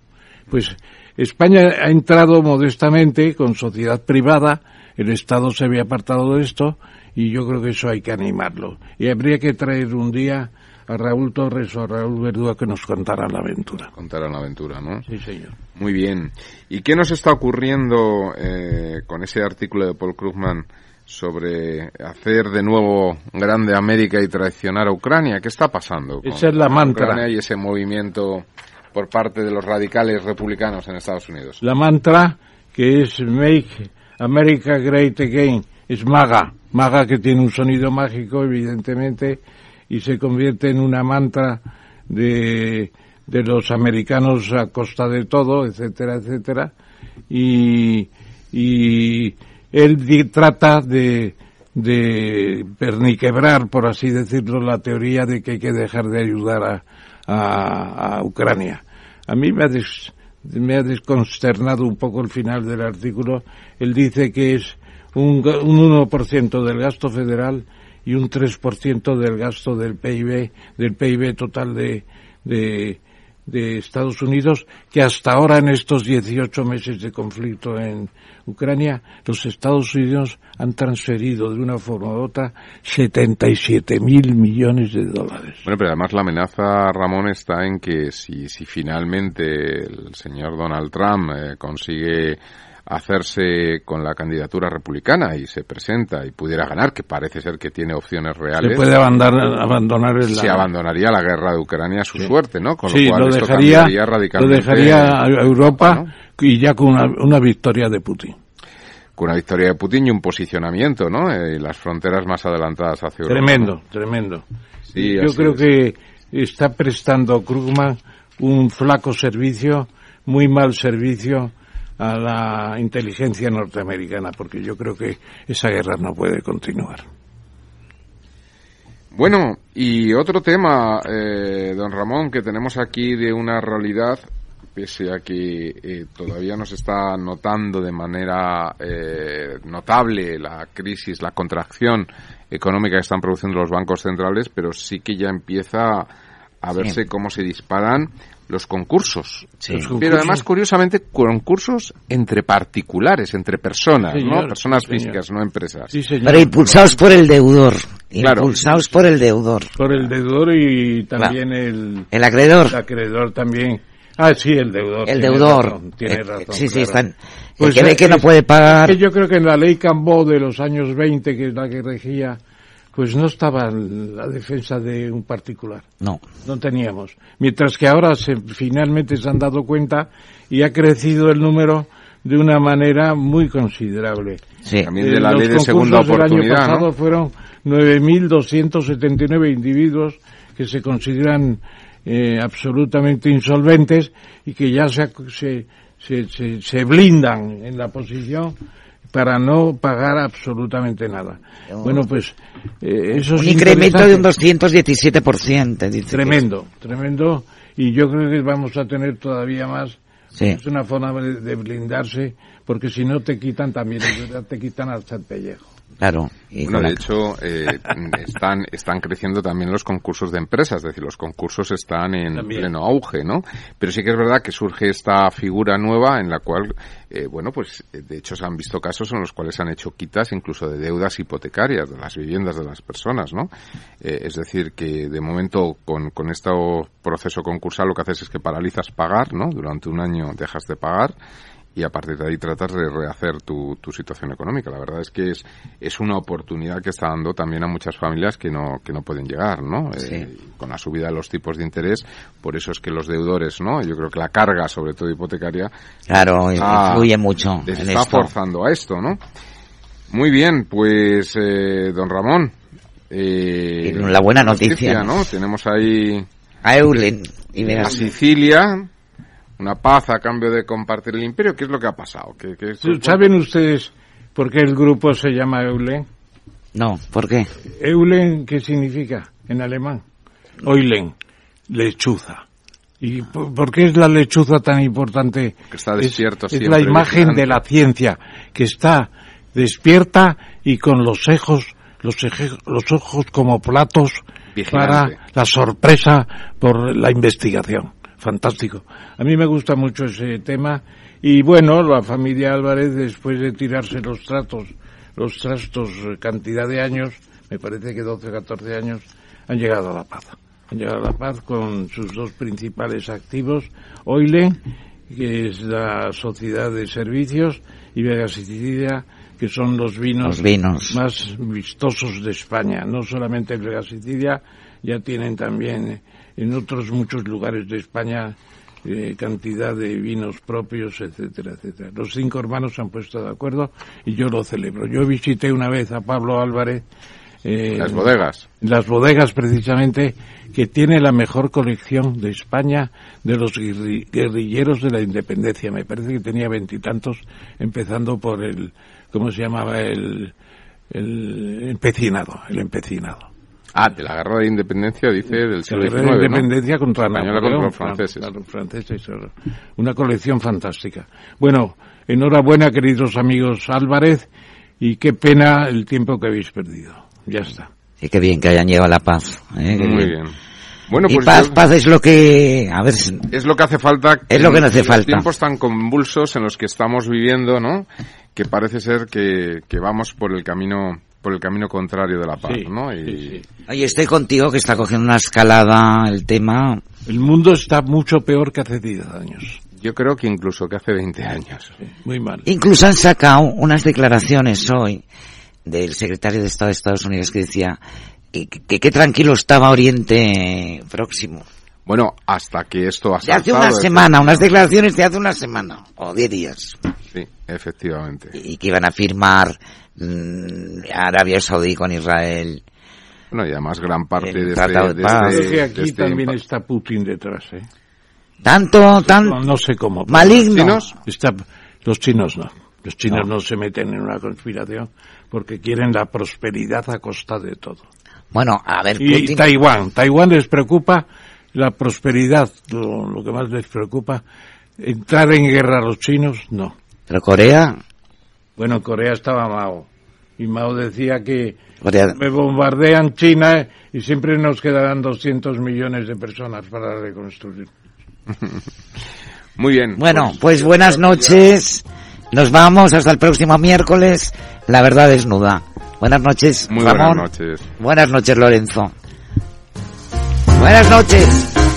Pues España ha entrado modestamente con sociedad privada, el Estado se había apartado de esto y yo creo que eso hay que animarlo. Y habría que traer un día a Raúl Torres o a Raúl Verdú a que nos contaran la aventura. Contaran la aventura, ¿no? Sí, señor. Muy bien. ¿Y qué nos está ocurriendo eh, con ese artículo de Paul Krugman sobre hacer de nuevo grande América y traicionar a Ucrania? ¿Qué está pasando? con Esa es la mantra. Ucrania y ese movimiento por parte de los radicales republicanos en Estados Unidos. La mantra que es Make America Great Again es MAGA, MAGA que tiene un sonido mágico evidentemente y se convierte en una mantra de, de los americanos a costa de todo, etcétera, etcétera. Y, y él trata de, de perniquebrar, por así decirlo, la teoría de que hay que dejar de ayudar a, a, a Ucrania. A mí me ha, des- me ha desconsternado un poco el final del artículo. Él dice que es un, un 1% del gasto federal y un 3% del gasto del PIB, del PIB total de, de, de Estados Unidos, que hasta ahora en estos 18 meses de conflicto en Ucrania, los Estados Unidos han transferido de una forma u otra 77 mil millones de dólares. Bueno, pero además la amenaza, Ramón, está en que si, si finalmente el señor Donald Trump eh, consigue hacerse con la candidatura republicana y se presenta y pudiera ganar, que parece ser que tiene opciones reales. Se puede abandonar, abandonar el Se abandonaría la guerra de Ucrania a su suerte, ¿no? Con sí, lo cual lo esto dejaría, cambiaría lo radicalmente. dejaría a Europa y ya con una, una victoria de Putin. Con una victoria de Putin y un posicionamiento, ¿no? Eh, las fronteras más adelantadas hacia Europa. Tremendo, ¿no? tremendo. Sí, Yo creo es. que está prestando Krugman un flaco servicio, muy mal servicio a la inteligencia norteamericana, porque yo creo que esa guerra no puede continuar. Bueno, y otro tema, eh, don Ramón, que tenemos aquí de una realidad, pese a que eh, todavía nos está notando de manera eh, notable la crisis, la contracción económica que están produciendo los bancos centrales, pero sí que ya empieza a verse cómo se disparan los concursos. Sí. Los Los Pero concursos. además, curiosamente, concursos entre particulares, entre personas, Sí, ¿no? señor, Personas sí, señor. físicas, no empresas. Pero impulsados por el deudor. Claro. Impulsados por el deudor. Por el deudor y también el... El acreedor. El acreedor también. Ah, sí, el deudor. El tiene deudor. razón, tiene Eh, razón, sí, sí, claro. están- el Pues que ve es- que no puede pagar. es que yo creo que en la ley Cambó de los años 20, que es la que regía, pues no estaba la defensa de un particular. No. No teníamos. Mientras que ahora se, finalmente se han dado cuenta y ha crecido el número de una manera muy considerable. Sí. También de la Eh, ley los de segunda concursos del oportunidad, año pasado ¿no? fueron 9.279 individuos que se consideran eh, absolutamente insolventes y que ya se, se, se, se- se blindan en la posición para no pagar absolutamente nada. Bueno, pues eh, eso un es incremento de un interesante. 217%. Dice Tremendo, tremendo. Y yo creo que vamos a tener todavía más. Sí. Es una forma de, blindarse, porque si no te quitan también, es verdad, te quitan hasta el pellejo. Claro. y Bueno, de la- hecho, eh, están, están creciendo también los concursos de empresas, es decir, los concursos están en También. pleno auge, ¿no? Pero sí que es verdad que surge esta figura nueva en la cual, eh, bueno, pues eh, de hecho se han visto casos en los cuales se han hecho quitas incluso de deudas hipotecarias de las viviendas de las personas, ¿no? Eh, es decir, que de momento con, con este proceso concursal lo que haces es que paralizas pagar, ¿no? Durante un año dejas de pagar y a partir de ahí tratas de rehacer tu, tu situación económica. La verdad es que es, es una oportunidad que está dando también a muchas familias que no, que no pueden llegar, ¿no? Sí. Eh, con la subida de los tipos de interés, por eso es que los deudores, ¿no? Yo creo que la carga, sobre todo hipotecaria, Claro, está- influye mucho les está esto. forzando a esto, ¿no? Muy bien, pues, eh, don Ramón. Eh, la buena noticia. ¿no? Tenemos ahí A Eulen. Y a. Sicilia, una paz a cambio de compartir el imperio. ¿Qué es lo que ha pasado? ¿Qué, qué- ¿Saben ustedes por qué el grupo se llama Eulen? No, ¿por qué? Eulen, ¿qué significa en alemán? Eulen, lechuza. ¿Y por, por qué es la lechuza tan importante? Que está Es- despierto es, siempre, la imagen vigilante. de la ciencia, que está despierta y con los ojos, los, eje- los ojos como platos Vigilante. para la sorpresa por la investigación. Fantástico. A mí me gusta mucho ese tema y bueno, la familia Álvarez después de tirarse los tratos, los trastos eh, cantidad de años, me parece que 12 o 14 años, han llegado a la paz. Han llegado a la paz con sus dos principales activos, Oile, que es la sociedad de servicios, y Vega Sicilia, que son los vinos, Los vinos. más vistosos de España. No solamente en Vega Sicilia, ya tienen también eh, en otros muchos lugares de España eh, cantidad de vinos propios, etcétera, etcétera. Los cinco hermanos se han puesto de acuerdo y yo lo celebro. Yo visité una vez a Pablo Álvarez. eh, Las bodegas. Las bodegas, precisamente, que tiene la mejor colección de España de los guerri- guerrilleros de la independencia. Me parece que tenía veintitantos, empezando por el, ¿cómo se llamaba? El, el empecinado, el empecinado. Ah, de la guerra de independencia, dice, del La siglo guerra XIX, de ¿no? independencia contra Española Napoleón, contra los franceses. claro, franceses. Una colección fantástica. Bueno, enhorabuena, queridos amigos Álvarez, y qué pena el tiempo que habéis perdido. Ya está. Y qué bien que hayan llegado a la paz. ¿eh? Muy bien. Bueno, y pues paz, yo- paz es lo que... A ver, es lo que hace falta. Es lo que en no hace los falta. tiempos tan convulsos en los que estamos viviendo, ¿no? Que parece ser que, que vamos por el camino por el camino contrario de la paz, Sí, ¿no? Y Oye, estoy contigo que está cogiendo una escalada el tema. El mundo está mucho peor que hace 10 años. Yo creo que incluso que hace 20 años. muy mal. Incluso han sacado unas declaraciones hoy del secretario de Estado de Estados Unidos que decía que qué tranquilo estaba Oriente Próximo. Bueno, hasta que esto ha De hace saltado, una semana, unas declaraciones de hace una semana, o diez días. Sí, efectivamente. Y que iban a firmar mm, Arabia Saudí con Israel. Bueno, y además gran parte de Tratado este... de de Paz. este- de aquí este también está Putin detrás, ¿eh? Tanto, tan No, no sé cómo. maligno. Los chinos, está, los chinos no. Los chinos no. se meten en una conspiración porque quieren la prosperidad a costa de todo. Bueno, a ver, Y Putin- Taiwán. Taiwán les preocupa la prosperidad. Lo, lo que más les preocupa. Entrar en guerra a los chinos, no. Pero Corea, Bueno, en Corea estaba Mao. Y Mao decía que Corea- me bombardean China y siempre nos quedarán 200 millones de personas para reconstruir. Muy bien. Bueno, pues buenas noches. Nos vamos hasta el próximo miércoles. La verdad desnuda. Buenas noches, Muy Ramón. buenas noches. Buenas noches, Lorenzo. Buenas noches.